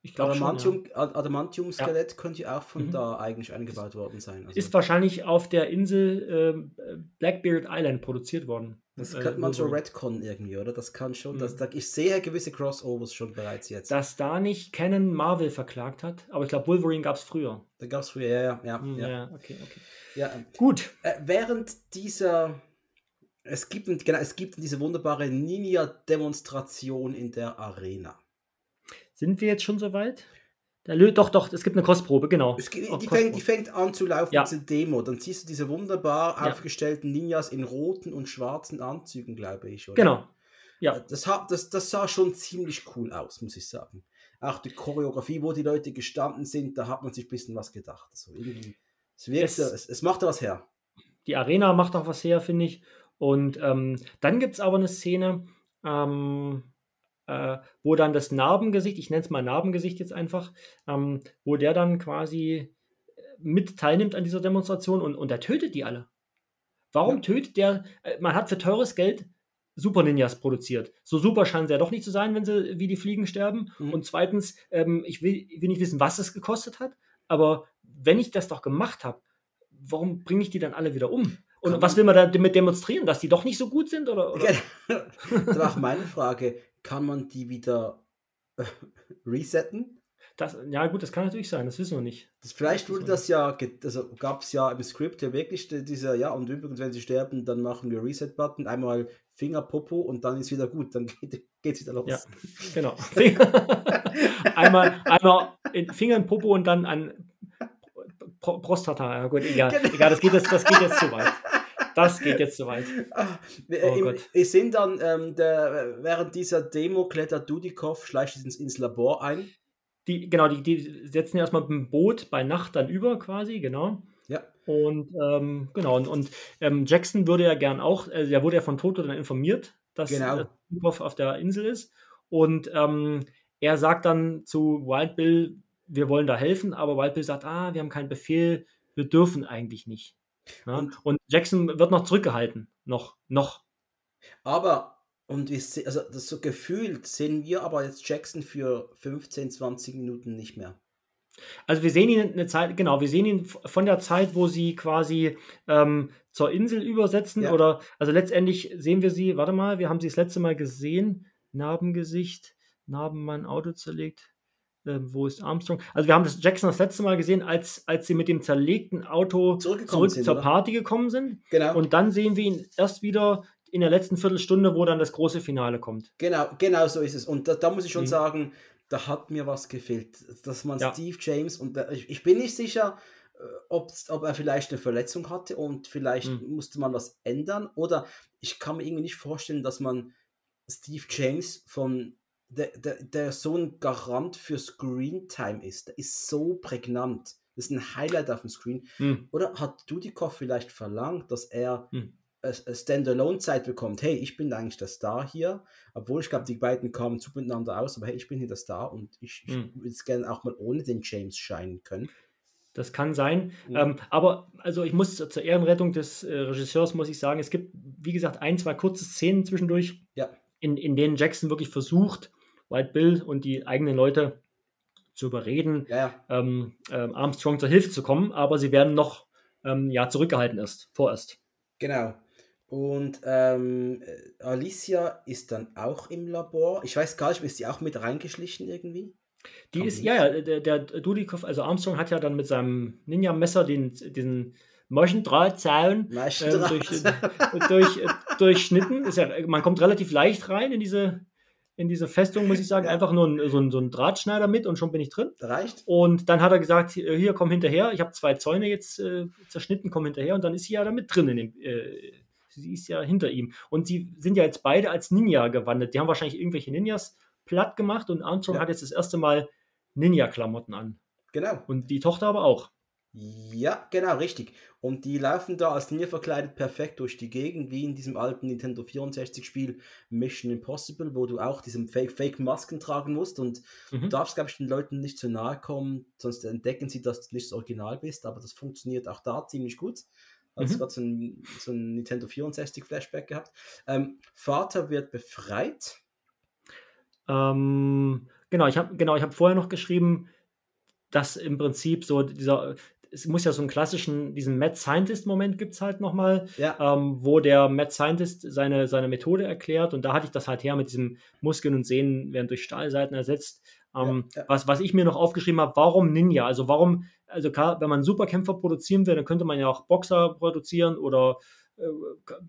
Ich glaube Adamantium, ja. Adamantium-Skelett ja. könnte ja auch von mhm. da eigentlich eingebaut worden sein. Also ist wahrscheinlich auf der Insel äh, Blackbeard Island produziert worden. Das äh, könnte man so Redcon irgendwie, oder? Das kann schon. Mhm. Das, da, ich sehe gewisse Crossovers schon bereits jetzt. Dass da nicht Canon Marvel verklagt hat, aber ich glaube, Wolverine gab es früher. Da gab es früher, ja, ja. Ja, mhm, ja. okay, okay. Ja, Gut. Äh, während dieser es gibt, genau, es gibt diese wunderbare Ninja-Demonstration in der Arena. Sind wir jetzt schon soweit? Der Lö doch, doch, es gibt eine Kostprobe, genau. Oh, die, fängt, die fängt an zu laufen, Ja. diese Demo. Dann siehst du diese wunderbar Ja. aufgestellten Ninjas in roten und schwarzen Anzügen, glaube ich. Oder? Genau. Ja. Das, hat, das, das sah schon ziemlich cool aus, muss ich sagen. Auch die Choreografie, wo die Leute gestanden sind, da hat man sich ein bisschen was gedacht. Also irgendwie, es, wirkte, Es- es, es machte was her. Die Arena macht auch was her, finde ich. Und ähm, dann gibt es aber eine Szene, ähm, äh, wo dann das Narbengesicht, ich nenne es mal Narbengesicht jetzt einfach, ähm, wo der dann quasi äh, mit teilnimmt an dieser Demonstration und, und der tötet die alle. Warum Ja. tötet der? äh, Man hat für teures Geld Super Ninjas produziert. So super scheinen sie ja doch nicht zu sein, wenn sie wie die Fliegen sterben. Mhm. Und zweitens, ähm, ich, will, ich will nicht wissen, was es gekostet hat, aber wenn ich das doch gemacht habe, warum bringe ich die dann alle wieder um? Und was will man damit demonstrieren, dass die doch nicht so gut sind? Oder, oder? das war auch meine Frage. Kann man die wieder äh, resetten? Das, ja, gut, das kann natürlich sein, das wissen wir nicht. Das, vielleicht wurde das ja, also gab es ja im Skript ja wirklich die- diese, ja, und übrigens, wenn sie sterben, dann machen wir Reset-Button, einmal Finger, Popo und dann ist wieder gut, dann geht es wieder los. Ja. Genau. [laughs] einmal, einmal in Finger in Popo und dann an Pro Prostata. Ja, gut, egal. Genau. egal das, geht jetzt, das geht jetzt zu weit. Das geht jetzt zu weit. Ah, wir, Oh im, sind dann, ähm, der, während dieser Demo klettert Dudikoff, schleicht ins, ins Labor ein. Die, genau, die, die setzen erstmal mit dem Boot bei Nacht dann über quasi, genau. Ja. Und ähm, genau, und, und ähm, Jackson würde ja gern auch, also der wurde ja von Toto dann informiert, dass Genau. äh, Dudikoff auf der Insel ist. Und ähm, er sagt dann zu Wild Bill, wir wollen da helfen, aber Wild Bill sagt, ah, wir haben keinen Befehl, wir dürfen eigentlich nicht. Ja? Und- Und, Jackson wird noch zurückgehalten. Noch, noch. Aber, und wir, also das so gefühlt sehen wir aber jetzt Jackson für 15, 20 Minuten nicht mehr. Also wir sehen ihn eine Zeit, genau, wir sehen ihn von der Zeit, wo sie quasi ähm, zur Insel übersetzen Ja. oder, also letztendlich sehen wir sie, warte mal, wir haben sie das letzte Mal gesehen, Narbengesicht, Narben mein Auto zerlegt, ähm, wo ist Armstrong? Also wir haben das Jackson das letzte Mal gesehen, als, als sie mit dem zerlegten Auto zurück sind, zur oder? Party gekommen sind Genau. und dann sehen wir ihn erst wieder in der letzten Viertelstunde, wo dann das große Finale kommt. Genau, genau so ist es. Und da, da muss ich schon Mhm. sagen, da hat mir was gefehlt. Dass man Ja. Steve James und da, ich, ich bin nicht sicher, äh, ob's- ob er vielleicht eine Verletzung hatte und vielleicht Mhm. musste man was ändern. Oder ich kann mir irgendwie nicht vorstellen, dass man Steve James von der, der, der so ein Garant für Screentime ist. Der ist so prägnant. Das ist ein Highlight auf dem Screen. Hm. Oder hat Dudikoff vielleicht verlangt, dass er Hm. äh, Standalone-Zeit bekommt? Hey, ich bin eigentlich der Star hier. Obwohl ich glaube, die beiden kamen zu miteinander aus, aber hey, ich bin hier der Star und ich, ich Hm. würde es gerne auch mal ohne den James scheinen können. Das kann sein. Mhm. Ähm, aber also ich muss zur zur Ehrenrettung des äh, Regisseurs muss ich sagen, es gibt, wie gesagt, ein, zwei kurze Szenen zwischendurch, Ja. in, in denen Jackson wirklich versucht, White Bill und die eigenen Leute zu überreden, Ja, ja. ähm, ähm, Armstrong zur Hilfe zu kommen, aber sie werden noch ähm, ja, zurückgehalten erst, vorerst. Genau. Und ähm, äh, Alicia ist dann auch im Labor. Ich weiß gar nicht, ist sie auch mit reingeschlichen irgendwie? Die Kommt ist, ja, ja, der, der Dudikoff, also Armstrong hat ja dann mit seinem Ninja-Messer den, diesen Maschendrahtzaun ähm, durch, durch, äh, durchschnitten. Ist ja, man kommt relativ leicht rein in diese, in diese Festung, muss ich sagen. Ja. Einfach nur ein, so, ein, so ein Drahtschneider mit und schon bin ich drin. reicht. Und dann hat er gesagt, hier, hier, komm hinterher. Ich habe zwei Zäune jetzt äh, zerschnitten, komm hinterher. Und dann ist sie ja da mit drin. In dem, äh, sie ist ja hinter ihm. Und sie sind ja jetzt beide als Ninja gewandelt. Die haben wahrscheinlich irgendwelche Ninjas platt gemacht und Armstrong Ja. hat jetzt das erste Mal Ninja-Klamotten an. Genau. Und die Tochter aber auch. Ja, genau, richtig. Und die laufen da als Ninja verkleidet perfekt durch die Gegend, wie in diesem alten Nintendo 64-Spiel Mission Impossible, wo du auch diesen Fake-Masken tragen musst und Mhm. du darfst, glaube ich, den Leuten nicht zu nahe kommen, sonst entdecken sie, dass du nicht das Original bist, aber das funktioniert auch da ziemlich gut. Also Mhm. gerade so ein, so ein Nintendo 64-Flashback gehabt. Ähm, Vater wird befreit. Ähm, genau, ich habe genau, ich hab vorher noch geschrieben, dass im Prinzip so dieser, es muss ja so einen klassischen, diesen Mad Scientist-Moment gibt es halt nochmal, Ja, ähm, wo der Mad Scientist seine, seine Methode erklärt und da hatte ich das halt her mit diesem Muskeln und Sehnen werden durch Stahlseiten ersetzt. Ähm, Ja, ja. Was, was ich mir noch aufgeschrieben habe, warum Ninja? Also warum, also klar, wenn man Superkämpfer produzieren will, dann könnte man ja auch Boxer produzieren oder äh,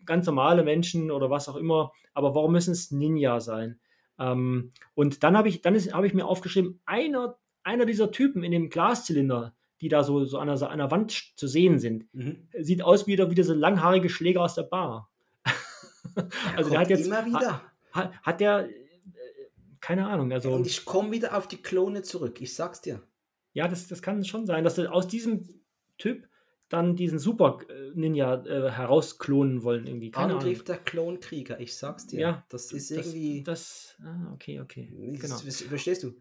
ganz normale Menschen oder was auch immer, aber warum müssen es Ninja sein? Ähm, und dann habe ich, dann ist- habe ich mir aufgeschrieben, einer, einer dieser Typen in dem Glaszylinder, die da so, so an, der, an der Wand zu sehen sind, Mhm. sieht aus wie der, wie dieser langhaarige Schläger aus der Bar. Der also der hat jetzt, immer wieder. hat, hat der, äh, keine Ahnung, also Und ich komme wieder auf die Klone zurück, ich sag's dir. ja, das, das kann schon sein, dass sie aus diesem Typ dann diesen Super äh, Ninja äh, herausklonen wollen irgendwie. Keine Angriff Ahnung. der Klonkrieger, ich sag's dir. Ja, das ist Das, irgendwie. das, ah, okay, okay. Genau. Verstehst du?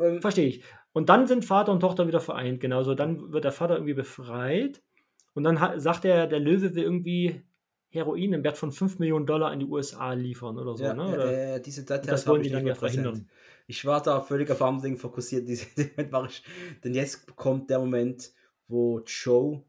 Ähm, Verstehe ich. Und dann sind Vater und Tochter wieder vereint, genauso. Dann wird der Vater irgendwie befreit und dann hat, sagt er, der Löwe will irgendwie Heroin im Wert von 5 Millionen Dollar in die USA liefern oder so. ja, ne? Oder, äh, diese Details das wollen ich die nicht dann mehr ja verhindern. Ich war da völlig auf andere Dinge fokussiert. Diese Moment war ich, denn jetzt kommt der Moment, wo Joe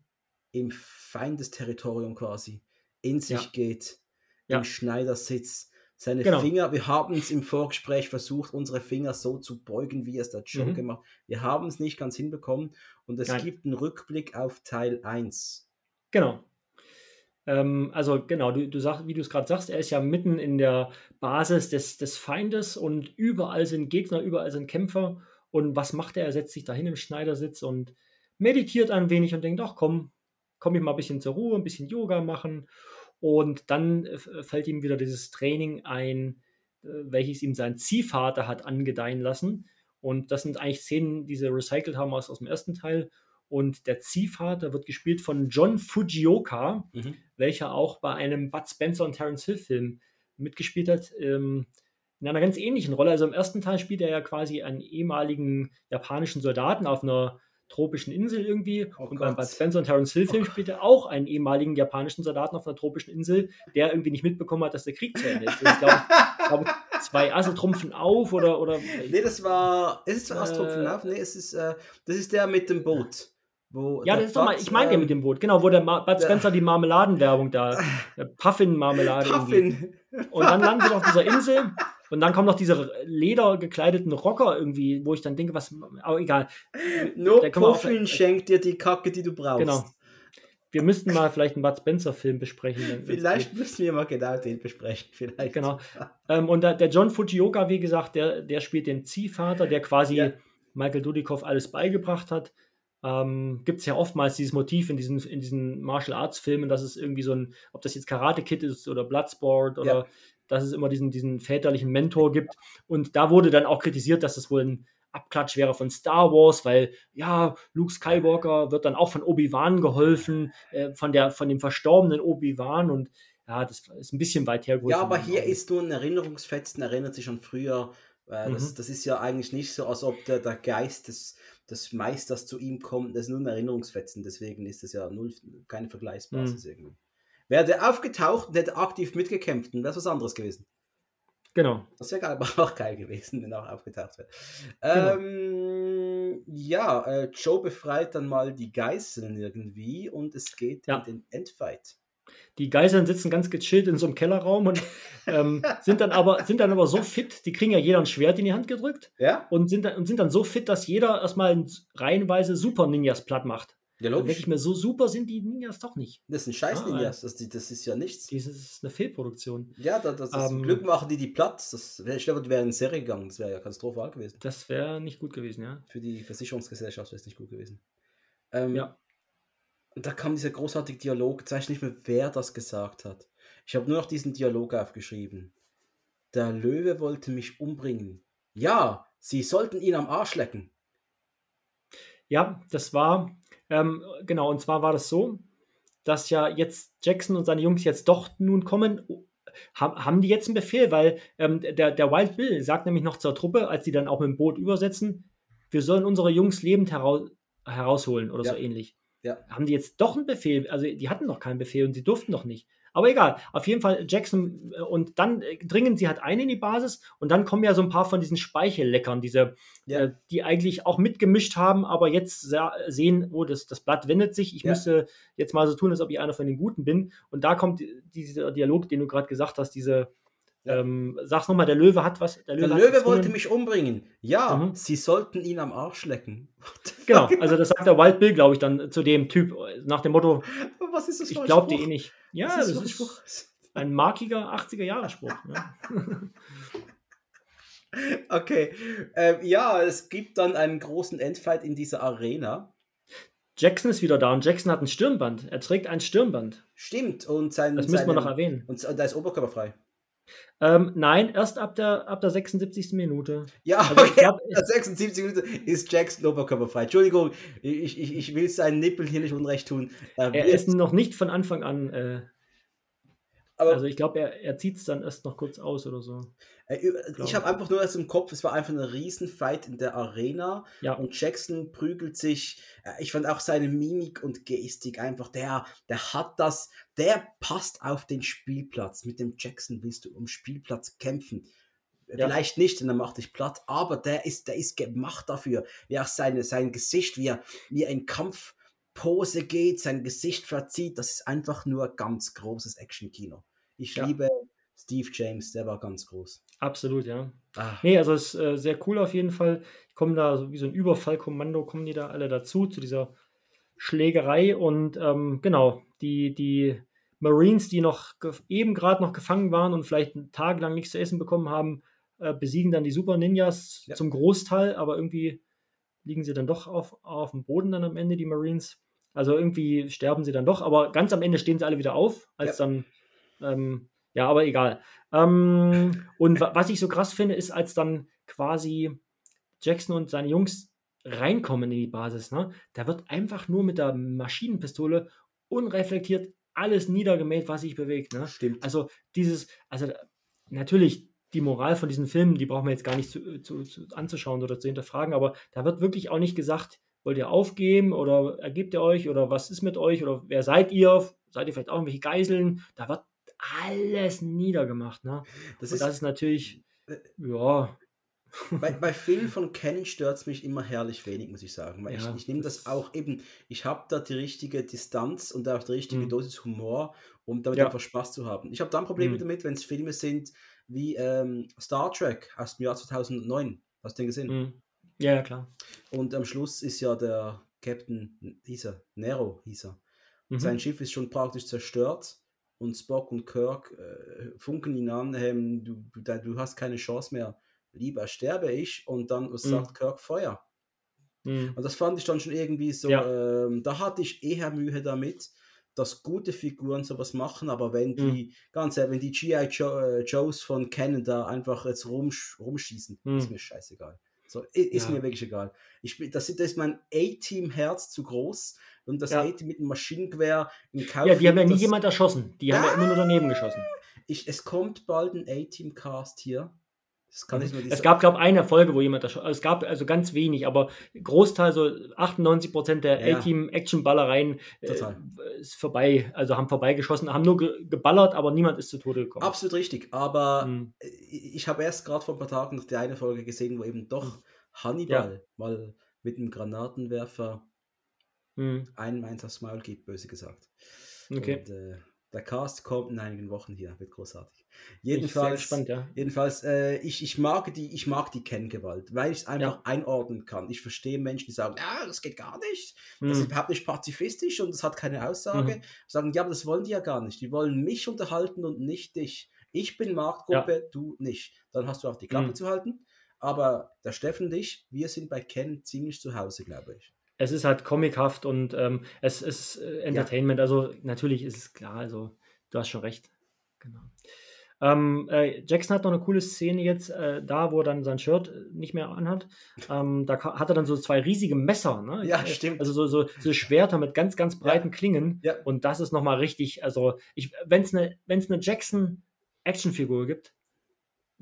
im Feindesterritorium quasi in sich Ja. geht, Ja. im Schneidersitz. Seine Genau. Finger, wir haben es im Vorgespräch versucht, unsere Finger so zu beugen, wie es der Joe Mhm. gemacht Wir haben es nicht ganz hinbekommen und es Nein. gibt einen Rückblick auf Teil 1. Genau. Ähm, also genau, du, du sagst, wie du es gerade sagst, er ist ja mitten in der Basis des, des Feindes und überall sind Gegner, überall sind Kämpfer. Und was macht er? Er setzt sich dahin im Schneidersitz und meditiert ein wenig und denkt, ach komm, komm ich mal ein bisschen zur Ruhe, ein bisschen Yoga machen. Und dann äh, fällt ihm wieder dieses Training ein, äh, welches ihm sein Ziehvater hat angedeihen lassen. Und das sind eigentlich Szenen, die sie recycelt haben aus, aus dem ersten Teil. Und der Ziehvater wird gespielt von John Fujioka, Mhm. welcher auch bei einem Bud Spencer und Terence Hill Film mitgespielt hat. Ähm, in einer ganz ähnlichen Rolle. Also im ersten Teil spielt er ja quasi einen ehemaligen japanischen Soldaten auf einer tropischen Insel irgendwie. Oh und beim Gott. Bud Spencer und Terence Hill Film Oh spielt er auch einen ehemaligen japanischen Soldaten auf einer tropischen Insel, der irgendwie nicht mitbekommen hat, dass der Krieg zu Ende ist. Das ist, glaube ich, ich, [laughs] zwei Asse trumpfen auf oder. oder Nee, das war. Ist es Astrophen Äh, auf? Nee, es ist, äh, das ist der mit dem Boot. Wo Ja, das ist doch mal, ich meine ja ähm, mit dem Boot, genau, wo der Ma Bud Spencer die Marmeladenwerbung da, [laughs] Puffin-Marmelade. Puffin. Und dann landen sie auf dieser Insel [laughs] und dann kommen noch diese ledergekleideten Rocker irgendwie, wo ich dann denke, was, aber egal. Nur Puffin schenkt dir die Kacke, die du brauchst. Genau. Wir müssten mal vielleicht einen Bud Spencer-Film besprechen. Vielleicht müssen wir mal genau den besprechen. Vielleicht. Genau. Ähm, und der, der John Fujioka, wie gesagt, der, der spielt den Ziehvater, der quasi Ja. Michael Dudikoff alles beigebracht hat. Ähm, Gibt es ja oftmals dieses Motiv in diesen, in diesen Martial Arts Filmen, dass es irgendwie so ein, ob das jetzt Karate Kid ist oder Bloodsport oder Ja. Dass es immer diesen, diesen väterlichen Mentor gibt. Und da wurde dann auch kritisiert, dass das wohl ein Abklatsch wäre von Star Wars, weil ja, Luke Skywalker wird dann auch von Obi-Wan geholfen, äh, von, der, von dem verstorbenen Obi-Wan und ja, das ist ein bisschen weit hergeholt. Ja, aber hier Augen. ist nur ein Erinnerungsfetzen, erinnert sich an früher. Äh, das, Mhm. das ist ja eigentlich nicht so, als ob der, der Geist des, des Meisters zu ihm kommt. Das ist nur ein Erinnerungsfetzen, deswegen ist das ja null, keine Mhm. Vergleichsbasis irgendwie. Wäre der aufgetaucht und hätte aktiv mitgekämpft, dann wäre es was anderes gewesen. Genau. Das wäre [laughs] aber auch geil gewesen, wenn er auch aufgetaucht wäre. Genau. Ähm, ja, äh, Joe befreit dann mal die Geißeln irgendwie und es geht Ja. in den Endfight. Die Geiseln sitzen ganz gechillt in so einem Kellerraum und ähm, [laughs] sind, dann aber, sind dann aber so fit, die kriegen ja jeder ein Schwert in die Hand gedrückt Ja? und sind dann, und sind dann so fit, dass jeder erstmal reihenweise Super Ninjas platt macht. Ja, Dann denke logisch. ich mir, so super sind die Ninjas doch nicht. Das sind scheiß Ah, Ninjas, das, das ist ja nichts. Das ist eine Fehlproduktion. Ja, das, das, das Ähm, Glück machen die die platt. Das wäre, ich glaube, die wären in Serie gegangen. Das wäre ja katastrophal gewesen. Das wäre nicht gut gewesen, ja. Für die Versicherungsgesellschaft wäre es nicht gut gewesen. Ähm, Ja. Und da kam dieser großartige Dialog. Jetzt weiß ich nicht mehr, wer das gesagt hat. Ich habe nur noch diesen Dialog aufgeschrieben. Der Löwe wollte mich umbringen. Ja, sie sollten ihn am Arsch lecken. Ja, das war, ähm, genau, und zwar war das so, dass ja jetzt Jackson und seine Jungs jetzt doch nun kommen. Haben, haben die jetzt einen Befehl? Weil ähm, der, der Wild Bill sagt nämlich noch zur Truppe, als die dann auch mit dem Boot übersetzen, wir sollen unsere Jungs lebend heraus, herausholen oder so Ja. ähnlich. Ja. Haben die jetzt doch einen Befehl? Also die hatten noch keinen Befehl und sie durften doch nicht. Aber egal, auf jeden Fall Jackson äh, und dann äh, dringen sie halt ein in die Basis und dann kommen ja so ein paar von diesen Speichelleckern, diese, Ja. äh, die eigentlich auch mitgemischt haben, aber jetzt sehen, oh, das, das Blatt wendet sich, ich Ja. müsste jetzt mal so tun, als ob ich einer von den Guten bin. Und da kommt die- dieser Dialog, den du gerade gesagt hast, diese, Ja. ähm, sag's nochmal, der Löwe hat was. Der Löwe gezwungen- wollte mich umbringen. Ja, Mhm. sie sollten ihn am Arsch lecken. [laughs] Genau, also das sagt der Wild Bill, glaube ich, dann zu dem Typ, äh, nach dem Motto, Was ist das ich für ein glaube dir eh nicht. Ja, das für ein ist Spruch? ein markiger 80er-Jahre-Spruch. Ja. [laughs] Okay. Ähm, ja, es gibt dann einen großen Endfight in dieser Arena. Jackson ist wieder da und Jackson hat ein Stirnband. Er trägt ein Stirnband. Stimmt, und sein. Das müssen wir noch erwähnen. Und da ist oberkörperfrei. Ähm, nein, erst ab der, ab der 76. Minute. Ja, Also okay. glaub, Nach 76 Minuten ist Jackson oberkörperfrei. Entschuldigung, ich, ich, ich will seinen Nippel hier nicht unrecht tun. Er wird- ist noch nicht von Anfang an. Äh, aber also ich glaube, er, er zieht es dann erst noch kurz aus oder so. äh, ich habe einfach nur das im Kopf, es war einfach ein Riesenfight in der Arena. Ja, Und Jackson prügelt sich. äh, Ich fand auch seine Mimik und Gestik einfach, der, der hat das, der passt auf den Spielplatz. Mit dem Jackson willst du um Spielplatz kämpfen. Ja. Vielleicht nicht, denn er macht dich platt, aber der ist, der ist gemacht dafür. Wie auch seine, sein Gesicht, wie er, wie er in Kampfpose geht, sein Gesicht verzieht, das ist einfach nur ganz großes Actionkino. Ich Ja. liebe Steve James, der war ganz groß. absolut, ja. Ah, Nee, also es ist äh, sehr cool auf jeden Fall. Die kommen da so wie so ein Überfallkommando, kommen die da alle dazu, zu dieser Schlägerei. Und ähm, genau, die, die Marines, die noch eben gerade noch gefangen waren und vielleicht tagelang nichts zu essen bekommen haben, äh, besiegen dann die Super Ninjas Ja. zum Großteil, aber irgendwie liegen sie dann doch auf, auf dem Boden dann am Ende, die Marines. Also irgendwie sterben sie dann doch, aber ganz am Ende stehen sie alle wieder auf, als dann, ähm, ja, aber egal. Ähm, und wa was ich so krass finde, ist, als dann quasi Jackson und seine Jungs reinkommen in die Basis, ne? Da wird einfach nur mit der Maschinenpistole unreflektiert alles niedergemäht, was sich bewegt, ne? stimmt. Also dieses, also natürlich die Moral von diesen Filmen, die brauchen wir jetzt gar nicht zu, zu, zu anzuschauen oder zu hinterfragen, aber da wird wirklich auch nicht gesagt, wollt ihr aufgeben oder ergebt ihr euch oder was ist mit euch oder wer seid ihr? Seid ihr vielleicht auch irgendwelche Geiseln? Da wird alles niedergemacht, ne? das ist, das ist natürlich, äh, ja, bei, bei [laughs] Filmen von Canon stört es mich immer herrlich wenig, muss ich sagen. Weil Ja, ich, ich nehme das das- auch eben, ich habe da die richtige Distanz und auch die richtige Mhm. Dosis Humor, um damit Ja. einfach Spaß zu haben. Ich habe da ein Problem Mhm. damit, wenn es Filme sind wie ähm, Star Trek aus dem Jahr 2009. Hast du den gesehen? ja, ja, klar. Und am Schluss ist ja der Captain, hieß er, Nero hieß er. Mhm. Sein Schiff ist schon praktisch zerstört und Spock und Kirk äh, funken ihn an, ähm, du, da- du hast keine Chance mehr, lieber sterbe ich und dann was Mhm. sagt Kirk Feuer. Hm. Und das fand ich dann schon irgendwie so, Ja. ähm, da hatte ich eher Mühe damit, dass gute Figuren sowas machen, aber wenn Mhm. die, ganz ehrlich, wenn die G.I. Joe, äh, Joes von Canada einfach jetzt rumsch, rumschießen, ist Mhm. mir scheißegal. So, ist Ja. mir wirklich egal. Ich, das, ist- das ist mein A-Team-Herz zu groß und das Ja. A-Team mit dem Maschinengewehr in Kauf. Ja, die haben ja nie jemand erschossen. Die haben ja immer nur daneben geschossen. ich, es kommt bald ein A-Team-Cast hier. Es dieser- gab, glaube ich, eine Folge, wo jemand erschossen Es gab also ganz wenig, aber Großteil, so 98 Prozent der Ja. A-Team-Action-Ballereien äh, ist vorbei. Also haben vorbeigeschossen, haben nur ge geballert, aber niemand ist zu Tode gekommen. Absolut richtig, aber Mhm. ich, habe erst gerade vor ein paar Tagen noch die eine Folge gesehen, wo eben doch Hannibal mal mit einem Granatenwerfer Mhm. einem eins aufs Maul gibt, böse gesagt. Okay. Und, äh, der Cast kommt in einigen Wochen hier, wird großartig. Jedenfalls, gespannt, ja. jedenfalls äh, ich, ich mag die, ich mag die Kenngewalt, weil ich es einfach Ja. einordnen kann. Ich verstehe Menschen, die sagen, ja, das geht gar nicht, das ist Mhm. überhaupt nicht pazifistisch und das hat keine Aussage. Sagen, ja, aber das wollen die ja gar nicht. Die wollen mich unterhalten und nicht dich. Ich bin Marktgruppe, du nicht. Dann hast du auch die Klappe Mhm. zu halten. Aber der Steffen und ich, wir sind bei Ken ziemlich zu Hause, glaube ich. Es ist halt comichaft und ähm, es ist äh, Entertainment. Also natürlich ist es klar, also du hast schon recht. Genau. Ähm, äh, Jackson hat noch eine coole Szene jetzt, äh, da wo er dann sein Shirt äh, nicht mehr anhat. Ähm, da hat er dann so zwei riesige Messer, ne? Ja, Äh, stimmt. Also so, so, so Schwerter mit ganz, ganz breiten Klingen. Ja. Und das ist nochmal richtig, also wenn es eine wenn's eine Jackson-Actionfigur gibt,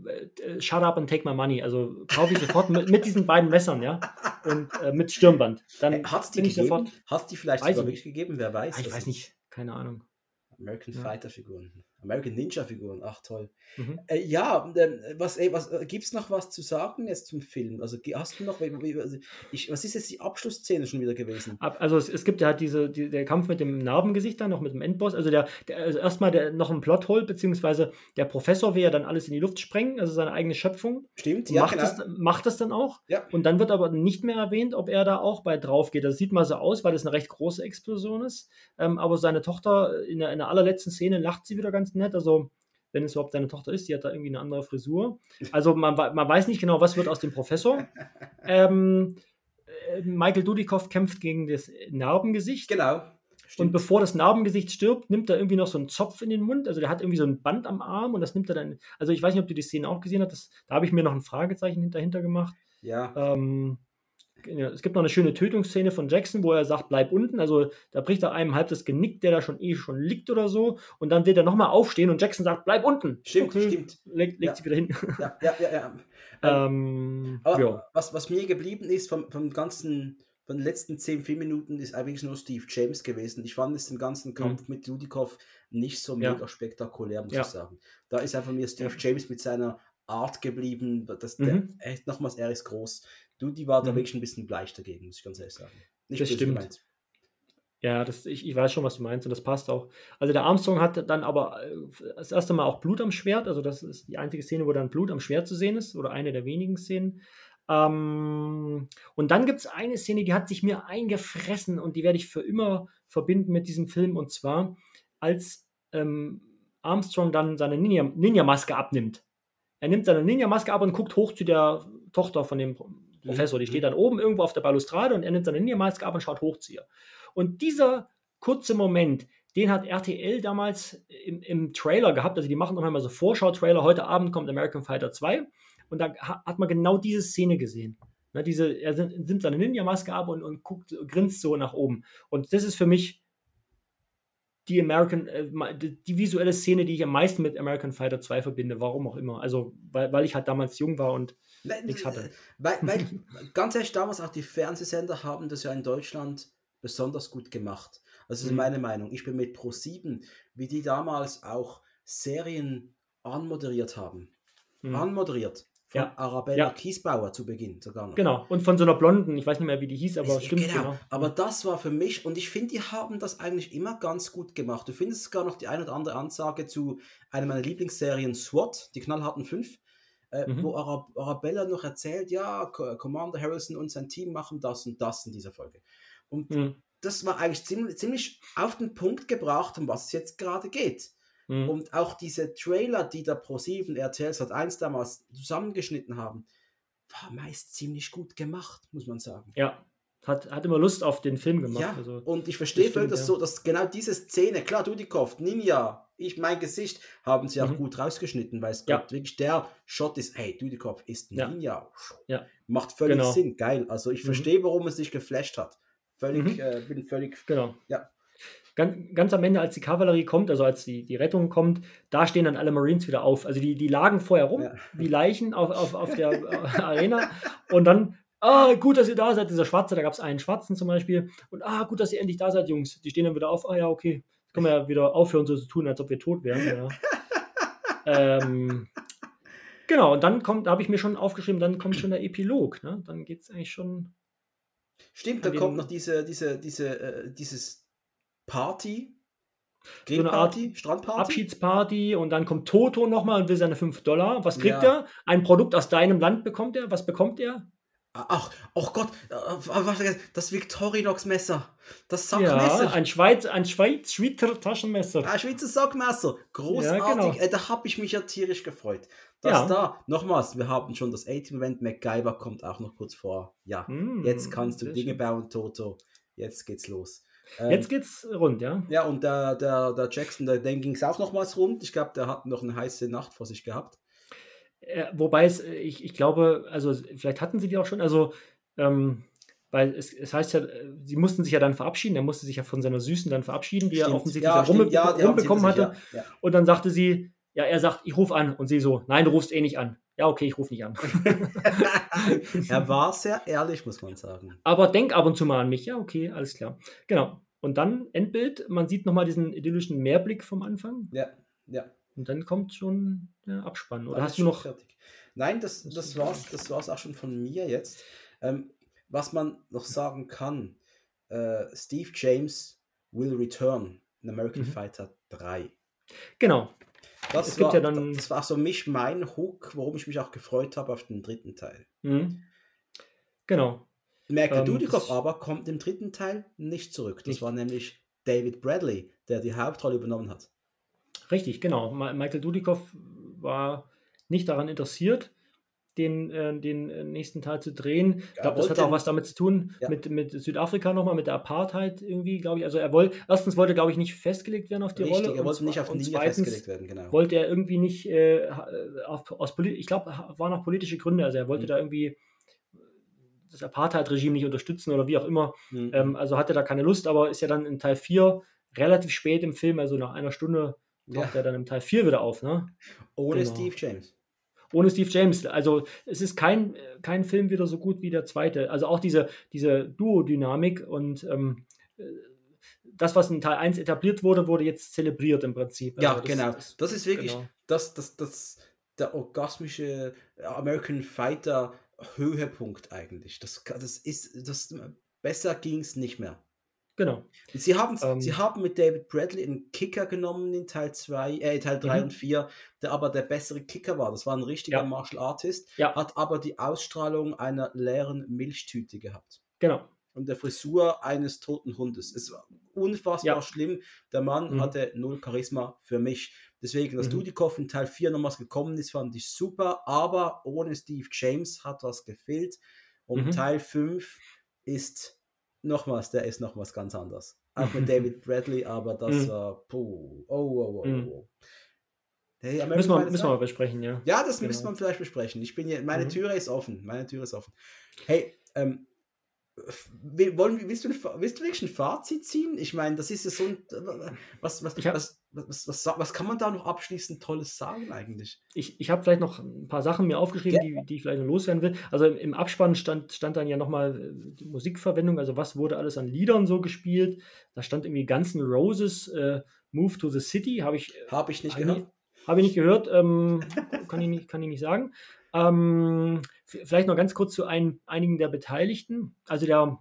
äh, shut up and take my money. Also kaufe ich sofort mit, mit diesen beiden Messern, ja. Und äh, mit Stirnband. Dann Hat es die gegeben? sofort. Hat es die vielleicht Weiß sogar ich wirklich gegeben? Wer weiß. Ah, ich weiß nicht, keine Ahnung. American Ja. Fighter Figuren. American Ninja Figuren. Ach toll. Mhm. Äh, ja, ähm, was, ey, was äh, gibt's noch was zu sagen jetzt zum Film? Also hast du noch, also ich, was ist jetzt die Abschlussszene schon wieder gewesen? Also es, es gibt ja halt diese, die, der Kampf mit dem Narbengesicht dann noch mit dem Endboss. Also der, der also erstmal der noch ein Plothole, beziehungsweise der Professor will ja dann alles in die Luft sprengen, also seine eigene Schöpfung. Stimmt, ja, macht, genau. das, macht das dann auch. Ja. Und dann wird aber nicht mehr erwähnt, ob er da auch bei drauf geht. Das sieht mal so aus, weil das eine recht große Explosion ist. Ähm, aber seine Tochter in der, in der allerletzten Szene lacht sie wieder ganz nett. Also wenn es überhaupt seine Tochter ist. Die hat da irgendwie eine andere Frisur. Also man, man weiß nicht genau, was wird aus dem Professor. [laughs] Ähm, äh, Michael Dudikoff kämpft gegen das Narbengesicht. Genau. Stimmt. Und bevor das Narbengesicht stirbt, nimmt er irgendwie noch so einen Zopf in den Mund. Also der hat irgendwie so ein Band am Arm und das nimmt er dann. Also ich weiß nicht, ob du die Szene auch gesehen hast. Das, da habe ich mir noch ein Fragezeichen dahinter gemacht. Ja. Ähm, es gibt noch eine schöne Tötungsszene von Jackson, wo er sagt, bleib unten. Also da bricht er einem halb das Genick, der da schon eh schon liegt oder so. Und dann wird er nochmal aufstehen und Jackson sagt, bleib unten. Stimmt, okay, stimmt. Legt, legt ja. sie wieder hin. Ja, ja, ja. ja. [laughs] Ähm, aber ja. was, was mir geblieben ist vom, vom ganzen, von den letzten 10 Filmminuten ist eigentlich nur Steve James gewesen. Ich fand es den ganzen Kampf mhm. mit Dudikoff nicht so mega spektakulär, muss ich sagen. Da ist einfach mir Steve James mit seiner Art geblieben. Das, mhm. der, echt nochmals, er ist groß. Du, die war da mhm. wirklich ein bisschen bleich dagegen, muss ich ganz ehrlich sagen. Nicht das stimmt. Gemeint. Ja, das, ich, ich weiß schon, was du meinst und das passt auch. Also der Armstrong hat dann aber äh, das erste Mal auch Blut am Schwert. Also das ist die einzige Szene, wo dann Blut am Schwert zu sehen ist oder eine der wenigen Szenen. Ähm, und dann gibt es eine Szene, die hat sich mir eingefressen und die werde ich für immer verbinden mit diesem Film. Und zwar, als ähm, Armstrong dann seine Ninja-Maske abnimmt. Er nimmt seine Ninja-Maske ab und guckt hoch zu der Tochter von dem Professor. Die steht dann oben irgendwo auf der Balustrade und er nimmt seine Ninja-Maske ab und schaut hoch zu ihr. Und dieser kurze Moment, den hat RTL damals im, im Trailer gehabt. Also die machen noch einmal so Vorschau-Trailer. Heute Abend kommt American Fighter 2. Und da hat man genau diese Szene gesehen. Ne, diese, er nimmt seine Ninja-Maske ab und, und guckt, grinst so nach oben. Und das ist für mich die American, äh, die visuelle Szene, die ich am meisten mit American Fighter 2 verbinde, warum auch immer. Also, weil, weil ich halt damals jung war und nichts hatte. Weil, weil ganz ehrlich, damals auch die Fernsehsender haben das ja in Deutschland besonders gut gemacht. Also, das ist mhm. meine Meinung. Ich bin mit Pro7, wie die damals auch Serien anmoderiert haben. Mhm. Anmoderiert. Von ja. Arabella ja. Kiesbauer zu Beginn sogar noch. Genau, und von so einer Blonden, ich weiß nicht mehr, wie die hieß, aber es, stimmt. Genau. genau. aber das war für mich, und ich finde, die haben das eigentlich immer ganz gut gemacht. Du findest sogar noch die ein oder andere Ansage zu einer meiner Lieblingsserien SWAT, die knallharten fünf, äh, mhm. wo Arab Arabella noch erzählt, ja, Commander Harrison und sein Team machen das und das in dieser Folge. Und mhm. das war eigentlich ziemlich, ziemlich auf den Punkt gebracht, um was es jetzt gerade geht. Mhm. Und auch diese Trailer, die der Pro7 RTL hat eins damals zusammengeschnitten haben, war meist ziemlich gut gemacht, muss man sagen. Ja, hat, hat immer Lust auf den Film gemacht. Ja, also, und ich verstehe das, das ja. so, dass genau diese Szene, klar, Dudikoff, Ninja, ich, mein Gesicht, haben sie auch mhm. gut rausgeschnitten, weil es ja. wirklich der Shot ist, hey, Dudikoff ist Ninja. Ja. ja. Macht völlig genau. Sinn, geil. Also ich mhm. verstehe, warum es sich geflasht hat. Völlig, mhm. äh, bin völlig, genau. ja. Ganz, ganz am Ende, als die Kavallerie kommt, also als die, die Rettung kommt, da stehen dann alle Marines wieder auf. Also die, die lagen vorher rum, ja. wie Leichen auf, auf, auf der [laughs] äh, Arena. Und dann, ah, gut, dass ihr da seid, dieser Schwarze, da gab es einen Schwarzen zum Beispiel. Und ah, gut, dass ihr endlich da seid, Jungs. Die stehen dann wieder auf, ah ja, okay. Jetzt können wir ja wieder aufhören, so zu tun, als ob wir tot wären. Ja. [laughs] ähm, genau, und dann kommt, da habe ich mir schon aufgeschrieben, dann kommt schon der Epilog. Ne? Dann geht es eigentlich schon. Stimmt, da kommt noch diese, diese, diese, äh, dieses Party. So eine Art Strandparty? Abschiedsparty und dann kommt Toto nochmal und will seine 5 Dollar. Was kriegt ja. er? Ein Produkt aus deinem Land bekommt er. Was bekommt er? Ach, oh Gott, äh, das Victorinox-Messer. Das Sackmesser. Ja, ein, Schweiz, ein Schweiz, Schweizer Taschenmesser. Ein Schweizer Sackmesser. Großartig. Ja, genau. Äh, da habe ich mich ja tierisch gefreut. Dass ja. da, nochmals, wir haben schon das A-Team-Event, MacGyver kommt auch noch kurz vor. Ja, mm, jetzt kannst du Dinge bauen, Toto. Jetzt geht's los. Ähm, Jetzt geht's rund, ja? Ja, und der, der, der Jackson, der, dem ging es auch nochmals rund. Ich glaube, der hat noch eine heiße Nacht vor sich gehabt. Äh, wobei es, äh, ich, ich glaube, also vielleicht hatten sie die auch schon, also ähm, weil es, es heißt ja, äh, sie mussten sich ja dann verabschieden, er musste sich ja von seiner Süßen dann verabschieden, die stimmt. er offensichtlich ja, rum, ja, rumbekommen hatte. Ja, ja. Und dann sagte sie, ja, er sagt, ich rufe an. Und sie so, nein, du rufst eh nicht an. Ja, okay, ich rufe nicht an. [laughs] er war sehr ehrlich, muss man sagen. Aber denk ab und zu mal an mich. Ja, okay, alles klar. Genau. Und dann Endbild, man sieht nochmal diesen idyllischen Mehrblick vom Anfang. Ja, ja. Und dann kommt schon der Abspann. Oder hast du noch. Fertig. Nein, das, das, war's, das war's auch schon von mir jetzt. Ähm, was man noch sagen kann, äh, Steve James will return in American mhm. Fighter 3. Genau, das, war, ja dann, das war so mich mein Hook, warum ich mich auch gefreut habe auf den dritten Teil. Mhm. Genau. Merke ähm, Dudikoff aber kommt im dritten Teil nicht zurück. Das nicht. war nämlich David Bradley, der die Hauptrolle übernommen hat. Richtig, genau. Michael Dudikoff war nicht daran interessiert, den, äh, den äh, nächsten Teil zu drehen. Ich glaube, das hat auch was damit zu tun ja. mit, mit Südafrika nochmal, mit der Apartheid irgendwie, glaube ich. Also er wollte, erstens wollte, glaube ich, nicht festgelegt werden auf die Richtig, Rolle. er wollte nicht auf die Linie festgelegt werden, genau. Wollte er irgendwie nicht, äh, auf, aus ich glaube, waren auch politische Gründe, also er wollte mhm. da irgendwie das Apartheid-Regime nicht unterstützen oder wie auch immer. Mhm. Ähm, also hatte da keine Lust, aber ist ja dann in Teil 4 relativ spät im Film, also nach einer Stunde taucht ja. er dann im Teil 4 wieder auf. Ne? Ohne genau. Steve James ohne Steve James. Also es ist kein, kein Film wieder so gut wie der zweite. Also auch diese, diese Duo-Dynamik und ähm, das, was in Teil 1 etabliert wurde, wurde jetzt zelebriert im Prinzip. Ja, also das, genau. Das, das, ist wirklich genau. das, das, das, der orgasmische American Fighter Höhepunkt eigentlich. Das, das ist, das, besser ging es nicht mehr. Genau. Sie haben, ähm, sie haben mit David Bradley einen Kicker genommen in Teil 2, äh, Teil 3 mhm. und 4, der aber der bessere Kicker war. Das war ein richtiger ja. Martial Artist, ja. hat aber die Ausstrahlung einer leeren Milchtüte gehabt. Genau. Und der Frisur eines toten Hundes. Es war unfassbar ja. schlimm. Der Mann mhm. hatte null Charisma für mich. Deswegen, dass mhm. Dudikoff in Teil 4 nochmals gekommen ist, fand ich super. Aber ohne Steve James hat was gefehlt. Und mhm. Teil 5 ist nochmals, der ist nochmals ganz anders. Auch mit David Bradley, aber das mhm. war, puh, oh, oh, oh, mhm. oh. Hey, müssen wir, müssen wir mal besprechen, ja. Ja, das genau. müssen wir vielleicht besprechen. Ich bin hier, meine mhm. Türe ist offen. Meine Türe ist offen. Hey, ähm, wollen, willst, du, willst du wirklich ein Fazit ziehen? Ich meine, das ist ja so ein. Was, was, hab, was, was, was, was, kann man da noch abschließend Tolles sagen eigentlich? Ich, ich habe vielleicht noch ein paar Sachen mir aufgeschrieben, ja. die, die ich vielleicht noch loswerden will. Also im Abspann stand, stand dann ja nochmal äh, die Musikverwendung, also was wurde alles an Liedern so gespielt. Da stand irgendwie Guns N' Roses, äh, Move to the City, habe ich. Äh, habe ich nicht gehört. Habe ich nicht gehört, ähm, kann, ich nicht, kann ich nicht sagen. Ähm, vielleicht noch ganz kurz zu ein, einigen der Beteiligten. Also der,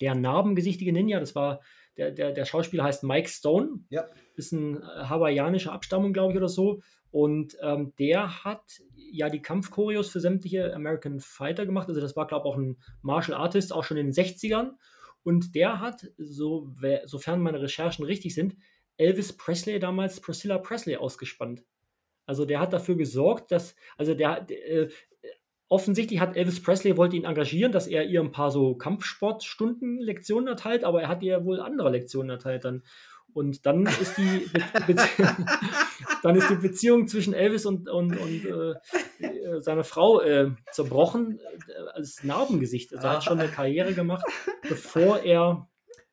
der narbengesichtige Ninja, das war der, der, der Schauspieler heißt Mike Stone. Ja. Ist ein hawaiianischer Abstammung, glaube ich, oder so. Und ähm, der hat ja die Kampfchoreos für sämtliche American Fighter gemacht. Also das war, glaube ich, auch ein Martial Artist, auch schon in den 60ern. Und der hat, so, sofern meine Recherchen richtig sind, Elvis Presley damals Priscilla Presley ausgespannt. Also der hat dafür gesorgt, dass, also der, äh, offensichtlich hat Elvis Presley wollte ihn engagieren, dass er ihr ein paar so Kampfsportstunden Lektionen erteilt, aber er hat ihr wohl andere Lektionen erteilt dann. Und dann ist die, Be [laughs] dann ist die Beziehung zwischen Elvis und, und, und äh, äh seiner Frau äh, zerbrochen äh, als Narbengesicht. Also er hat schon eine Karriere gemacht, bevor er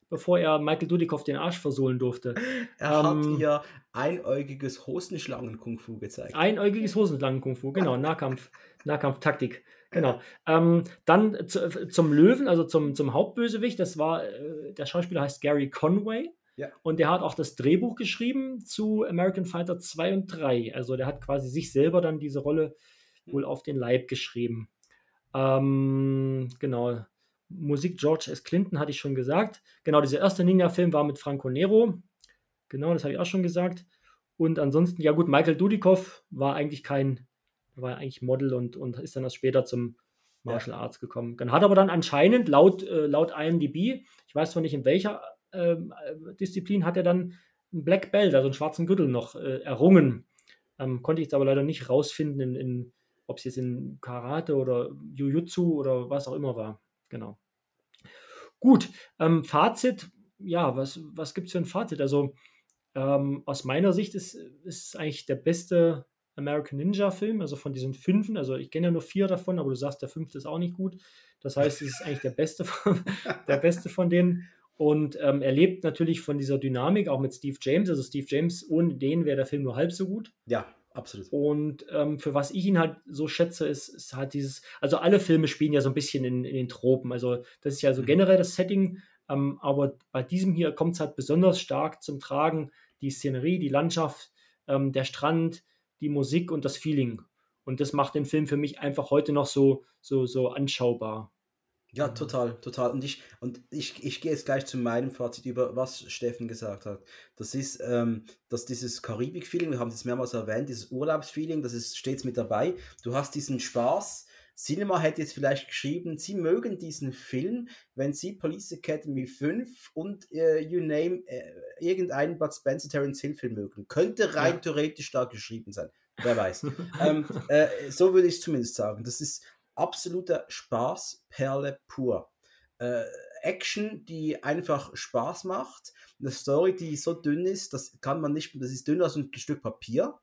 bevor er Michael Dudikoff den Arsch versohlen durfte. [laughs] Er ähm, hat ihr einäugiges Hosenschlangen-Kung-Fu gezeigt. Einäugiges Hosenschlangen-Kung-Fu, genau, [laughs] Nahkampf, Nahkampftaktik. Genau. Ähm, dann zu, zum Löwen, also zum, zum Hauptbösewicht, das war, äh, der Schauspieler heißt Gary Conway. Ja. Und der hat auch das Drehbuch geschrieben zu American Fighter 2 und 3. Also der hat quasi sich selber dann diese Rolle wohl auf den Leib geschrieben. Ähm, genau. Musik George S. Clinton hatte ich schon gesagt. Genau, dieser erste Ninja-Film war mit Franco Nero. Genau, das habe ich auch schon gesagt. Und ansonsten, ja gut, Michael Dudikoff war eigentlich kein, war eigentlich Model und, und ist dann erst später zum Martial ja. Arts gekommen. Dann hat aber dann anscheinend laut, äh, laut IMDb, ich weiß zwar nicht in welcher ähm, äh, Disziplin, hat er dann einen Black Belt, also einen schwarzen Gürtel noch äh, errungen. Ähm, konnte ich jetzt aber leider nicht rausfinden, in, in ob es jetzt in Karate oder Jujutsu oder was auch immer war. Genau. Gut, ähm, Fazit, ja, was, was gibt es für ein Fazit? Also ähm, aus meiner Sicht ist es eigentlich der beste American Ninja-Film, also von diesen fünfen. Also ich kenne ja nur vier davon, aber du sagst, der fünfte ist auch nicht gut. Das heißt, es ist eigentlich der beste von, [laughs] der beste von denen. Und ähm, er lebt natürlich von dieser Dynamik, auch mit Steve James. Also Steve James, ohne den wäre der Film nur halb so gut. Ja, absolut. Und ähm, für was ich ihn halt so schätze, ist, ist halt dieses, also alle Filme spielen ja so ein bisschen in, in den Tropen. Also das ist ja so mhm. generell das Setting, ähm, aber bei diesem hier kommt es halt besonders stark zum Tragen, die Szenerie, die Landschaft, ähm, der Strand, die Musik und das Feeling. Und das macht den Film für mich einfach heute noch so, so, so anschaubar. Ja, total, total. Und ich, und ich, ich gehe jetzt gleich zu meinem Fazit über, was Steffen gesagt hat. Das ist, ähm, dass dieses Karibik-Feeling, wir haben es mehrmals erwähnt, dieses Urlaubsfeeling, das ist stets mit dabei. Du hast diesen Spaß, Cinema hätte jetzt vielleicht geschrieben, sie mögen diesen Film, wenn sie Police Academy 5 und äh, You Name äh, irgendeinen Bud Spencer Terence Hill Film mögen. Könnte rein ja. theoretisch da geschrieben sein. Wer weiß. [laughs] ähm, äh, so würde ich es zumindest sagen. Das ist absoluter Spaß, Perle pur. Äh, Action, die einfach Spaß macht. Eine Story, die so dünn ist, das kann man nicht, das ist dünner als ein Stück Papier.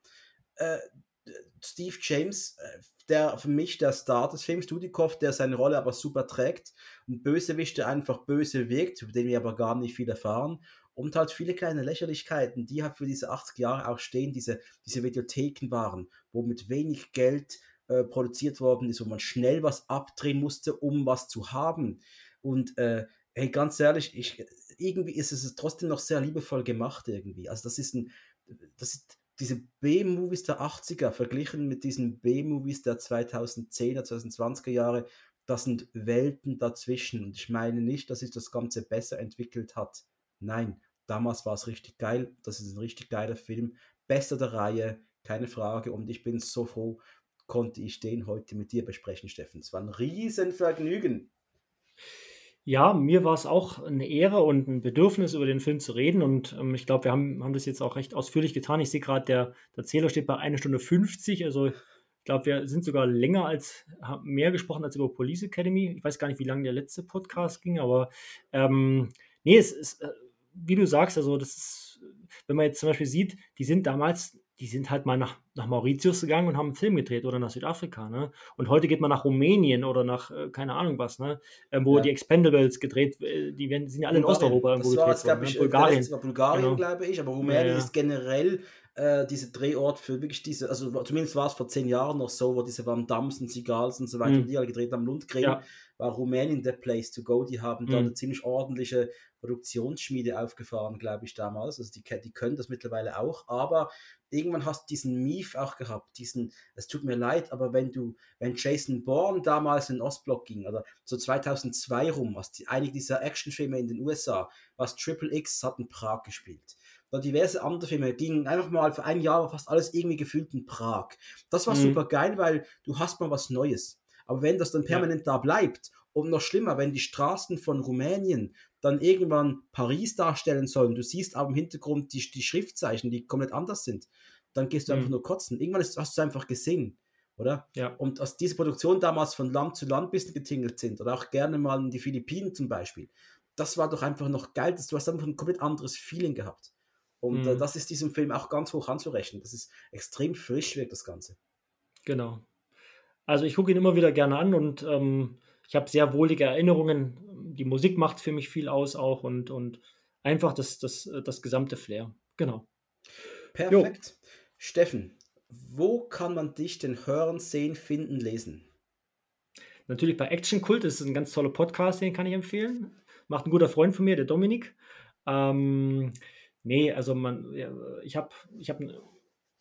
Äh, Steve James, äh, der für mich der Star des Films, Dudikoff, der seine Rolle aber super trägt. Ein Bösewicht, der einfach böse wirkt, über den wir aber gar nicht viel erfahren. Und halt viele kleine Lächerlichkeiten, die halt für diese 80 Jahre auch stehen, diese, diese Videotheken waren, wo mit wenig Geld äh, produziert worden ist, wo man schnell was abdrehen musste, um was zu haben. Und äh, hey, ganz ehrlich, ich, irgendwie ist es trotzdem noch sehr liebevoll gemacht irgendwie. Also das ist ein, das ist diese B-Movies der 80er verglichen mit diesen B-Movies der 2010er, 2020er Jahre, das sind Welten dazwischen. Und ich meine nicht, dass sich das Ganze besser entwickelt hat. Nein, damals war es richtig geil. Das ist ein richtig geiler Film. Bester der Reihe, keine Frage. Und ich bin so froh, konnte ich den heute mit dir besprechen, Steffen. Es war ein Riesenvergnügen. Ja, mir war es auch eine Ehre und ein Bedürfnis, über den Film zu reden. Und ähm, ich glaube, wir haben, haben das jetzt auch recht ausführlich getan. Ich sehe gerade, der, der Zähler steht bei 1 Stunde 50. Also ich glaube, wir sind sogar länger als, haben mehr gesprochen als über Police Academy. Ich weiß gar nicht, wie lange der letzte Podcast ging, aber ähm, nee, es ist, äh, wie du sagst, also das ist, wenn man jetzt zum Beispiel sieht, die sind damals die sind halt mal nach, nach Mauritius gegangen und haben einen Film gedreht oder nach Südafrika. Ne? Und heute geht man nach Rumänien oder nach äh, keine Ahnung was, ne? Äh, wo ja. die Expendables gedreht, äh, die werden, sind ja alle in Osteuropa irgendwo das war gedreht worden. Ne? Bulgarien, war Bulgarien genau. glaube ich, aber Rumänien ja, ja. ist generell äh, diese Drehort für wirklich diese, also zumindest war es vor zehn Jahren noch so, wo diese Van Dams und Sigals und so weiter, mhm. die alle gedreht haben, Lundgren, ja. war Rumänien der Place to go. Die haben mhm. da eine ziemlich ordentliche Produktionsschmiede aufgefahren, glaube ich, damals. Also die, die können das mittlerweile auch, aber irgendwann hast du diesen Mief auch gehabt, diesen, es tut mir leid, aber wenn du, wenn Jason Bourne damals in den Ostblock ging, oder so 2002 rum, was die, einige dieser Actionfilme in den USA, was Triple X hat in Prag gespielt oder diverse andere Filme gingen einfach mal für ein Jahr fast alles irgendwie gefühlt in Prag. Das war mhm. super geil, weil du hast mal was Neues. Aber wenn das dann permanent ja. da bleibt und noch schlimmer, wenn die Straßen von Rumänien dann irgendwann Paris darstellen sollen, du siehst aber im Hintergrund die, die Schriftzeichen, die komplett anders sind, dann gehst du mhm. einfach nur kotzen. Irgendwann ist, hast du einfach gesehen, oder? Ja. Und dass diese Produktionen damals von Land zu Land ein bisschen getingelt sind oder auch gerne mal in die Philippinen zum Beispiel, das war doch einfach noch geil, dass du hast einfach ein komplett anderes Feeling gehabt. Und äh, mhm. äh, das ist diesem Film auch ganz hoch anzurechnen. Das ist extrem frisch, wirkt das Ganze. Genau. Also ich gucke ihn immer wieder gerne an und ähm, ich habe sehr wohlige Erinnerungen. Die Musik macht für mich viel aus auch und, und einfach das, das, das gesamte Flair. Genau. Perfekt. Jo. Steffen, wo kann man dich denn hören, sehen, finden, lesen? Natürlich bei Action Kult, das ist ein ganz toller Podcast, den kann ich empfehlen. Macht ein guter Freund von mir, der Dominik. Ähm, Nee, also man, ich habe, ich habe,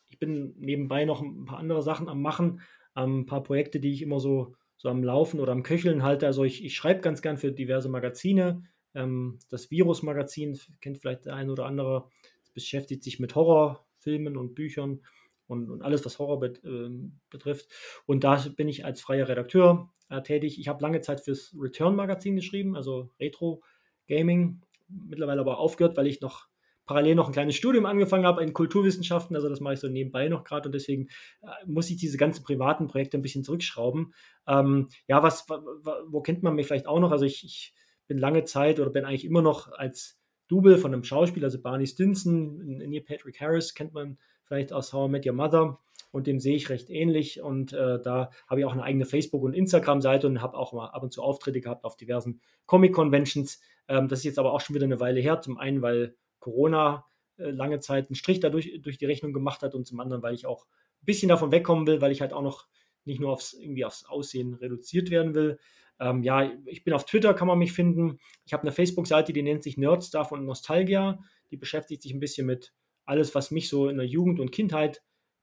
ich bin nebenbei noch ein paar andere Sachen am Machen, ein paar Projekte, die ich immer so, so am Laufen oder am Köcheln halte. Also ich, ich schreibe ganz gern für diverse Magazine. Ähm, das Virus-Magazin kennt vielleicht der ein oder andere. Das beschäftigt sich mit Horrorfilmen und Büchern und, und alles, was Horror bet, äh, betrifft. Und da bin ich als freier Redakteur äh, tätig. Ich habe lange Zeit fürs Return-Magazin geschrieben, also Retro Gaming. Mittlerweile aber aufgehört, weil ich noch parallel noch ein kleines Studium angefangen habe in Kulturwissenschaften, also das mache ich so nebenbei noch gerade und deswegen äh, muss ich diese ganzen privaten Projekte ein bisschen zurückschrauben. Ähm, ja, was, wo kennt man mich vielleicht auch noch? Also ich, ich, bin lange Zeit oder bin eigentlich immer noch als Double von einem Schauspieler, also Barney Stinson, Neil Patrick Harris kennt man vielleicht aus How I Met Your Mother und dem sehe ich recht ähnlich und äh, da habe ich auch eine eigene Facebook- und Instagram-Seite und habe auch mal ab und zu Auftritte gehabt auf diversen Comic-Conventions. Ähm, das ist jetzt aber auch schon wieder eine Weile her, zum einen, weil Corona äh, lange Zeit einen Strich dadurch durch die Rechnung gemacht hat und zum anderen, weil ich auch ein bisschen davon wegkommen will, weil ich halt auch noch nicht nur aufs, irgendwie aufs Aussehen reduziert werden will. Ähm, ja, ich bin auf Twitter, kann man mich finden. Ich habe eine Facebook-Seite, die nennt sich Nerdstuff und Nostalgia. Die beschäftigt sich ein bisschen mit alles, was mich so in der Jugend und Kindheit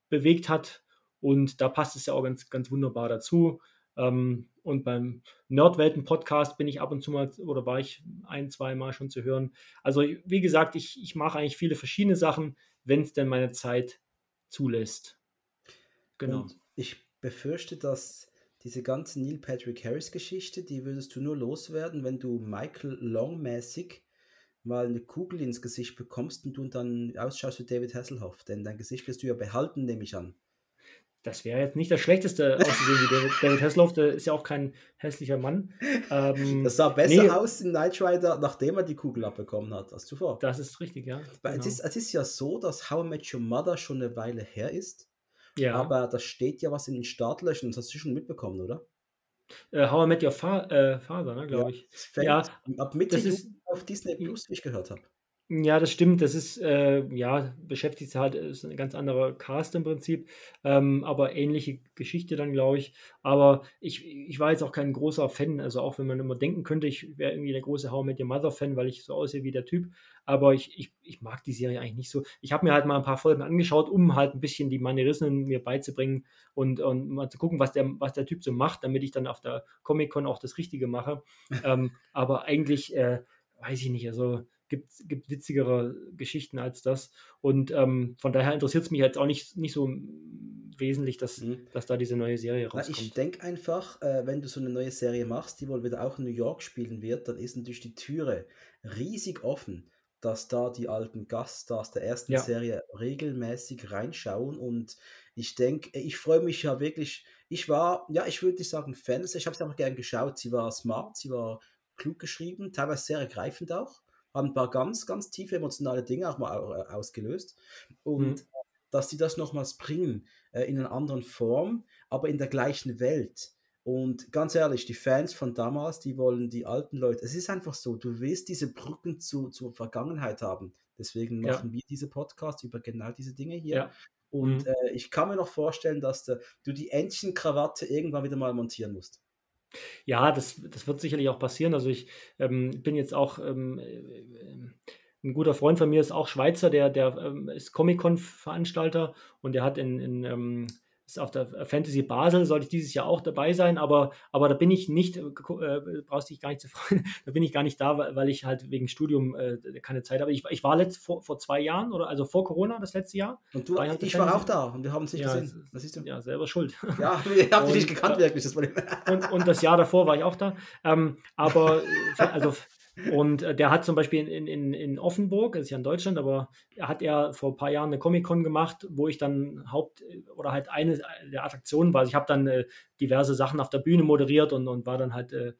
bewegt hat. Und da passt es ja auch ganz, ganz wunderbar dazu. Ähm, und beim Nerdwelten-Podcast bin ich ab und zu mal oder war ich ein, zwei Mal schon zu hören. Also, wie gesagt, ich, ich mache eigentlich viele verschiedene Sachen, wenn es denn meine Zeit zulässt. Genau. Und ich befürchte, dass diese ganze Neil Patrick Harris Geschichte, die würdest du nur loswerden, wenn du Michael Long mäßig mal eine Kugel ins Gesicht bekommst und du dann ausschaust wie David Hasselhoff. Denn dein Gesicht wirst du ja behalten, nehme ich an. Das wäre jetzt nicht das Schlechteste auszusehen wie David, David Hasselhoff, der ist ja auch kein hässlicher Mann. Ähm, das sah besser nee, aus in Knight Rider, nachdem er die Kugel abbekommen hat, als zuvor. Das ist richtig, ja. Genau. Es, ist, es ist ja so, dass How I Met Your Mother schon eine Weile her ist. Ja. Aber da steht ja was in den Startlöchern, das hast du schon mitbekommen, oder? Äh, How I Met Your Fa äh, Father, ne, glaube ja, ich. Ja, ab Mitte das ist, auf Disney Plus, wie ich gehört habe. Ja, das stimmt. Das ist, äh, ja, beschäftigt halt, ist ein ganz anderer Cast im Prinzip, ähm, aber ähnliche Geschichte dann, glaube ich. Aber ich, ich war jetzt auch kein großer Fan, also auch wenn man immer denken könnte, ich wäre irgendwie der große How I Met Your Mother Fan, weil ich so aussehe wie der Typ. Aber ich, ich, ich mag die Serie eigentlich nicht so. Ich habe mir halt mal ein paar Folgen angeschaut, um halt ein bisschen die Manierismen mir beizubringen und, und mal zu gucken, was der, was der Typ so macht, damit ich dann auf der Comic-Con auch das Richtige mache. ähm, aber eigentlich, äh, weiß ich nicht, also gibt, gibt witzigere Geschichten als das. Und ähm, von daher interessiert es mich jetzt auch nicht, nicht so wesentlich, dass, mhm. dass da diese neue Serie rauskommt. Ich denke einfach, äh, wenn du so eine neue Serie machst, die wohl wieder auch in New York spielen wird, dann ist natürlich die Türe riesig offen, dass da die alten Gaststars der ersten ja. Serie regelmäßig reinschauen. Und ich denke, ich freue mich ja wirklich. Ich war, ja, ich würde nicht sagen Fan, ich habe es einfach gern geschaut. Sie war smart, sie war klug geschrieben, teilweise sehr ergreifend auch haben ein paar ganz, ganz tiefe emotionale Dinge auch mal äh, ausgelöst. Und mhm. dass sie das nochmals bringen äh, in einer anderen Form, aber in der gleichen Welt. Und ganz ehrlich, die Fans von damals, die wollen die alten Leute. Es ist einfach so, du willst diese Brücken zu, zur Vergangenheit haben. Deswegen machen ja. wir diese Podcasts über genau diese Dinge hier. Ja. Und mhm. äh, ich kann mir noch vorstellen, dass de, du die Entchenkrawatte irgendwann wieder mal montieren musst. Ja, das, das wird sicherlich auch passieren. Also ich ähm, bin jetzt auch, ähm, äh, ein guter Freund von mir ist auch Schweizer, der, der ähm, ist Comic-Con-Veranstalter und der hat in, in ähm, ist auf der Fantasy Basel, sollte ich dieses Jahr auch dabei sein, aber, aber da bin ich nicht, äh, äh brauchst dich gar nicht zu [laughs] freuen, da bin ich gar nicht da, weil ich halt wegen Studium äh, keine Zeit habe. Ich, ich war letzt, vor, vor zwei Jahren, oder also vor Corona, das letzte Jahr. Und du, war ich, ich war auch da und wir haben es nicht ja, gesehen. Was ist du? Ja, selber schuld. [laughs] Ja, wir haben dich nicht gekannt, wirklich. Das und, und das Jahr davor war ich auch da. Ähm, aber also und äh, der hat zum Beispiel in, in, in Offenburg, das ist ja in Deutschland, aber hat er vor ein paar Jahren eine Comic-Con gemacht, wo ich dann Haupt- oder halt eine der Attraktionen war. Also ich habe dann äh, diverse Sachen auf der Bühne moderiert und, und war dann halt äh, äh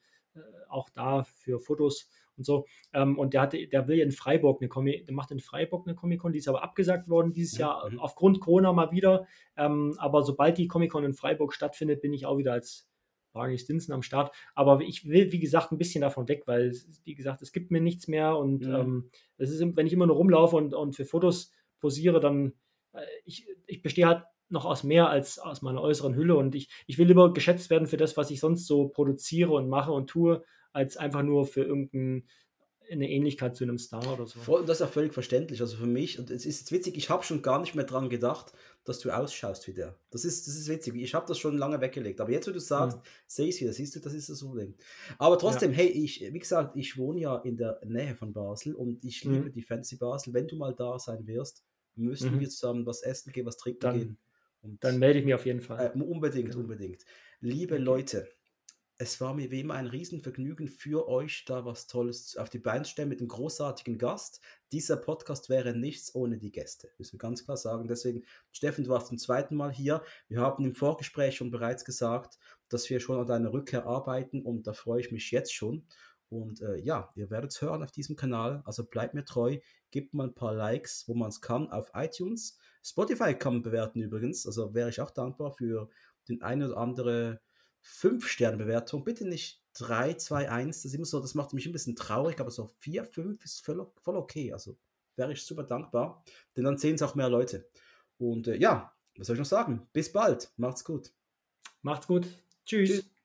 auch da für Fotos und so. Ähm, und der, hatte, der will in Freiburg eine Comic, der macht in Freiburg eine Comic-Con, die ist aber abgesagt worden dieses mhm. Jahr aufgrund Corona mal wieder. Ähm, aber sobald die Comic-Con in Freiburg stattfindet, bin ich auch wieder als Barney Stinson am Start. Aber ich will, wie gesagt, ein bisschen davon weg, weil, wie gesagt, es gibt mir nichts mehr und mhm. ähm, es ist, wenn ich immer nur rumlaufe und, und für Fotos posiere, dann äh, ich, ich bestehe halt noch aus mehr als aus meiner äußeren Hülle und ich, ich will lieber geschätzt werden für das, was ich sonst so produziere und mache und tue, als einfach nur für irgendein eine Ähnlichkeit zu einem Star oder so. Voll, das ist ja völlig verständlich. Also für mich, und es ist jetzt witzig, ich habe schon gar nicht mehr dran gedacht, dass du ausschaust wie der. Das ist, das ist witzig. Ich habe das schon lange weggelegt. Aber jetzt, wo du sagst, mhm. sehe ich es wieder, siehst du, das ist das Problem. Aber trotzdem, ja. hey, ich, wie gesagt, ich wohne ja in der Nähe von Basel und ich mhm. liebe die Fancy Basel. Wenn du mal da sein wirst, müssen mhm. wir zusammen was essen gehen, was trinken dann, gehen. Und, dann melde ich mich auf jeden Fall. Äh, unbedingt, ja. unbedingt. Liebe okay. Leute, es war mir wie immer ein Riesenvergnügen für euch, da was Tolles auf die Beine zu stellen mit einem großartigen Gast. Dieser Podcast wäre nichts ohne die Gäste, müssen wir ganz klar sagen. Deswegen, Steffen, du warst zum zweiten Mal hier. Wir haben im Vorgespräch schon bereits gesagt, dass wir schon an deiner Rückkehr arbeiten und da freue ich mich jetzt schon. Und äh, ja, ihr werdet es hören auf diesem Kanal. Also bleibt mir treu, gebt mal ein paar Likes, wo man es kann, auf iTunes. Spotify kann man bewerten übrigens. Also wäre ich auch dankbar für den einen oder anderen 5-Sterne-Bewertung. Bitte nicht 3, 2, 1. Das ist immer so, das macht mich ein bisschen traurig, aber so 4, 5 ist voll, voll okay. Also wäre ich super dankbar, denn dann sehen es auch mehr Leute. Und äh, ja, was soll ich noch sagen? Bis bald. Macht's gut. Macht's gut. Tschüss. Tschüss.